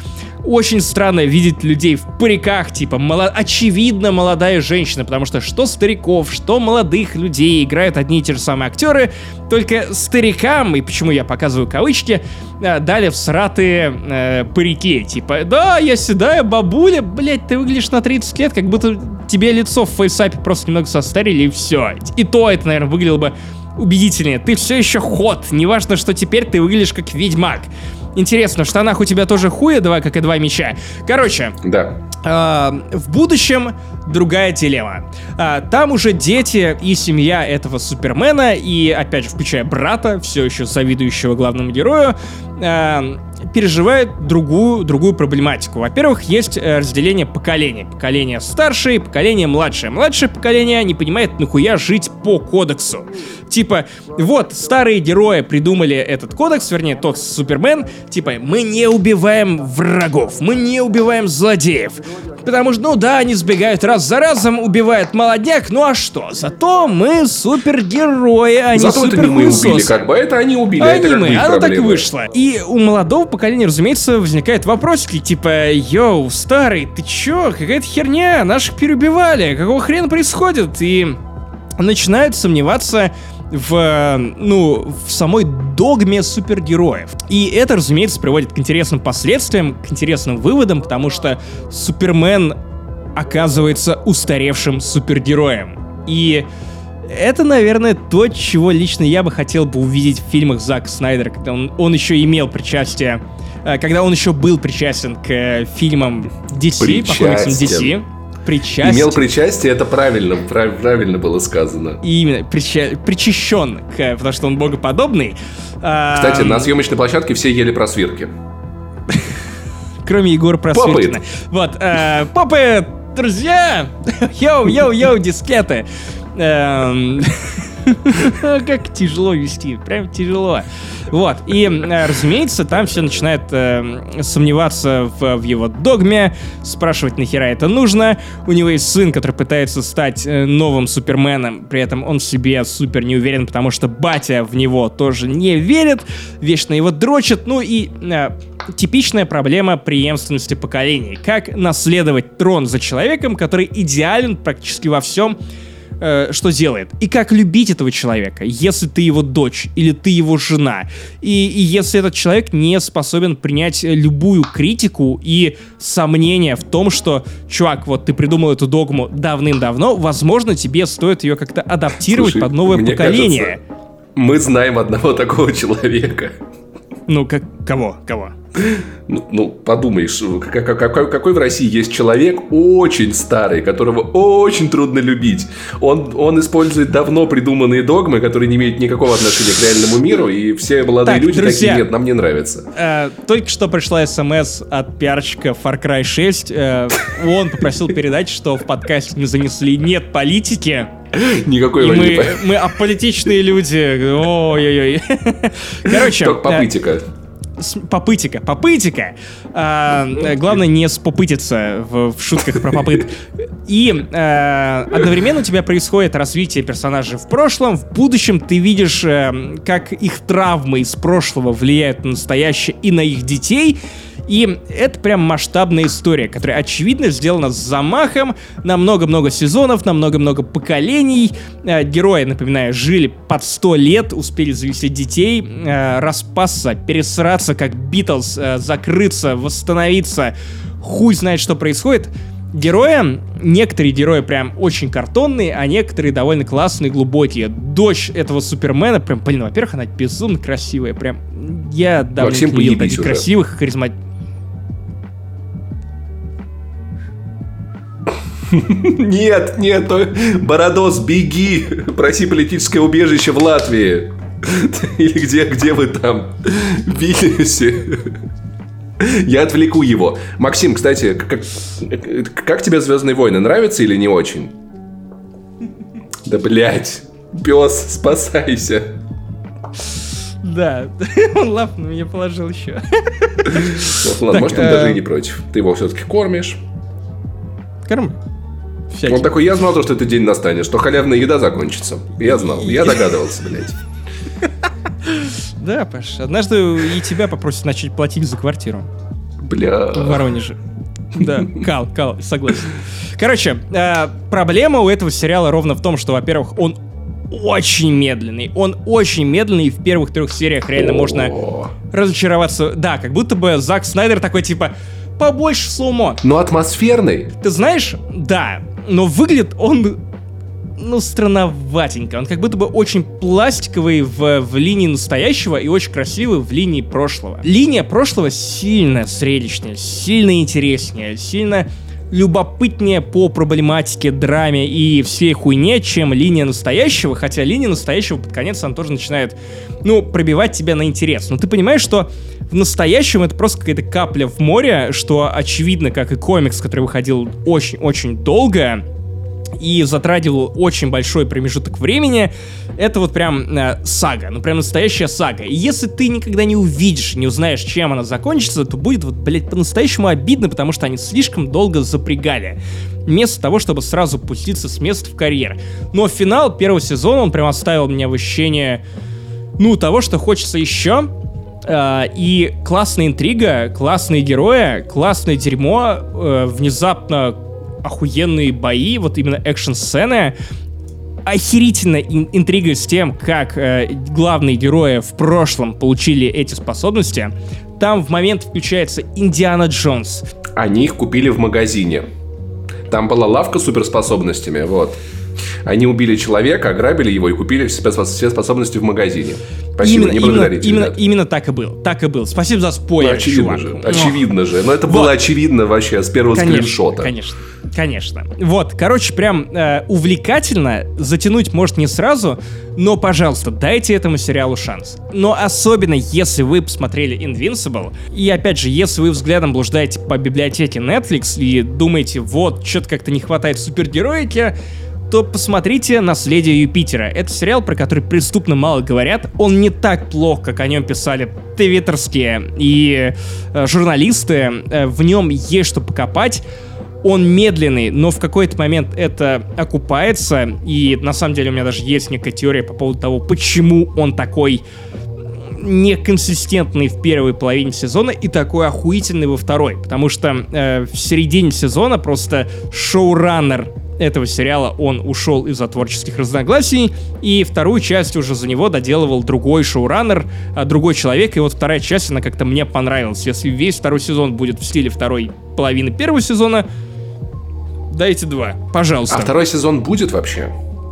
Очень странно видеть людей в париках, типа, моло- очевидно молодая женщина, потому что что стариков, что молодых людей играют одни и те же самые актеры, только старикам, и почему я показываю кавычки, э, дали всратые э, парики, типа, да, я седая бабуля, блять, ты выглядишь на 30 лет, как будто тебе лицо в фейсапе просто немного состарили, и все. И то это, наверное, выглядело бы убедительнее. Ты все еще ход. Неважно, что теперь ты выглядишь как ведьмак. Интересно, в штанах у тебя тоже хуя два, как и два меча. Короче, Да. а, в будущем другая дилемма. А, там уже дети и семья этого Супермена, и, опять же, включая брата, все еще завидующего главному герою, а, переживают другую, другую проблематику. Во-первых, есть э, разделение поколений. Поколение старшее и поколение младшее. Младшее поколение не понимает, нахуя жить по кодексу. Типа, вот, старые герои придумали этот кодекс, вернее, тот Супермен, типа, мы не убиваем врагов, мы не убиваем злодеев. Потому что, ну да, они сбегают раз за разом, убивают молодняк, ну а что? Зато мы супергерои, а не Зато это не мы убили, как бы. Это они убили, а это не мы, оно так и вышло. И у молодого поколения, разумеется, возникают вопросики, типа, йоу, старый, ты чё, какая-то херня, наших переубивали, какого хрена происходит? И начинают сомневаться в, ну, в самой догме супергероев. И это, разумеется, приводит к интересным последствиям, к интересным выводам, потому что Супермен оказывается устаревшим супергероем. И это, наверное, то, чего лично я бы хотел бы увидеть в фильмах Зака Снайдера, когда он, он еще имел причастие, э, когда он еще был причастен к э, фильмам DC, по комиксам DC. Причастен. Имел причастие, это правильно, прав- правильно было сказано. И именно прича- причащен, к, потому что он богоподобный. А, Кстати, на съемочной площадке все ели просвирки. Кроме Егора Просвиркина. Вот, э, попы, друзья! Йоу-йоу-йоу, дискеты! Как тяжело вести, прям тяжело. Вот, и, разумеется, там все начинают э, сомневаться в, в его догме, спрашивать, нахера это нужно. У него есть сын, который пытается стать э, новым Суперменом, при этом он в себе супер не уверен, потому что батя в него тоже не верит, вечно его дрочит. Ну и э, типичная проблема преемственности поколений. Как наследовать трон за человеком, который идеален практически во всем, э, что делает. И как любить этого человека, если ты его дочь или ты его жена. И, и если этот человек не способен принять любую критику и сомнения в том, что, чувак, вот ты придумал эту догму давным-давно, возможно, тебе стоит ее как-то адаптировать Слушай, под новое поколение. кажется, Мы знаем одного такого человека. Ну, как кого? Кого? Ну, ну, как- какой, какой в России есть человек очень старый, которого очень трудно любить. Он, он использует давно придуманные догмы, которые не имеют никакого отношения к реальному миру, и все молодые Так, люди друзья. такие, нет, нам не нравится. Э, только что пришла смс от пиарщика Far Cry 6. Э, он попросил передать, что в подкасте мы занесли «нет политики», Никакой и не мы, мы аполитичные люди. Ой-ой-ой. Короче, Только э, попытика. попытика, попытика. А, главное не спопытиться в, в шутках про попыт. И а, одновременно у тебя происходит развитие персонажей в прошлом, в будущем ты видишь, а, как их травмы из прошлого влияют на настоящее и на их детей. И это прям масштабная история, которая, очевидно, сделана с замахом на много-много сезонов, на много-много поколений. Э, герои, напоминаю, жили под 100 лет, успели завести детей, э, распасться, пересраться, как Битлз, э, закрыться, восстановиться. Хуй знает, что происходит. Герои, некоторые герои прям очень картонные, а некоторые довольно классные, глубокие. Дочь этого Супермена, прям, блин, во-первых, она безумно красивая, прям, я давно не видел таких красивых, харизматичных Нет, нет, Бородос, беги! Проси политическое убежище в Латвии. Или где, где вы там? В Я отвлеку его. Максим, кстати, как, как тебе Звездные войны? Нравится или не очень? Да блять, пес, спасайся. Да, он лап на меня положил еще. Ладно, может, он даже и не против. Ты его все-таки кормишь. Кормлю всяким. Он такой, я знал, то, что этот день настанет, что халявная еда закончится. Я знал, я догадывался, блядь. Да, Паш, однажды и тебя попросят начать платить за квартиру. Бля. В Воронеже. Да, кал, кал, согласен. Короче, э, проблема у этого сериала ровно в том, что, во-первых, он очень медленный. Он очень медленный, и в первых трех сериях реально можно разочароваться. Да, как будто бы Зак Снайдер такой, типа, побольше сумо. Но атмосферный. Ты знаешь, да, но выглядит он ну, странноватенько. Он как будто бы очень пластиковый в, в линии настоящего и очень красивый в линии прошлого. Линия прошлого сильно зрелищнее, сильно интереснее, сильно любопытнее по проблематике, драме и всей хуйне, чем линия настоящего, хотя линия настоящего под конец она тоже начинает, ну, пробивать тебя на интерес. Но ты понимаешь, что в настоящем это просто какая-то капля в море, что очевидно, как и комикс, который выходил очень-очень долго, и затрагивал очень большой промежуток времени, это вот прям э, сага, ну прям настоящая сага. И если ты никогда не увидишь, не узнаешь, чем она закончится, то будет вот, блядь, по-настоящему обидно, потому что они слишком долго запрягали. Вместо того, чтобы сразу пуститься с места в карьер. Но финал первого сезона, он прям оставил меня в ощущении, ну, того, что хочется еще. Uh, и классная интрига, классные герои, классное дерьмо, uh, внезапно охуенные бои, вот именно экшн-сцены, охерительно ин- интрига с тем, как э, главные герои в прошлом получили эти способности. Там в момент включается Индиана Джонс. Они их купили в магазине. Там была лавка с суперспособностями, вот. Они убили человека, ограбили его и купили все способности в магазине. Спасибо, именно, не благодарите. Именно, именно, именно так и был. Так и был. Спасибо за спойлер, ну, очевидно чувак. Же, очевидно же. Но это вот. было очевидно вообще с первого конечно, скриншота. Конечно. Конечно. Вот, короче, прям э, увлекательно. Затянуть может не сразу, но, пожалуйста, дайте этому сериалу шанс. Но особенно, если вы посмотрели Invincible, и опять же, если вы взглядом блуждаете по библиотеке Netflix и думаете, вот, что-то как-то не хватает супергероики, то посмотрите «Наследие Юпитера». Это сериал, про который преступно мало говорят. Он не так плох, как о нем писали твиттерские и э, журналисты. Э, в нем есть что покопать. Он медленный, но в какой-то момент это окупается. И на самом деле у меня даже есть некая теория по поводу того, почему он такой неконсистентный в первой половине сезона и такой охуительный во второй. Потому что э, в середине сезона просто шоураннер этого сериала он ушел из-за творческих разногласий, и вторую часть уже за него доделывал другой шоураннер, а, другой человек, и вот вторая часть, она как-то мне понравилась. Если весь второй сезон будет в стиле второй половины первого сезона, дайте два, пожалуйста. А второй сезон будет вообще?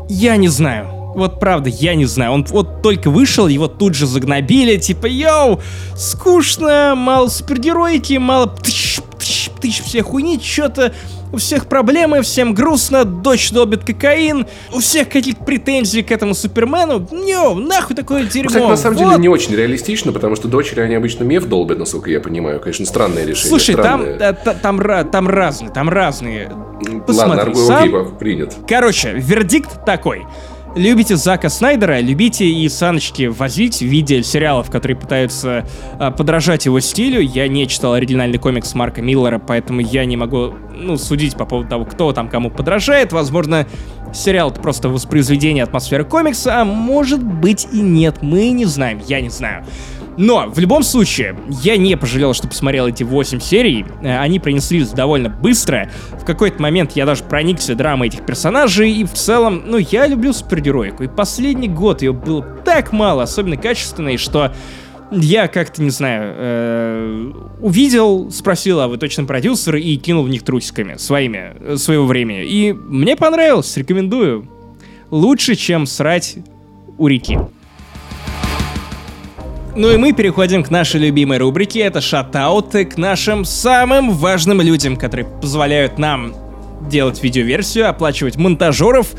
Я не знаю. Вот правда, я не знаю. Он вот только вышел, его тут же загнобили, типа, йоу, скучно, мало супергероики, мало тыщ, тыщ, тыщ, все хуйни, что-то у всех проблемы, всем грустно, дочь долбит кокаин, у всех каких-то претензий к этому Супермену. Нё, нахуй такое дерьмо. Кстати, на самом вот. деле не очень реалистично, потому что дочери, они обычно меф долбят, насколько я понимаю. Конечно, странное решение. Слушай, странное. там, э, там, там, там разные, там разные. Посмотри Ладно, сам. окей, принят. Короче, вердикт такой. Любите Зака Снайдера, любите и саночки возить в виде сериалов, которые пытаются а, подражать его стилю. Я не читал оригинальный комикс Марка Миллера, поэтому я не могу ну, судить по поводу того, кто там кому подражает. Возможно, сериал это просто воспроизведение атмосферы комикса, а может быть и нет. Мы не знаем, я не знаю. Но, в любом случае, я не пожалел, что посмотрел эти 8 серий. Э, они принеслись довольно быстро. В какой-то момент я даже проникся драмой этих персонажей, и в целом, ну, я люблю супергероику. И последний год ее было так мало, особенно качественной, что я как-то, не знаю, э, увидел, спросил, а вы точно продюсер, и кинул в них трусиками своими, э, своего времени. И мне понравилось, рекомендую. Лучше, чем срать у реки. Ну и мы переходим к нашей любимой рубрике, это шатауты к нашим самым важным людям, которые позволяют нам делать видеоверсию, оплачивать монтажеров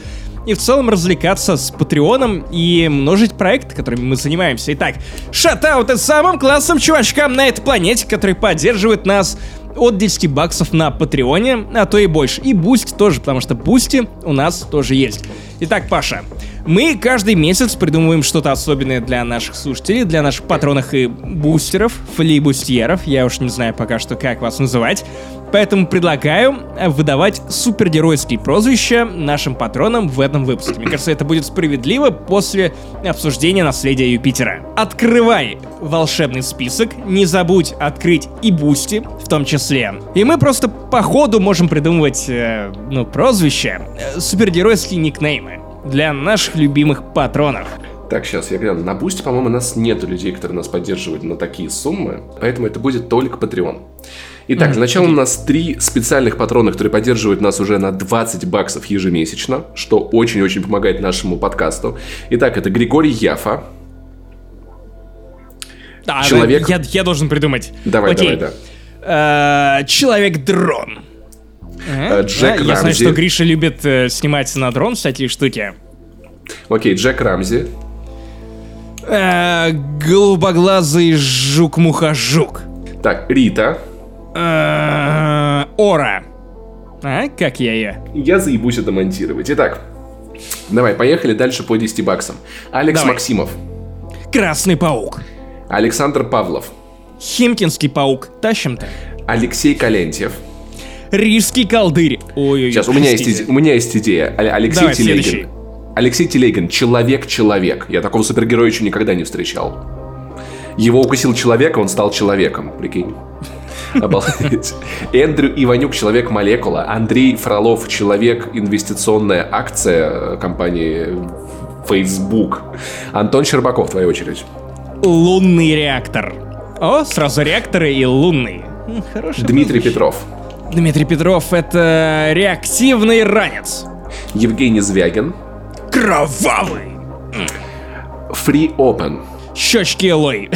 и в целом развлекаться с Патреоном и множить проекты, которыми мы занимаемся. Итак, шатауты самым классным чувачкам на этой планете, которые поддерживают нас от 10 баксов на Патреоне, а то и больше. И Boosty тоже, потому что Boosty у нас тоже есть. Итак, Паша, мы каждый месяц придумываем что-то особенное для наших слушателей, для наших патронов и бустеров, флибустьеров, я уж не знаю пока что, как вас называть. Поэтому предлагаю выдавать супергеройские прозвища нашим патронам в этом выпуске. Мне кажется, это будет справедливо после обсуждения наследия Юпитера. Открывай волшебный список, не забудь открыть и Boosty в том числе. И мы просто по ходу можем придумывать, э, ну, прозвища, э, супергеройские никнеймы для наших любимых патронов. Так, сейчас я гляну. На Boosty, по-моему, у нас нету людей, которые нас поддерживают на такие суммы, поэтому это будет только Patreon. Итак, mm-hmm. для начала у нас три специальных патрона, которые поддерживают нас уже на 20 баксов ежемесячно, что очень-очень помогает нашему подкасту. Итак, это Григорий Яфа. А, Человек... Я, я должен придумать. Давай, Окей. давай, да. Э, Человек-дрон. Э, Джек Я знаю, что Гриша любит э, снимать на дрон всякие штуки. Окей, Джек Рамзи. Э, голубоглазый жук-муха-жук. Так, Рита. Ора. А, как я ее? Я заебусь это монтировать. Итак, давай, поехали дальше по 10 баксам. Алекс давай. Максимов. Красный паук. Александр Павлов. Химкинский паук. Тащим-то. Алексей Калентьев. Рижский колдырь. Ой, Сейчас, у меня, есть, у меня есть идея. Алексей Давай, Телегин. Следующий. Алексей Телегин, человек-человек. Я такого супергероя еще никогда не встречал. Его укусил человек, он стал человеком, прикинь. Обалдеть. Эндрю Иванюк, человек-молекула. Андрей Фролов, человек, инвестиционная акция компании Facebook. Антон Щербаков, твоя очередь. Лунный реактор. О, сразу реакторы и лунный. Хороший Дмитрий прозвище. Петров. Дмитрий Петров — это реактивный ранец. Евгений Звягин. Кровавый. Free Open. Щечки Элой.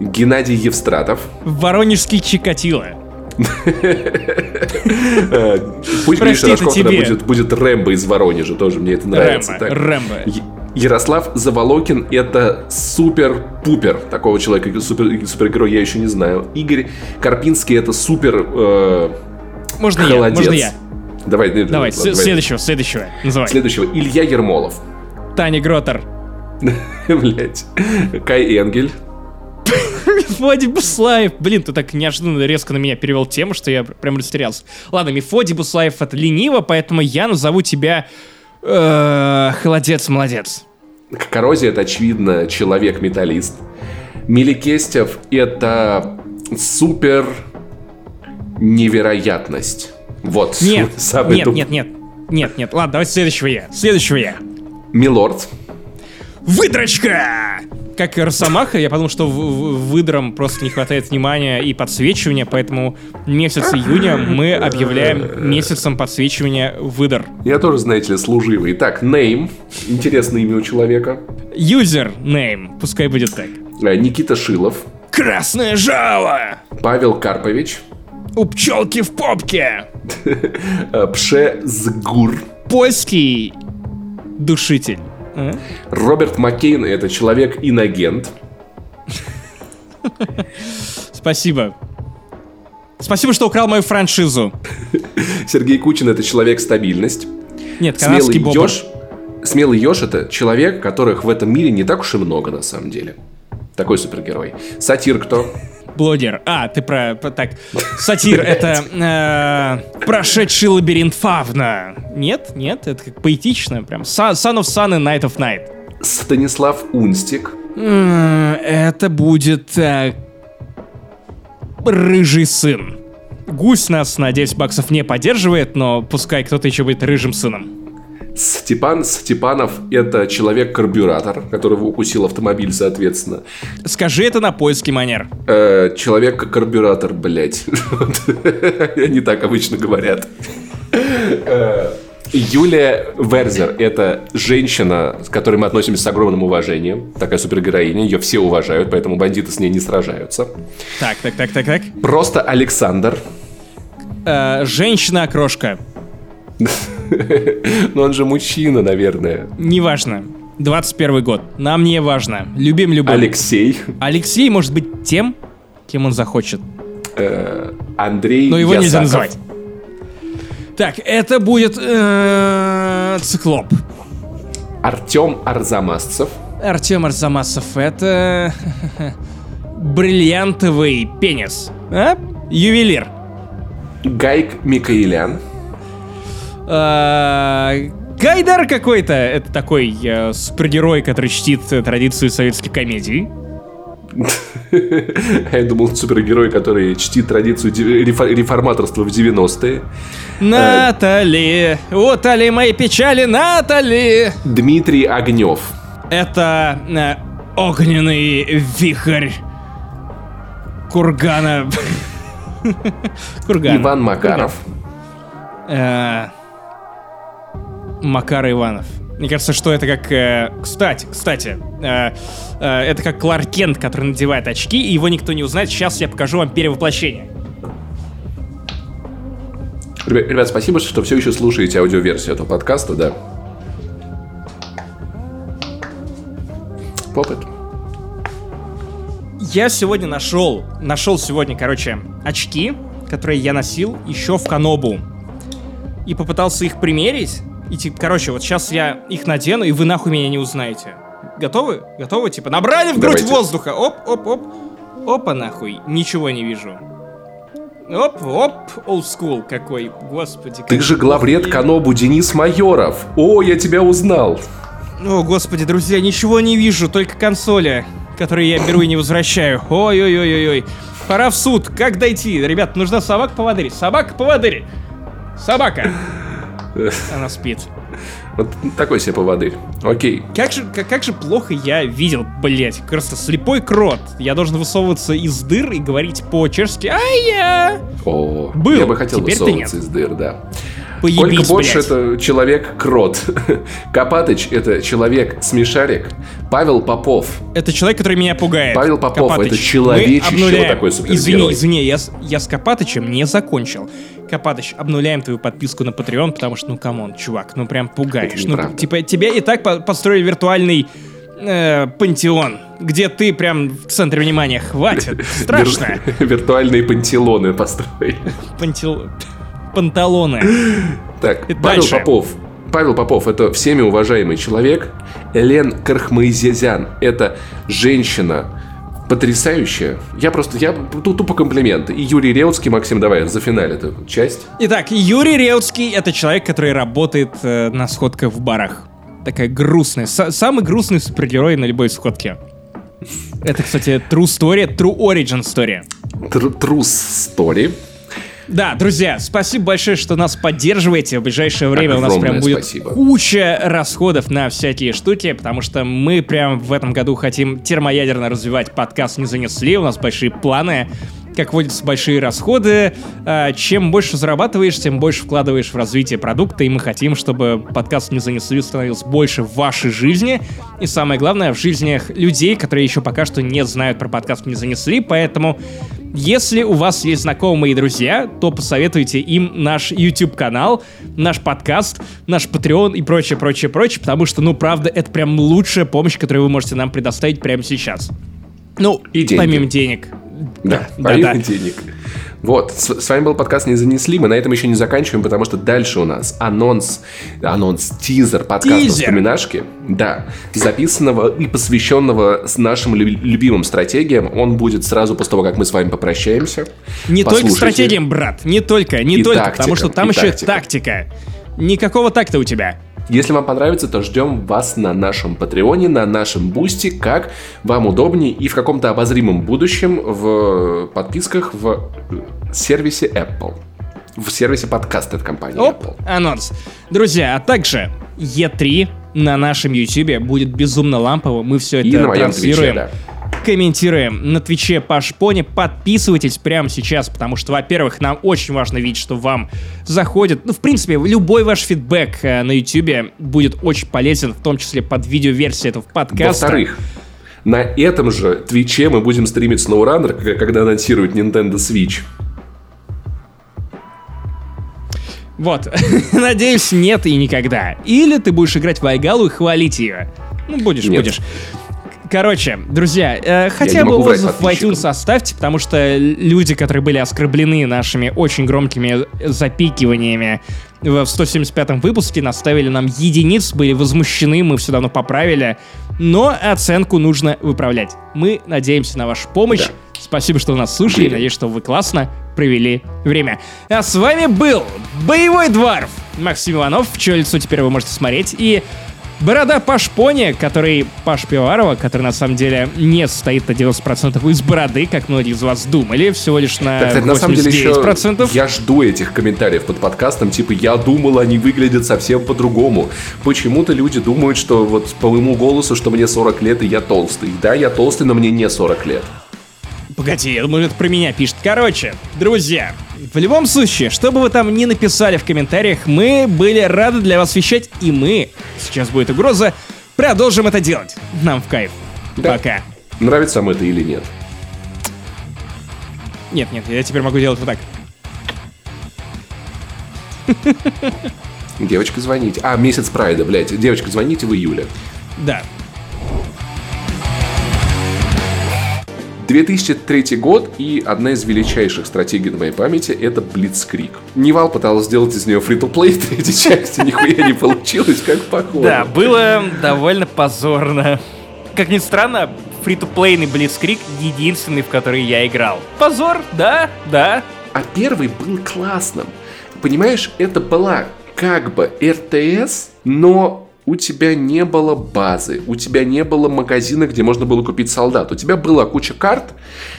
Геннадий Евстратов. Воронежский Чикатило. Пусть Гриша Рожков будет, будет Рэмбо из Воронежа, тоже мне это нравится. Рэмбо, Рэмбо. Ярослав Заволокин это супер-пупер. Такого человека, супер, супергерой я еще не знаю. Игорь Карпинский это супер э, Можно холодец. я, можно я. Давай, давай, давай, следующего, следующего. Называй. Следующего. Илья Ермолов. Таня Гротер. Блять. Кай Энгель. Мефодий Буслаев. Блин, ты так неожиданно резко на меня перевел тему, что я прям растерялся. Ладно, Мефодий Буслаев это лениво, поэтому я назову тебя холодец, молодец. Коррозия это, очевидно, человек-металлист. Миликестев это супер невероятность. Вот. Нет, нет, нет, нет, нет, нет. Ладно, давайте следующего я. Следующего я. Милорд. Выдрочка! Как и Росомаха, я подумал, что выдрам просто не хватает внимания и подсвечивания, поэтому месяц июня мы объявляем месяцем подсвечивания выдр. Я тоже, знаете ли, служивый. Итак, name. Интересное имя у человека. User name. Пускай будет так. Э, Никита Шилов. Красное жало! Павел Карпович. У пчелки в попке! Э, Пше Згур. Польский душитель. Роберт Маккейн — это человек-инагент. Спасибо. Спасибо, что украл мою франшизу. Сергей Кучин — это человек-стабильность. Нет, канадский Смелый Ёж, Смелый еж это человек, которых в этом мире не так уж и много на самом деле. Такой супергерой. Сатир кто? Блогер. А, ты про... про- так, сатир — это э, прошедший лабиринт Фавна. Нет? Нет? Это как поэтично прям. Sun Son of Sun и Night of Night. Станислав Унстик. Это будет э, рыжий сын. Гусь нас на 10 баксов не поддерживает, но пускай кто-то еще будет рыжим сыном. Степан Степанов – это человек-карбюратор, которого укусил автомобиль, соответственно. Скажи это на поиске манер. Э, Человек-карбюратор, блять. Они так обычно говорят. Э, Юлия Верзер – это женщина, с которой мы относимся с огромным уважением. Такая супергероиня, ее все уважают, поэтому бандиты с ней не сражаются. Так, так, так, так, так. Просто Александр. Э, Женщина-окрошка. Но он же мужчина, наверное. Неважно. 21 год. Нам не важно. Любим любовь. Алексей. Алексей может быть тем, кем он захочет. Э, Андрей Но его нельзя называть. Так, это будет э, циклоп. Артем Арзамасцев. Артем Арзамасов, это бриллиантовый пенис. А? Ювелир. Гайк Микаэлян. А, Гайдар какой-то. Это такой э, супергерой, который чтит э, традицию советской комедии. Я думал, супергерой, который чтит традицию ди- рефо- реформаторства в 90-е. Натали, утоли мои печали, Натали. Дмитрий Огнев. Это э, огненный вихрь кургана. Кургана. Иван Макаров. Э, Макар Иванов. Мне кажется, что это как... э, кстати, кстати, э, э, это как Кларк Кент, который надевает очки, и его никто не узнает. Сейчас я покажу вам перевоплощение. Ребят, ребят, спасибо, что все еще слушаете аудиоверсию этого подкаста, да. Попыт. Я сегодня нашел, нашел сегодня, короче, очки, которые я носил еще в Канобу. И попытался их примерить. И, типа, короче, вот сейчас я их надену, и вы нахуй меня не узнаете. Готовы? Готовы? Типа, набрали в грудь Давайте. воздуха. Оп, оп, оп. Опа, нахуй. Ничего не вижу. Оп, оп, old school какой. Господи. Ты как- же главред Канобу Денис Майоров. О, я тебя узнал. О, господи, друзья, ничего не вижу, только консоли, которые я беру и не возвращаю. Ой-ой-ой-ой-ой. Пора в суд. Как дойти? Ребят, нужна собака-поводырь. Собака-поводырь. Собака. Она спит. Вот такой себе поводырь. Окей. Как же, как, как же плохо я видел, блять, просто слепой крот. Я должен высовываться из дыр и говорить по-чешски «Ай-я!» О, Был, я бы хотел теперь высовываться из дыр, да. Поебись, больше блядь. это человек-крот. Копатыч это человек-смешарик. Павел Попов. Это человек, который меня пугает. Павел Попов, это человечище, вот такой супергерой. Извини, извини, я, я с Копатычем не закончил. Копатыч, обнуляем твою подписку на Patreon, потому что, ну, come on, чувак, ну, прям пугаешь. Ну, типа, тебе и так по- построили виртуальный э, пантеон, где ты прям в центре внимания. Хватит, страшно. Вир- Виртуальные пантелоны построили. Пантел... Панталоны. Так, Павел дальше. Попов. Павел Попов это всеми уважаемый человек. Элен Кархмаизезян это женщина потрясающая. Я просто, я тупо комплименты. И Юрий Реутский, Максим, давай, за финаль эту часть. Итак, Юрий Реутский — это человек, который работает э, на сходках в барах. Такая грустная. Са- самый грустный супергерой на любой сходке. Это, кстати, true story, true origin story. Тр- Трус Story. Да, друзья, спасибо большое, что нас поддерживаете. В ближайшее время у нас прям Огромное будет спасибо. куча расходов на всякие штуки, потому что мы прям в этом году хотим термоядерно развивать подкаст «Не занесли». У нас большие планы. Как водится, большие расходы. А, Чем больше зарабатываешь, тем больше вкладываешь в развитие продукта, и мы хотим, чтобы подкаст «Не занесли» становился больше в вашей жизни, и самое главное, в жизнях людей, которые еще пока что не знают про подкаст «Не занесли», поэтому если у вас есть знакомые и друзья, то посоветуйте им наш YouTube-канал, наш подкаст, наш Patreon и прочее, прочее, прочее, потому что, ну, правда, это прям лучшая помощь, которую вы можете нам предоставить прямо сейчас. Ну, И деньги. помимо денег. Да, да, помимо да. денег. Вот, с, с вами был подкаст «Не занесли». Мы на этом еще не заканчиваем, потому что дальше у нас анонс, анонс, тизер подкаста Тизер. «Вспоминашки». Да, записанного и посвященного нашим лю- любимым стратегиям. Он будет сразу после того, как мы с вами попрощаемся. Не только Послушайте. стратегиям, брат, не только, не И только, тактика, потому что там еще тактика. тактика. Никакого такта у тебя. Если вам понравится, то ждем вас на нашем Патреоне, на нашем Boosty, как вам удобнее и в каком-то обозримом будущем в подписках в сервисе Apple. В сервисе подкасты от компании Оп, Apple. анонс. Друзья, а также E3 на нашем YouTube будет безумно лампово. Мы все это И на моем транслируем. Твиче, да. Комментируем на Твиче Паш Пони. Подписывайтесь прямо сейчас, потому что, во-первых, нам очень важно видеть, что вам заходит. Ну, в принципе, любой ваш фидбэк э, на Ютубе будет очень полезен, в том числе под видеоверсией этого подкаста. Во-вторых, на этом же Твиче мы будем стримить SnowRunner, когда анонсируют Nintendo Switch. Вот. Надеюсь, нет и никогда. Или ты будешь играть в Айгалу и хвалить ее. Ну, будешь, Нет. будешь. Короче, друзья, э, хотя бы отзыв в iTunes оставьте, потому что люди, которые были оскорблены нашими очень громкими запикиваниями в 175-м выпуске, наставили нам единиц, были возмущены, мы все давно поправили, но оценку нужно выправлять. Мы надеемся на вашу помощь. Да. Спасибо, что нас слушали. Верим. Надеюсь, что вы классно провели время. А с вами был Боевой Дворф Максим Иванов, в чье лицо теперь вы можете смотреть, и Борода Паш Пони, который Паш Пиварова, который на самом деле не состоит на 90% из бороды, как многие из вас думали, всего лишь на Так, кстати, на самом деле еще 89%. я жду этих комментариев под подкастом, типа, я думал, они выглядят совсем по-другому. Почему-то люди думают, что вот по моему голосу, что мне 40 лет и я толстый. Да, я толстый, но мне не 40 лет. Погоди, я думаю, это про меня пишет. Короче, друзья, в любом случае, что бы вы там ни написали в комментариях, мы были рады для вас вещать, и мы, сейчас будет угроза, продолжим это делать. Нам в кайф. Да. Пока. Нравится вам это или нет? Нет, нет, я теперь могу делать вот так. Девочка, звоните. А, месяц прайда, блядь. Девочка, звоните в июле. Да. 2003 год, и одна из величайших стратегий на моей памяти — это Blitzkrieg. Невал пыталась сделать из нее фри-то-плей третьей части, нихуя не получилось, как похоже. Да, было довольно позорно. Как ни странно, фри-то-плейный Blitzkrieg единственный, в который я играл. Позор, да, да. А первый был классным. Понимаешь, это была как бы РТС, но у тебя не было базы, у тебя не было магазина, где можно было купить солдат. У тебя была куча карт,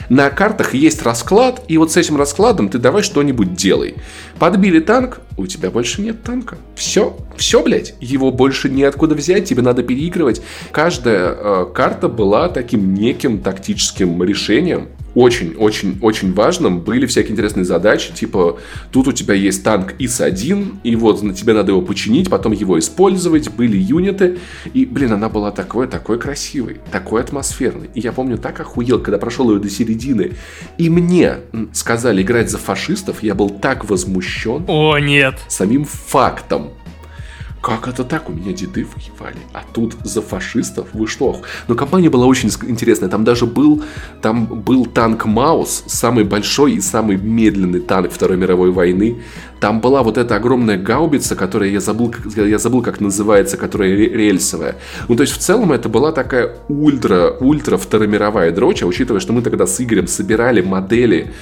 на картах есть расклад, и вот с этим раскладом ты давай что-нибудь делай. Подбили танк, у тебя больше нет танка. Все, все, блядь, его больше неоткуда взять, тебе надо переигрывать. Каждая э, карта была таким неким тактическим решением, очень-очень-очень важным были всякие интересные задачи, типа тут у тебя есть танк ИС-1, и вот на тебе надо его починить, потом его использовать, были юниты, и, блин, она была такой, такой красивой, такой атмосферной. И я помню, так охуел, когда прошел ее до середины, и мне сказали играть за фашистов, я был так возмущен О, нет. самим фактом. Как это так? У меня деды воевали. А тут за фашистов? Вы что? Но компания была очень интересная. Там даже был, там был танк Маус, самый большой и самый медленный танк Второй мировой войны. Там была вот эта огромная гаубица, которая я забыл, я забыл, как называется, которая ре- рельсовая. Ну, то есть, в целом, это была такая ультра, ультра второмировая дрочь, а учитывая, что мы тогда с Игорем собирали модели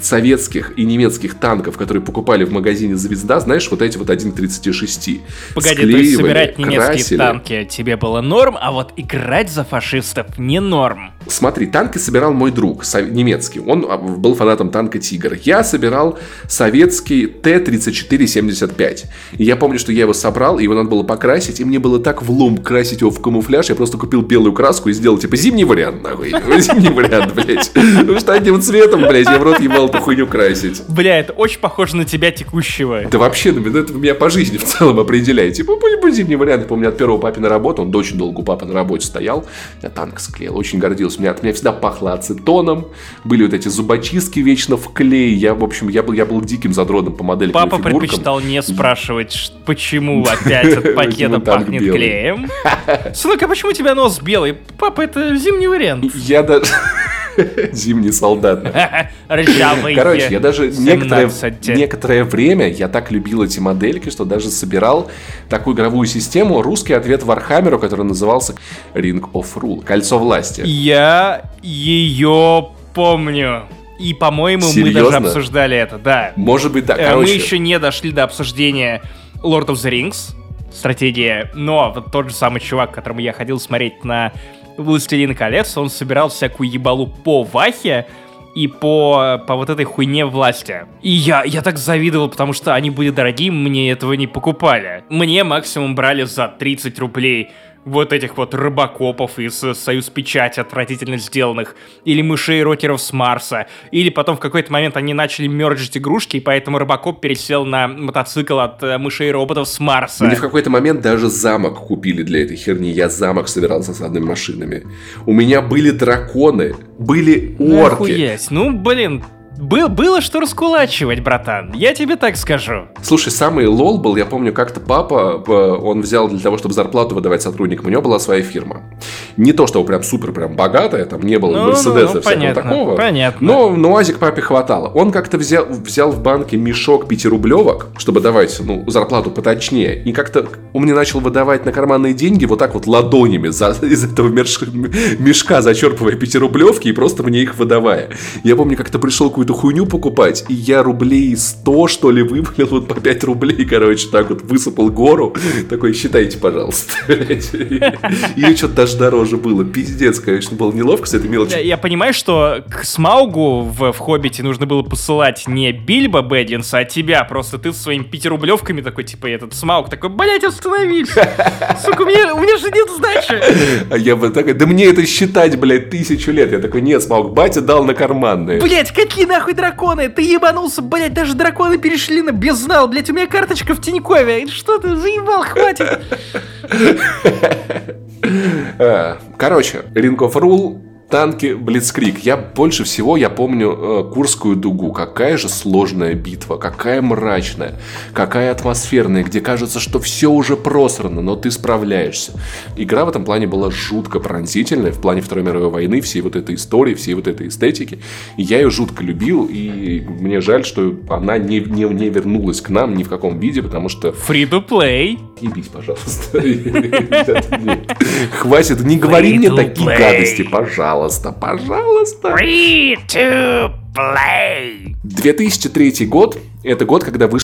советских и немецких танков, которые покупали в магазине «Звезда», знаешь, вот эти вот 1.36. Погоди, то есть собирать немецкие красили. танки тебе было норм, а вот играть за фашистов не норм. Смотри, танки собирал мой друг, немецкий. Он а, был фанатом танка «Тигр». Я собирал советский Т-34-75. И я помню, что я его собрал, и его надо было покрасить, и мне было так влом красить его в камуфляж, я просто купил белую краску и сделал, типа, зимний вариант, нахуй. Зимний вариант, блядь. Потому что одним цветом, блядь, я в рот ебал эту хуйню красить. Бля, это очень похоже на тебя текущего. Да вообще, ну, это меня по жизни в целом определяет. Типа, будь зимний вариант. Помню, от первого папы на работу, он очень долго у папы на работе стоял, я танк склеил, очень гордился. Меня, от меня всегда пахло ацетоном, были вот эти зубочистки вечно в клей. Я, в общем, я был, я был диким задротом по модели Папа предпочитал не спрашивать, почему опять от пакета пахнет клеем. Сынок, а почему у тебя нос белый? Папа, это зимний вариант. Я даже... Зимний солдат. Короче, я даже некоторое, 17. некоторое время я так любил эти модельки, что даже собирал такую игровую систему, русский ответ Вархаммеру, который назывался Ring of Rule, Кольцо власти. Я ее помню. И, по-моему, мы даже обсуждали это, да. Может быть, да, Э, короче. Мы еще не дошли до обсуждения Lord of the Rings, стратегия, но вот тот же самый чувак, которому я ходил смотреть на Властелин колец, он собирал всякую ебалу по Вахе и по, по вот этой хуйне власти. И я, я так завидовал, потому что они были дорогие, мне этого не покупали. Мне максимум брали за 30 рублей вот этих вот рыбакопов из э, Союз Печати отвратительно сделанных, или мышей рокеров с Марса, или потом в какой-то момент они начали мерджить игрушки, и поэтому рыбакоп пересел на мотоцикл от э, мышей роботов с Марса. Мне в какой-то момент даже замок купили для этой херни. Я замок собирал с осадными машинами. У меня были драконы, были орки. Охуеть. Ну, блин, был, было что раскулачивать, братан. Я тебе так скажу. Слушай, самый лол был, я помню, как-то папа, э, он взял для того, чтобы зарплату выдавать сотрудникам, у него была своя фирма. Не то, чтобы прям супер прям богатая, там не было Ну, Мерседеса ну, ну, всякого понятно, такого. понятно. Но, но УАЗик папе хватало. Он как-то взял, взял в банке мешок пятирублевок, чтобы давать, ну, зарплату поточнее, и как-то он мне начал выдавать на карманные деньги вот так вот ладонями за- из этого мерш- мешка, зачерпывая пятирублевки и просто мне их выдавая. Я помню, как-то пришел какую-то хуйню покупать, и я рублей 100, что ли, вывалил вот по 5 рублей, короче, так вот высыпал гору. Такой, считайте, пожалуйста. И что-то даже дороже было. Пиздец, конечно, было неловко с этой мелочью. я понимаю, что к Смаугу в, Хоббите нужно было посылать не Бильбо Бэггинса, а тебя. Просто ты своими пятирублевками такой, типа, этот Смауг такой, блять, остановись! Сука, у меня, у меня же нет сдачи! А я бы такой, да мне это считать, блядь, тысячу лет. Я такой, нет, Смаук, батя дал на карманные. Блять, какие нахуй драконы? Ты ебанулся, блять, даже драконы перешли на беззнал. Блять, у меня карточка в Тинькове. Что ты заебал, хватит. А, Короче, Ring of Rule, танки, Блицкрик. Я больше всего, я помню э, Курскую дугу. Какая же сложная битва, какая мрачная, какая атмосферная, где кажется, что все уже просрано, но ты справляешься. Игра в этом плане была жутко пронзительная, в плане Второй мировой войны, всей вот этой истории, всей вот этой эстетики. И я ее жутко любил, и мне жаль, что она не, не, не вернулась к нам ни в каком виде, потому что Free to play. Ебись, пожалуйста. Хватит, не говори мне такие гадости, пожалуйста, пожалуйста. Free to play. 2003 год – это год, когда вышла